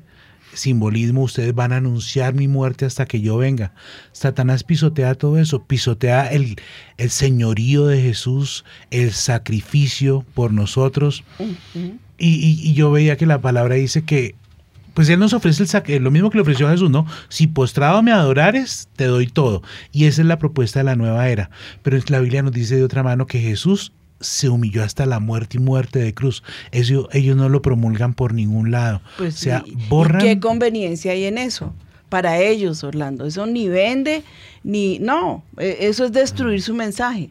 simbolismo ustedes van a anunciar mi muerte hasta que yo venga. Satanás pisotea todo eso, pisotea el, el señorío de Jesús, el sacrificio por nosotros. Y, y- y yo veía que la palabra dice que, pues Él nos ofrece el lo mismo que le ofreció a Jesús, ¿no? Si postrado me adorares, te doy todo. Y esa es la propuesta de la nueva era. Pero la Biblia nos dice de otra mano que Jesús se humilló hasta la muerte y muerte de cruz. Eso ellos no lo promulgan por ningún lado. Pues o sea, borran... ¿Y qué conveniencia hay en eso? Para ellos, Orlando. Eso ni vende, ni... No, eh, eso es destruir su mensaje.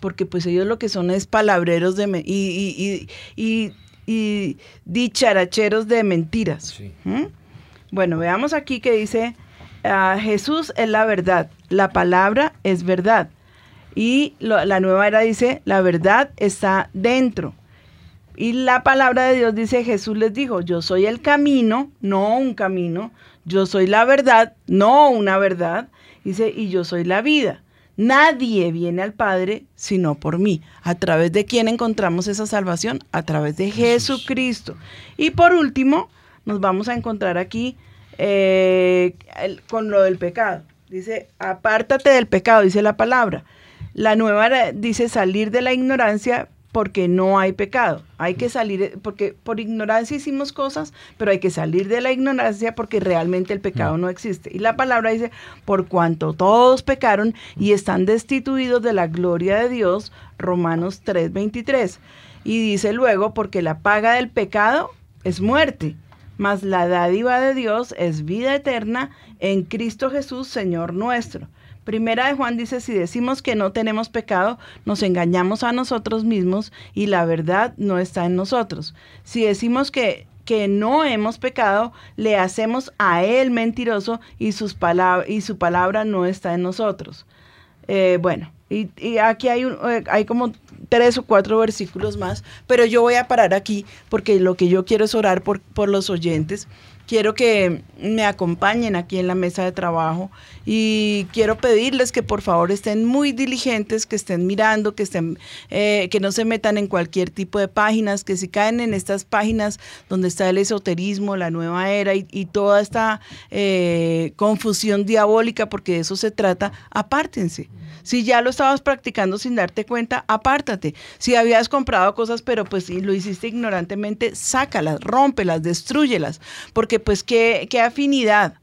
Porque pues ellos lo que son es palabreros de... me- y, y, y, y- y dicharacheros de mentiras. ¿Mm? Bueno, veamos aquí que dice, ah, Jesús es la verdad, la palabra es verdad. Y lo- la nueva era dice, la verdad está dentro. Y la palabra de Dios dice, Jesús les dijo, yo soy el camino, no un camino, yo soy la verdad, no una verdad, dice, y yo soy la vida. Nadie viene al Padre sino por mí. ¿A través de quién encontramos esa salvación? A través de Jesucristo. Y por último, nos vamos a encontrar aquí eh, el- con lo del pecado. Dice, apártate del pecado, dice la palabra. La nueva dice salir de la ignorancia porque no hay pecado. Hay que salir, eh, porque por ignorancia hicimos cosas, pero hay que salir de la ignorancia porque realmente el pecado no existe. Y la palabra dice, por cuanto todos pecaron y están destituidos de la gloria de Dios, Romanos 3:23. Y dice luego, porque la paga del pecado es muerte, mas la dádiva de Dios es vida eterna en Cristo Jesús, Señor nuestro. Primera de Juan dice, si decimos que no tenemos pecado, nos engañamos a nosotros mismos y la verdad no está en nosotros. Si decimos que, que no hemos pecado, le hacemos a Él mentiroso y, sus y su palabra no está en nosotros. Eh, bueno, y, y aquí hay, un- eh, hay como tres o cuatro versículos más, pero yo voy a parar aquí porque lo que yo quiero es orar por, por los oyentes. Quiero que me acompañen aquí en la mesa de trabajo y quiero pedirles que por favor estén muy diligentes, que estén mirando, que estén, eh, que no se metan en cualquier tipo de páginas, que si caen en estas páginas donde está el esoterismo, la nueva era y, toda esta eh, confusión diabólica, porque de eso se trata, apártense. Si ya lo estabas practicando sin darte cuenta, apártate. Si habías comprado cosas, pero pues y lo hiciste ignorantemente, sácalas, rómpelas, destruyelas. Porque pues qué, qué afinidad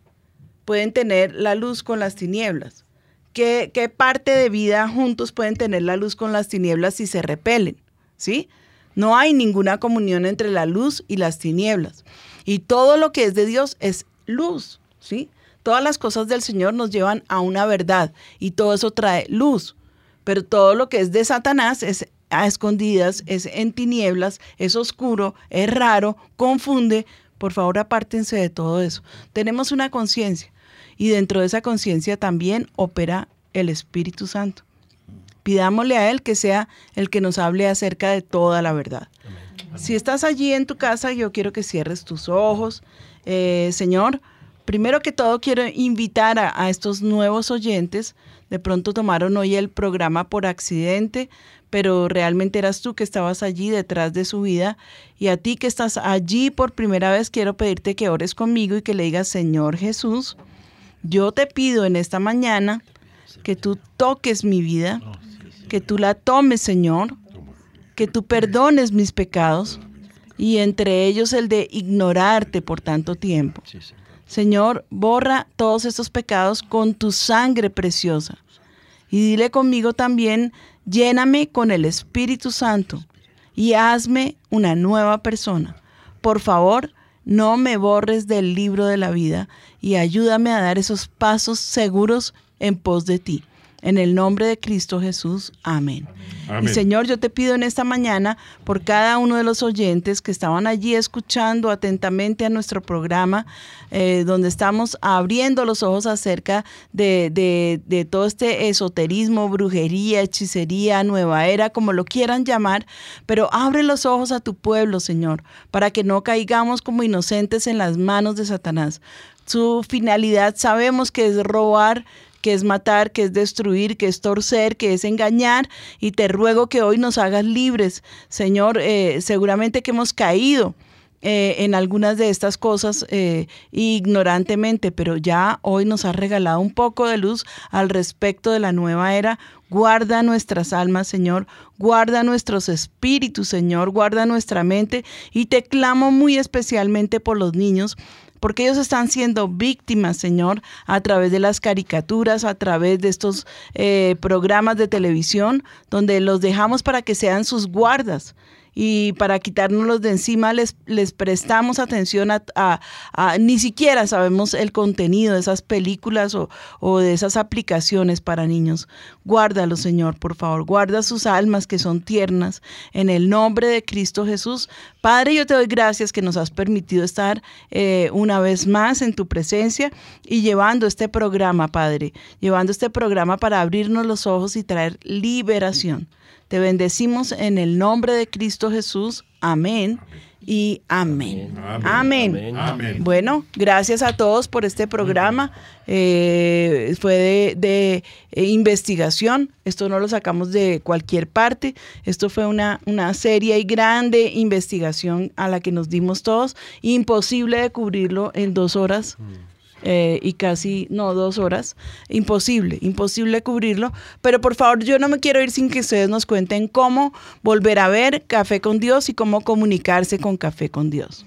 pueden tener la luz con las tinieblas. ¿Qué, qué parte de vida juntos pueden tener la luz con las tinieblas si se repelen? ¿Sí? No hay ninguna comunión entre la luz y las tinieblas. Y todo lo que es de Dios es luz, ¿sí? Todas las cosas del Señor nos llevan a una verdad y todo eso trae luz. Pero todo lo que es de Satanás es a escondidas, es en tinieblas, es oscuro, es raro, confunde. Por favor, apártense de todo eso. Tenemos una conciencia y dentro de esa conciencia también opera el Espíritu Santo. Pidámosle a Él que sea el que nos hable acerca de toda la verdad. Si estás allí en tu casa, yo quiero que cierres tus ojos. Eh, Señor, primero que todo quiero invitar a, a estos nuevos oyentes. De pronto tomaron hoy el programa por accidente, pero realmente eras tú que estabas allí detrás de su vida. Y a ti que estás allí por primera vez, quiero pedirte que ores conmigo y que le digas, Señor Jesús, yo te pido en esta mañana que tú toques mi vida, que tú la tomes, Señor, que tú perdones mis pecados y entre ellos el de ignorarte por tanto tiempo. Señor, borra todos estos pecados con tu sangre preciosa. Y dile conmigo también, lléname con el Espíritu Santo y hazme una nueva persona. Por favor, no me borres del libro de la vida y ayúdame a dar esos pasos seguros en pos de ti. En el nombre de Cristo Jesús. Amén. Amén. Y Señor, yo te pido en esta mañana por cada uno de los oyentes que estaban allí escuchando atentamente a nuestro programa, eh, donde estamos abriendo los ojos acerca de, de- de todo este esoterismo, brujería, hechicería, nueva era, como lo quieran llamar, pero abre los ojos a tu pueblo, Señor, para que no caigamos como inocentes en las manos de Satanás. Su finalidad sabemos que es robar, que es matar, que es destruir, que es torcer, que es engañar. Y te ruego que hoy nos hagas libres, Señor. eh, seguramente que hemos caído. eh, en algunas de estas cosas eh, ignorantemente, pero ya hoy nos has regalado un poco de luz al respecto de la nueva era. Guarda nuestras almas, Señor, guarda nuestros espíritus, Señor, guarda nuestra mente y te clamo muy especialmente por los niños porque ellos están siendo víctimas, Señor, a través de las caricaturas, a través de estos eh, programas de televisión, donde los dejamos para que sean sus guardas. Y para quitárnoslos de encima les, les prestamos atención a, ni siquiera sabemos el contenido de esas películas o, o de esas aplicaciones para niños. Guárdalos, Señor, por favor. Guarda sus almas que son tiernas. En el nombre de Cristo Jesús. Padre, yo te doy gracias que nos has permitido estar eh, una vez más en tu presencia y llevando este programa, Padre. Llevando este programa para abrirnos los ojos y traer liberación. Te bendecimos en el nombre de Cristo Jesús. Amén. Y amén. Amén. Amén. Bueno, gracias a todos por este programa. Eh, fue de, de, eh, investigación. Esto no lo sacamos de cualquier parte. Esto fue una, una seria y grande investigación a la que nos dimos todos. Imposible de cubrirlo en dos horas eh, y casi, no, dos horas. Imposible, imposible cubrirlo. Pero por favor, yo no me quiero ir sin que ustedes nos cuenten cómo volver a ver Café con Dios y cómo comunicarse con Café con Dios.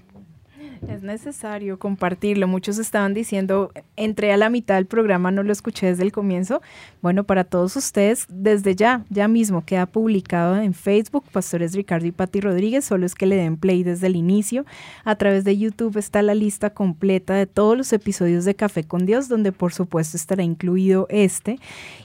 Es necesario compartirlo. Muchos estaban diciendo, entré a la mitad del programa, no lo escuché desde el comienzo. Bueno, para todos ustedes, desde ya, ya mismo queda publicado en Facebook, Pastores Ricardo y Pati Rodríguez, solo es que le den play desde el inicio. A través de YouTube está la lista completa de todos los episodios de Café con Dios, donde por supuesto estará incluido este.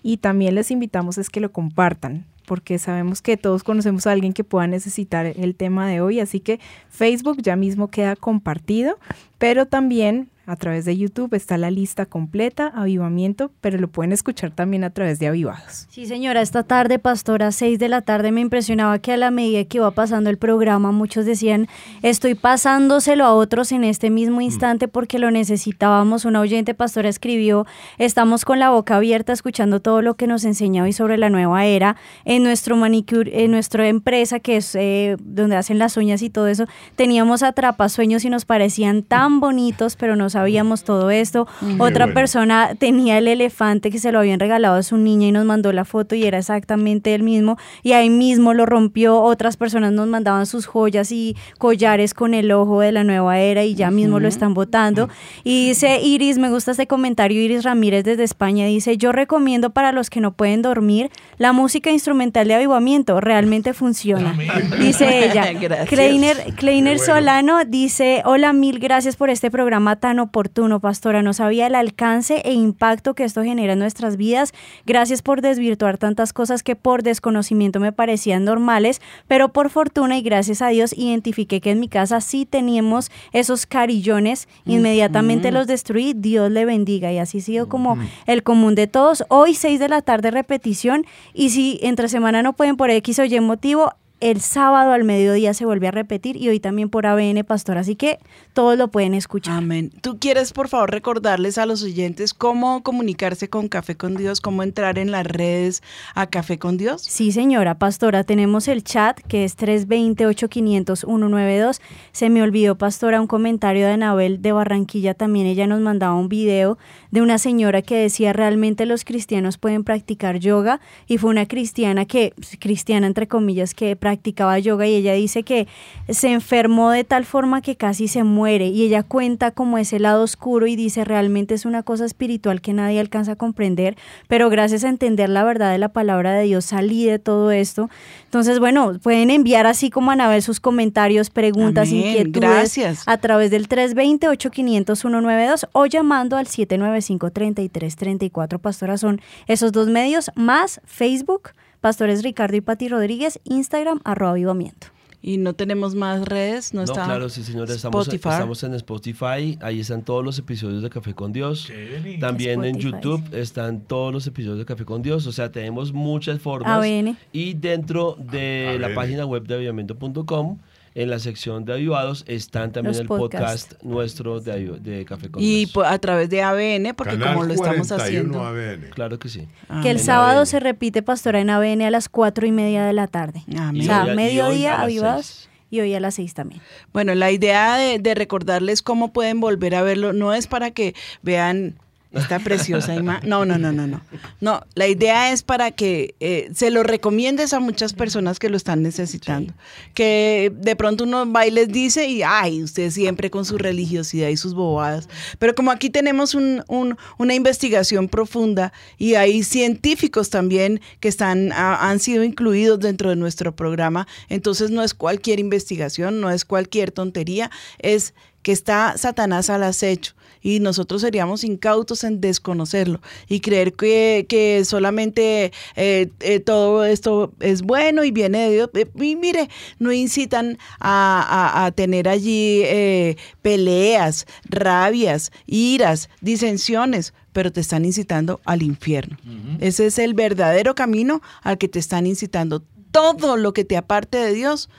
Y también les invitamos es que lo compartan porque sabemos que todos conocemos a alguien que pueda necesitar el tema de hoy, así que Facebook ya mismo queda compartido, pero también a través de YouTube está la lista completa, avivamiento, pero lo pueden escuchar también a través de avivados. Sí, señora, esta tarde, pastora, 6 de la tarde, me impresionaba que a la medida que iba pasando el programa, muchos decían, estoy pasándoselo a otros en este mismo instante porque lo necesitábamos. Una oyente pastora escribió, estamos con la boca abierta escuchando todo lo que nos enseña hoy sobre la nueva era. En nuestro manicure, en nuestra empresa, que es eh, donde hacen las uñas y todo eso, teníamos atrapasueños y nos parecían tan bonitos, pero no sabíamos todo esto. Otra bueno. persona tenía el elefante que se lo habían regalado a su niña y nos mandó la foto y era exactamente el mismo y ahí mismo lo rompió. Otras personas nos mandaban sus joyas y collares con el ojo de la nueva era y ya mismo lo están votando. Y dice Iris, me gusta este comentario, Iris Ramírez desde España, dice, yo recomiendo para los que no pueden dormir la música instrumental de avivamiento, realmente funciona. Dice ella. Kleiner, Kleiner bueno. Solano dice, hola, mil gracias por este programa tan oportuno, pastora. No sabía el alcance e impacto que esto genera en nuestras vidas. Gracias por desvirtuar tantas cosas que por desconocimiento me parecían normales, pero por fortuna y gracias a Dios identifiqué que en mi casa sí teníamos esos carillones. Inmediatamente los destruí. Dios le bendiga. Y así ha sido como el común de todos. Hoy, 6 de la tarde, repetición. Y si entre semana no pueden por X o Y motivo, el sábado al mediodía se vuelve a repetir y hoy también por ABN Pastor, así que todos lo pueden escuchar. Amén. ¿Tú quieres, por favor, recordarles a los oyentes cómo comunicarse con Café con Dios, cómo entrar en las redes a Café con Dios? Sí, señora pastora, tenemos el chat que es 320-8500-192. Se me olvidó, pastora, un comentario de Anabel de Barranquilla. También ella nos mandaba un video de una señora que decía realmente los cristianos pueden practicar yoga y fue una cristiana que, cristiana entre comillas, que practicaba yoga y ella dice que se enfermó de tal forma que casi se muere y ella cuenta como ese lado oscuro y dice realmente es una cosa espiritual que nadie alcanza a comprender, pero gracias a entender la verdad de la palabra de Dios salí de todo esto. Entonces, bueno, pueden enviar así como Anabel sus comentarios, preguntas, Amén, inquietudes gracias. a través del 320-8500-192 o llamando al 795-3334. Pastora, son esos dos medios más Facebook, Pastores Ricardo y Pati Rodríguez, Instagram, arroba avivamiento. Y no tenemos más redes, no, No, está claro, sí, señora. Estamos, en Spotify. Ahí están todos los episodios de Café con Dios. También en. YouTube están todos los episodios de Café con Dios. O sea, tenemos muchas formas. ABN. Y dentro de la página web de avivamiento.com, en la sección de avivados, están también Los el podcast nuestro de, Café con Y Dios. a través de ABN, porque Canal como lo estamos 41 haciendo. ABN. Claro que sí. que el sábado ABN. se repite Pastora en ABN a las cuatro y media de la tarde. Amén. O sea, hoy mediodía, a las avivados, y hoy a las seis también. Bueno, la idea de, de recordarles cómo pueden volver a verlo no es para que vean esta preciosa imagen. No, no, no, no, no. No, la idea es para que eh, se lo recomiendes a muchas personas que lo están necesitando. Que de pronto uno va y les dice y, ay, usted siempre con su religiosidad y sus bobadas. Pero como aquí tenemos un- un- una investigación profunda y hay científicos también que están, ha- han sido incluidos dentro de nuestro programa, entonces no es cualquier investigación, no es cualquier tontería, es que está Satanás al acecho y nosotros seríamos incautos en desconocerlo y creer que, que solamente eh, eh, todo esto es bueno y viene de Dios. Eh, Y mire, no incitan a, a- a tener allí eh, peleas, rabias, iras, disensiones, pero te están incitando al infierno. Ese es el verdadero camino al que te están incitando. Todo lo que te aparte de Dios,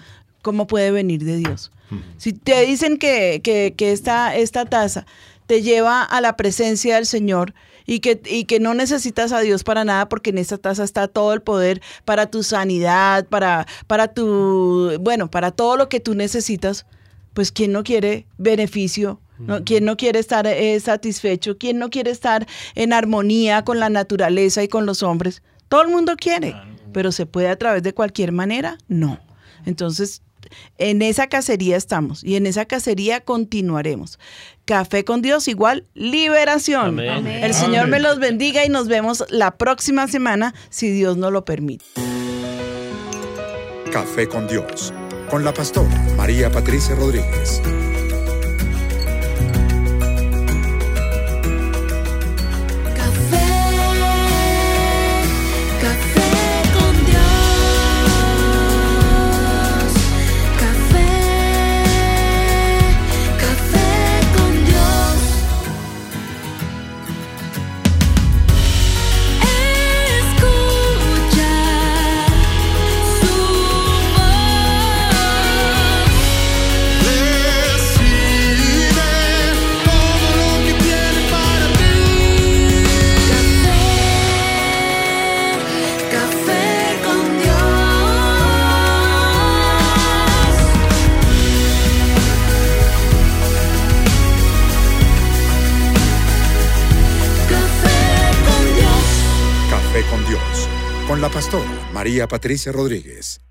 ¿cómo puede venir de Dios? Si te dicen que, que, que esta, esta taza te lleva a la presencia del Señor y que, y que no necesitas a Dios para nada porque en esta taza está todo el poder para tu sanidad, para, para tu, bueno, para todo lo que tú necesitas, pues ¿quién no quiere beneficio? ¿No? ¿Quién no quiere estar eh, satisfecho? ¿Quién no quiere estar en armonía con la naturaleza y con los hombres? Todo el mundo quiere, pero ¿se puede a través de cualquier manera? No. Entonces, en esa cacería estamos y en esa cacería continuaremos. Café con Dios igual liberación. Amén. Amén. El Señor Amén. me los bendiga y nos vemos la próxima semana si Dios nos lo permite. Café con Dios, con la pastora María Patricia Rodríguez. Con la pastora María Patricia Rodríguez.